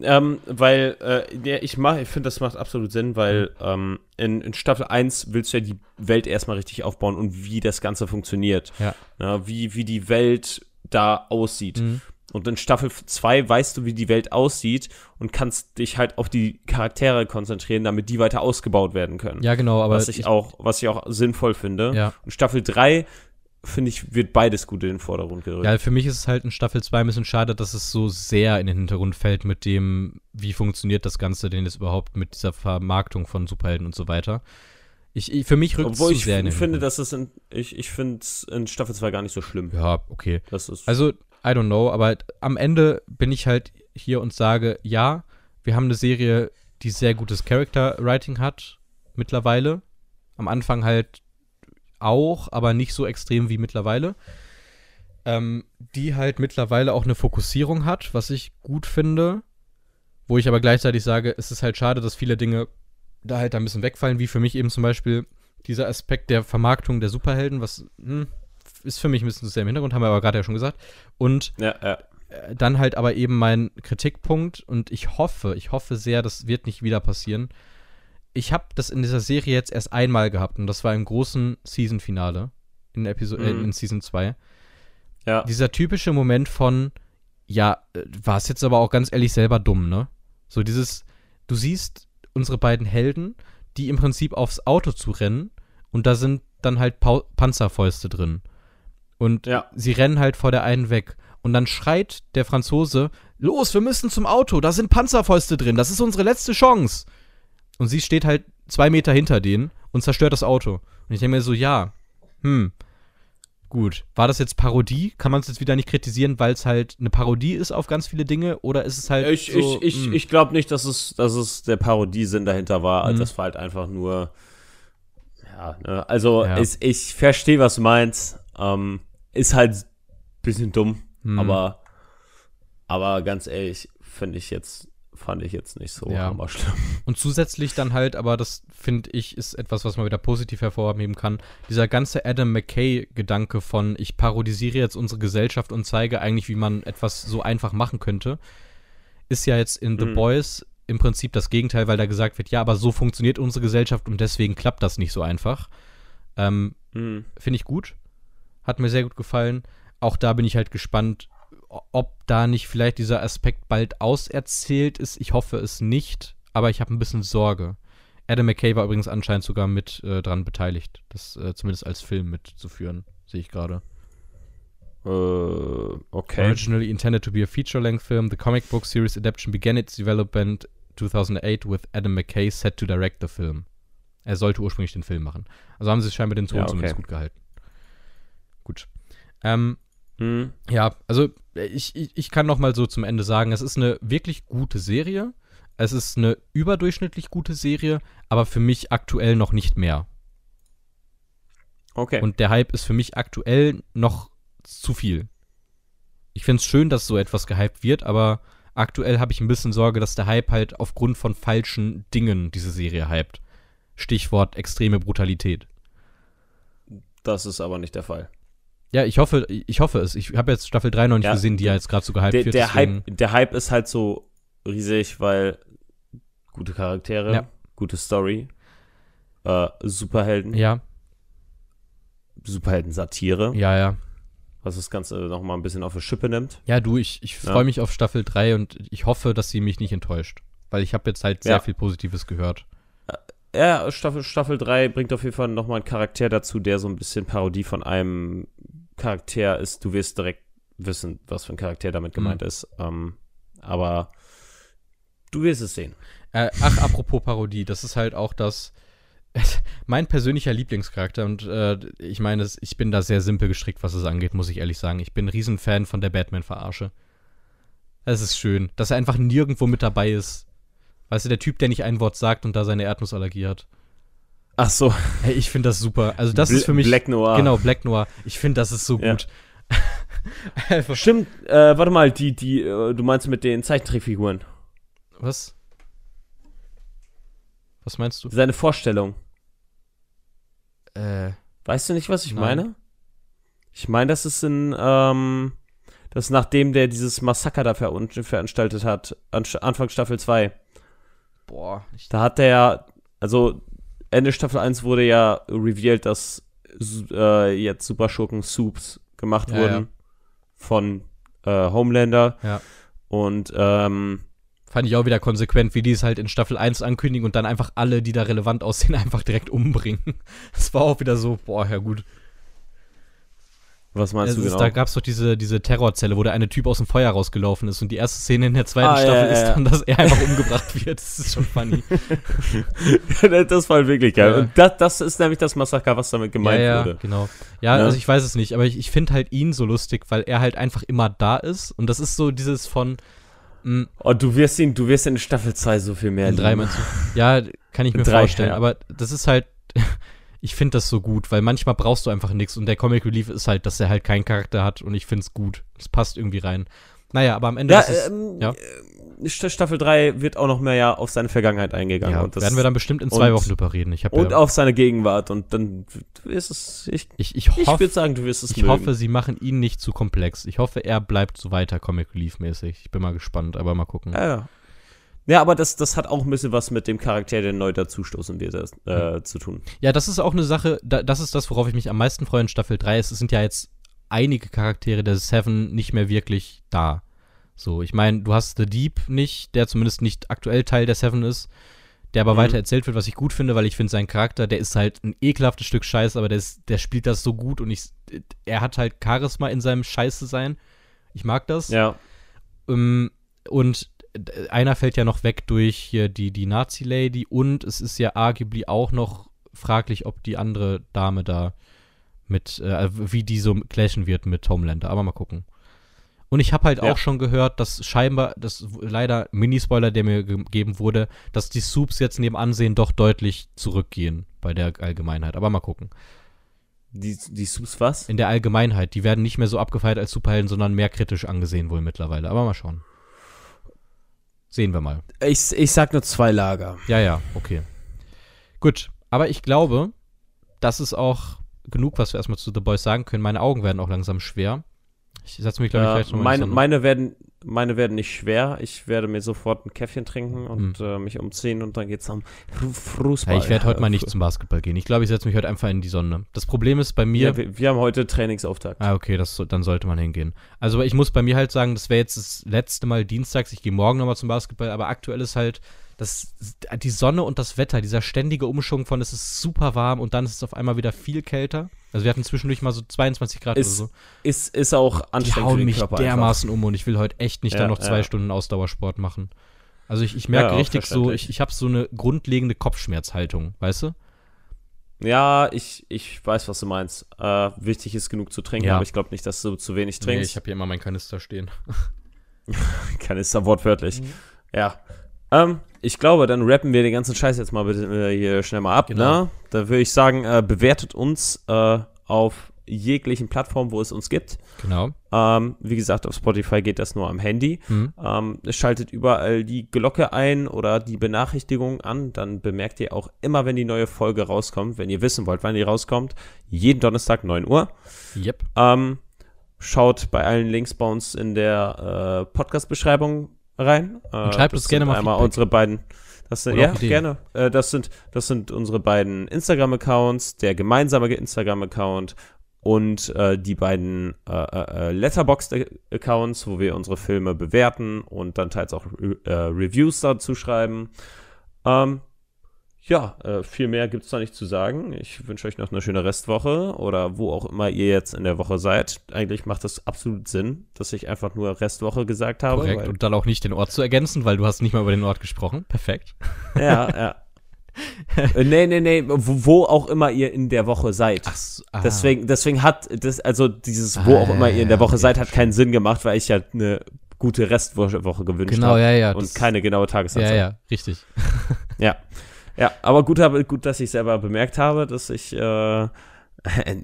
Ähm, weil, äh, ja, ich, ich finde, das macht absolut Sinn, weil ähm, in, in, Staffel 1 willst du ja die Welt erstmal richtig aufbauen und wie das Ganze funktioniert. Ja. ja wie, wie die Welt da aussieht. Mhm. Und in Staffel 2 weißt du, wie die Welt aussieht und kannst dich halt auf die Charaktere konzentrieren, damit die weiter ausgebaut werden können. Ja, genau, aber. Was ich, ich auch, was ich auch sinnvoll finde. Ja. Und Staffel 3 finde ich, wird beides gut in den Vordergrund gerückt. Ja, für mich ist es halt in Staffel 2 ein bisschen schade, dass es so sehr in den Hintergrund fällt mit dem, wie funktioniert das Ganze denn jetzt überhaupt mit dieser Vermarktung von Superhelden und so weiter. Ich, ich für mich rückt es zu ich sehr in den finde, dass es in, ich, ich finde es in Staffel 2 gar nicht so schlimm. Ja, okay. Also, I don't know, aber am Ende bin ich halt hier und sage, ja, wir haben eine Serie, die sehr gutes Character Writing hat, mittlerweile. Am Anfang halt auch, aber nicht so extrem wie mittlerweile. Ähm, die halt mittlerweile auch eine Fokussierung hat, was ich gut finde. Wo ich aber gleichzeitig sage, es ist halt schade, dass viele Dinge da halt ein bisschen wegfallen, wie für mich eben zum Beispiel dieser Aspekt der Vermarktung der Superhelden, was hm, ist für mich ein bisschen zu sehr im Hintergrund, haben wir aber gerade ja schon gesagt. Und ja, ja. Äh, dann halt aber eben mein Kritikpunkt und ich hoffe, ich hoffe sehr, das wird nicht wieder passieren, ich habe das in dieser Serie jetzt erst einmal gehabt und das war im großen Season-Finale in, Episode, äh, mhm. äh, in Season 2. Ja. Dieser typische Moment von, ja, äh, war es jetzt aber auch ganz ehrlich selber dumm, ne? So dieses, du siehst unsere beiden Helden, die im Prinzip aufs Auto zu rennen und da sind dann halt pa Panzerfäuste drin. Und ja. sie rennen halt vor der einen weg. Und dann schreit der Franzose, los, wir müssen zum Auto, da sind Panzerfäuste drin, das ist unsere letzte Chance. Und sie steht halt zwei Meter hinter denen und zerstört das Auto. Und ich denke mir so, ja, hm, gut. War das jetzt Parodie? Kann man es jetzt wieder nicht kritisieren, weil es halt eine Parodie ist auf ganz viele Dinge? Oder ist es halt. Ich, so, ich, ich, hm. ich glaube nicht, dass es, dass es der Parodiesinn dahinter war. Mhm. Das war halt einfach nur. Ja, ne? also ja. Ist, ich verstehe, was du meinst. Ähm, ist halt ein bisschen dumm, mhm. aber, aber ganz ehrlich, finde ich jetzt fand ich jetzt nicht so ja. schlimm. Und zusätzlich dann halt, aber das finde ich ist etwas, was man wieder positiv hervorheben kann, dieser ganze Adam McKay-Gedanke von, ich parodisiere jetzt unsere Gesellschaft und zeige eigentlich, wie man etwas so einfach machen könnte, ist ja jetzt in The mhm. Boys im Prinzip das Gegenteil, weil da gesagt wird, ja, aber so funktioniert unsere Gesellschaft und deswegen klappt das nicht so einfach. Ähm, mhm. Finde ich gut. Hat mir sehr gut gefallen. Auch da bin ich halt gespannt, ob da nicht vielleicht dieser Aspekt bald auserzählt ist. Ich hoffe es nicht, aber ich habe ein bisschen Sorge. Adam McKay war übrigens anscheinend sogar mit äh, dran beteiligt, das äh, zumindest als Film mitzuführen, sehe ich gerade. Uh, okay. Originally intended to be a feature-length film, the comic book series adaptation began its development 2008 with Adam McKay set to direct the film. Er sollte ursprünglich den Film machen. Also haben sie scheinbar den Ton ja, okay. zumindest gut gehalten. Gut. Ähm, hm. Ja, also ich, ich, ich kann noch mal so zum Ende sagen, es ist eine wirklich gute Serie. Es ist eine überdurchschnittlich gute Serie, aber für mich aktuell noch nicht mehr. Okay. Und der Hype ist für mich aktuell noch zu viel. Ich finde es schön, dass so etwas gehypt wird, aber aktuell habe ich ein bisschen Sorge, dass der Hype halt aufgrund von falschen Dingen diese Serie hypt. Stichwort extreme Brutalität. Das ist aber nicht der Fall. Ja, ich hoffe, ich hoffe es. Ich habe jetzt Staffel 3 noch nicht ja, gesehen, die ja jetzt gerade so gehypt der, wird. Der Hype, der Hype ist halt so riesig, weil Gute Charaktere, Ja. gute Story, äh, Superhelden, Ja, Superhelden-Satire, ja, ja. was das Ganze nochmal ein bisschen auf die Schippe nimmt. Ja, du, ich, ich Ja. freue mich auf Staffel 3 und ich hoffe, dass sie mich nicht enttäuscht. Weil ich habe jetzt halt sehr Ja. viel Positives gehört. Ja, Staffel, Staffel 3 bringt auf jeden Fall nochmal einen Charakter dazu, der so ein bisschen Parodie von einem Charakter ist. Du wirst direkt wissen, was für ein Charakter damit gemeint ist. Ähm, aber du wirst es sehen. Äh, ach, apropos Parodie, das ist halt auch das. Mein persönlicher Lieblingscharakter und äh, ich meine, es- ich bin da sehr simpel gestrickt, was es angeht, muss ich ehrlich sagen. Ich bin ein Riesenfan von der Batman-Verarsche. Es ist schön, dass er einfach nirgendwo mit dabei ist. Weißt du, der Typ, der nicht ein Wort sagt und da seine Erdnussallergie hat. Ach so, Hey, ich finde das super. Also das ist Bl- für mich Black Noir. genau Black Noir. Ich finde, das ist so Ja. gut. Stimmt, äh, warte mal, die, die, äh, du meinst mit den Zeichentrickfiguren. Was? Was meinst du? Seine Vorstellung. Äh, Weißt du nicht, was ich Nein. meine? Ich meine, das ist in, ähm, das nachdem der dieses Massaker da veranstaltet hat, an, Anfang Staffel 2. boah, Da hat der ja, also Ende Staffel 1 wurde ja revealed, dass äh, jetzt Superschurken Soups gemacht Ja, wurden ja. von äh, Homelander. Ja. Und ähm, fand ich auch wieder konsequent, wie die es halt in Staffel 1 ankündigen und dann einfach alle, die da relevant aussehen, einfach direkt umbringen. Das war auch wieder so, boah, ja gut. Was meinst Es du ist, genau? Da gab es doch diese, diese Terrorzelle, wo der eine Typ aus dem Feuer rausgelaufen ist und die erste Szene in der zweiten Ah, Staffel ja, ist ja. dann, dass er einfach umgebracht wird. Das ist schon funny. das war halt wirklich geil. Ja. Und das, das ist nämlich das Massaker, was damit gemeint ja, ja, wurde. genau. Ja, Ja. also ich weiß es nicht, aber ich, ich finde halt ihn so lustig, weil er halt einfach immer da ist und das ist so dieses von mh, Und Oh, du wirst ihn, du wirst in Staffel 2 so viel mehr in drei meinst du? Ja, kann ich mir Drei, vorstellen, ja. aber das ist halt ich finde das so gut, weil manchmal brauchst du einfach nichts und der Comic Relief ist halt, dass er halt keinen Charakter hat und ich finde es gut. Es passt irgendwie rein. Naja, aber am Ende Ja, ist ähm, ja. äh, St- Staffel 3 wird auch noch mehr ja auf seine Vergangenheit eingegangen. ja, und das, werden wir dann bestimmt in zwei und- Wochen drüber reden. Ich habe und ja, auf seine Gegenwart. Und dann wirst es, ich, ich, ich, ich hoffe, würde sagen, du wirst es ich mögen. hoffe, sie machen ihn nicht zu komplex. Ich hoffe, er bleibt so weiter Comic Relief mäßig. Ich bin mal gespannt, aber mal gucken. Ja, ja. Ja, aber das, das hat auch ein bisschen was mit dem Charakter, der neu dazustoßen wird, äh, zu tun. Ja, das ist auch eine Sache, da, das ist das, worauf ich mich am meisten freue in Staffel 3. Es sind ja jetzt einige Charaktere der Seven nicht mehr wirklich da. So, ich meine, du hast The Deep nicht, der zumindest nicht aktuell Teil der Seven ist, der aber Mhm. weiter erzählt wird, was ich gut finde, weil ich finde, sein Charakter, der ist halt ein ekelhaftes Stück Scheiße, aber der, ist, der spielt das so gut und ich, er hat halt Charisma in seinem Scheiße sein. Ich mag das. Ja. Ähm, und einer fällt ja noch weg durch hier die, die Nazi-Lady und es ist ja arguably auch noch fraglich, ob die andere Dame da mit, äh, wie die so clashen wird mit Homelander. Aber mal gucken. Und ich habe halt Ja. auch schon gehört, dass scheinbar, das leider Minispoiler, der mir gegeben wurde, dass die Soups jetzt neben Ansehen doch deutlich zurückgehen bei der Allgemeinheit. Aber mal gucken. Die, die Subs was? In der Allgemeinheit, die werden nicht mehr so abgefeiert als Superhelden, sondern mehr kritisch angesehen wohl mittlerweile. Aber mal schauen. Sehen wir mal. Ich, ich sag nur zwei Lager. Ja, ja, okay. Gut, aber ich glaube, das ist auch genug, was wir erstmal zu The Boys sagen können. Meine Augen werden auch langsam schwer. Ich setze mich, glaube ich, Äh, vielleicht nochmal meine, meine, werden, meine werden nicht schwer. Ich werde mir sofort ein Käffchen trinken und äh, mich umziehen und dann geht's am Fu- Fußball. Hm. ja, ich werde heute mal nicht zum Basketball gehen. Ich glaube, ich setze mich heute einfach in die Sonne. Das Problem ist bei mir. Ja, wir, wir haben heute Trainingsauftakt. Ah, okay, das, dann sollte man hingehen. Also ich muss bei mir halt sagen, das wäre jetzt das letzte Mal dienstags. Ich gehe morgen nochmal zum Basketball, aber aktuell ist halt das, die Sonne und das Wetter, dieser ständige Umschwung von es ist super warm und dann ist es auf einmal wieder viel kälter. Also wir hatten zwischendurch mal so 22 Grad Ist oder so. Ist, ist auch Die anstrengend für hauen mich Körper dermaßen um und ich will heute echt nicht Ja, dann noch zwei ja. Stunden Ausdauersport machen. Also ich, ich merke Ja, richtig so, ich, ich habe so eine grundlegende Kopfschmerzhaltung, weißt du? Einfach. Ja, ich, ich weiß, was du meinst. Äh, wichtig ist genug zu trinken, Ja. aber ich glaube nicht, dass du zu wenig Nee, trinkst. ich habe hier immer meinen Kanister stehen. Kanister wortwörtlich. Mhm. Ja. Ähm, ich glaube, dann rappen wir den ganzen Scheiß jetzt mal bitte äh, hier schnell mal ab. Genau. Ne? Da würde ich sagen, äh, bewertet uns äh, auf jeglichen Plattformen, wo es uns gibt. Genau. Ähm, wie gesagt, auf Spotify geht das nur am Handy. Hm. Ähm, schaltet überall die Glocke ein oder die Benachrichtigung an. Dann bemerkt ihr auch immer, wenn die neue Folge rauskommt. Wenn ihr wissen wollt, wann die rauskommt. Jeden Donnerstag 9 Uhr. Yep. Ähm, schaut bei allen Links bei uns in der äh, Podcast-Beschreibung rein. Äh, Und schreibt das uns gerne mal einmal Feedback. unsere beiden. Das sind, ja, gerne. Äh, das, sind, das sind unsere beiden Instagram-Accounts, der gemeinsame Instagram-Account und äh, die beiden äh, äh, Letterboxd-Accounts, wo wir unsere Filme bewerten und dann teils auch äh, Reviews dazu schreiben. Ähm, ja, äh, viel mehr gibt es da nicht zu sagen. Ich wünsche euch noch eine schöne Restwoche oder wo auch immer ihr jetzt in der Woche seid. Eigentlich macht das absolut Sinn, dass ich einfach nur Restwoche gesagt habe. Korrekt, und dann auch nicht den Ort zu ergänzen, weil du hast nicht mal über den Ort gesprochen. Perfekt. Ja, ja. äh, nee, nee, nee, wo, wo, auch immer ihr in der Woche seid. Ach, so, ah. deswegen, deswegen hat das, also dieses, wo ah, auch immer ihr in der Woche ja, seid, hat keinen Sinn gemacht, weil ich ja eine gute Restwoche gewünscht genau, habe. Ja, ja, und keine genaue Tagesanzahl. Ja, ja, richtig. ja. Ja, aber gut, gut, dass ich selber bemerkt habe, dass ich äh,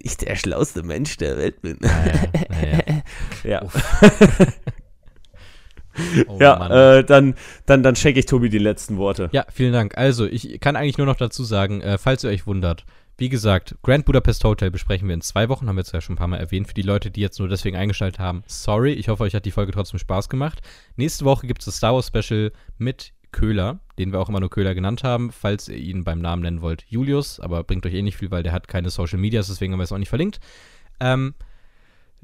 nicht der schlauste Mensch der Welt bin. Naja, naja. ja. Oh, ja, äh, dann, dann, dann schenke ich Tobi die letzten Worte. Ja, vielen Dank. Also, ich kann eigentlich nur noch dazu sagen, äh, falls ihr euch wundert, wie gesagt, Grand Budapest Hotel besprechen wir in zwei Wochen, haben wir jetzt ja schon ein paar Mal erwähnt. Für die Leute, die jetzt nur deswegen eingeschaltet haben, sorry. Ich hoffe, euch hat die Folge trotzdem Spaß gemacht. Nächste Woche gibt es das Star Wars Special mit Köhler, den wir auch immer nur Köhler genannt haben, falls ihr ihn beim Namen nennen wollt, Julius, aber bringt euch eh nicht viel, weil der hat keine Social Medias, deswegen haben wir es auch nicht verlinkt. Ähm,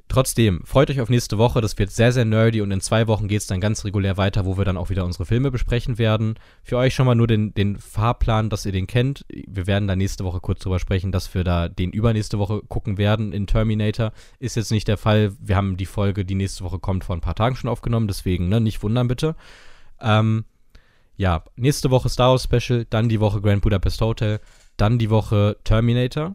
trotzdem, freut euch auf nächste Woche, das wird sehr, sehr nerdy und in zwei Wochen geht es dann ganz regulär weiter, wo wir dann auch wieder unsere Filme besprechen werden. Für euch schon mal nur den, den Fahrplan, dass ihr den kennt. Wir werden da nächste Woche kurz drüber sprechen, dass wir da den übernächste Woche gucken werden in Terminator. Ist jetzt nicht der Fall. Wir haben die Folge, die nächste Woche kommt, vor ein paar Tagen schon aufgenommen, deswegen ne, nicht wundern bitte. Ähm, ja, nächste Woche Star Wars Special, dann die Woche Grand Budapest Hotel, dann die Woche Terminator.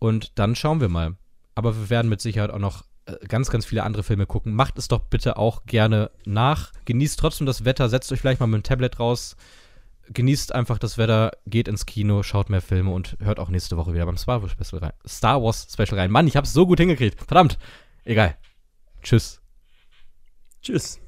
Und dann schauen wir mal. Aber wir werden mit Sicherheit auch noch äh, ganz, ganz viele andere Filme gucken. Macht es doch bitte auch gerne nach. Genießt trotzdem das Wetter, setzt euch vielleicht mal mit dem Tablet raus. Genießt einfach das Wetter, geht ins Kino, schaut mehr Filme und hört auch nächste Woche wieder beim Star Wars Special rein. Star Wars Special rein. Mann, ich hab's so gut hingekriegt. Verdammt. Egal. Tschüss. Tschüss.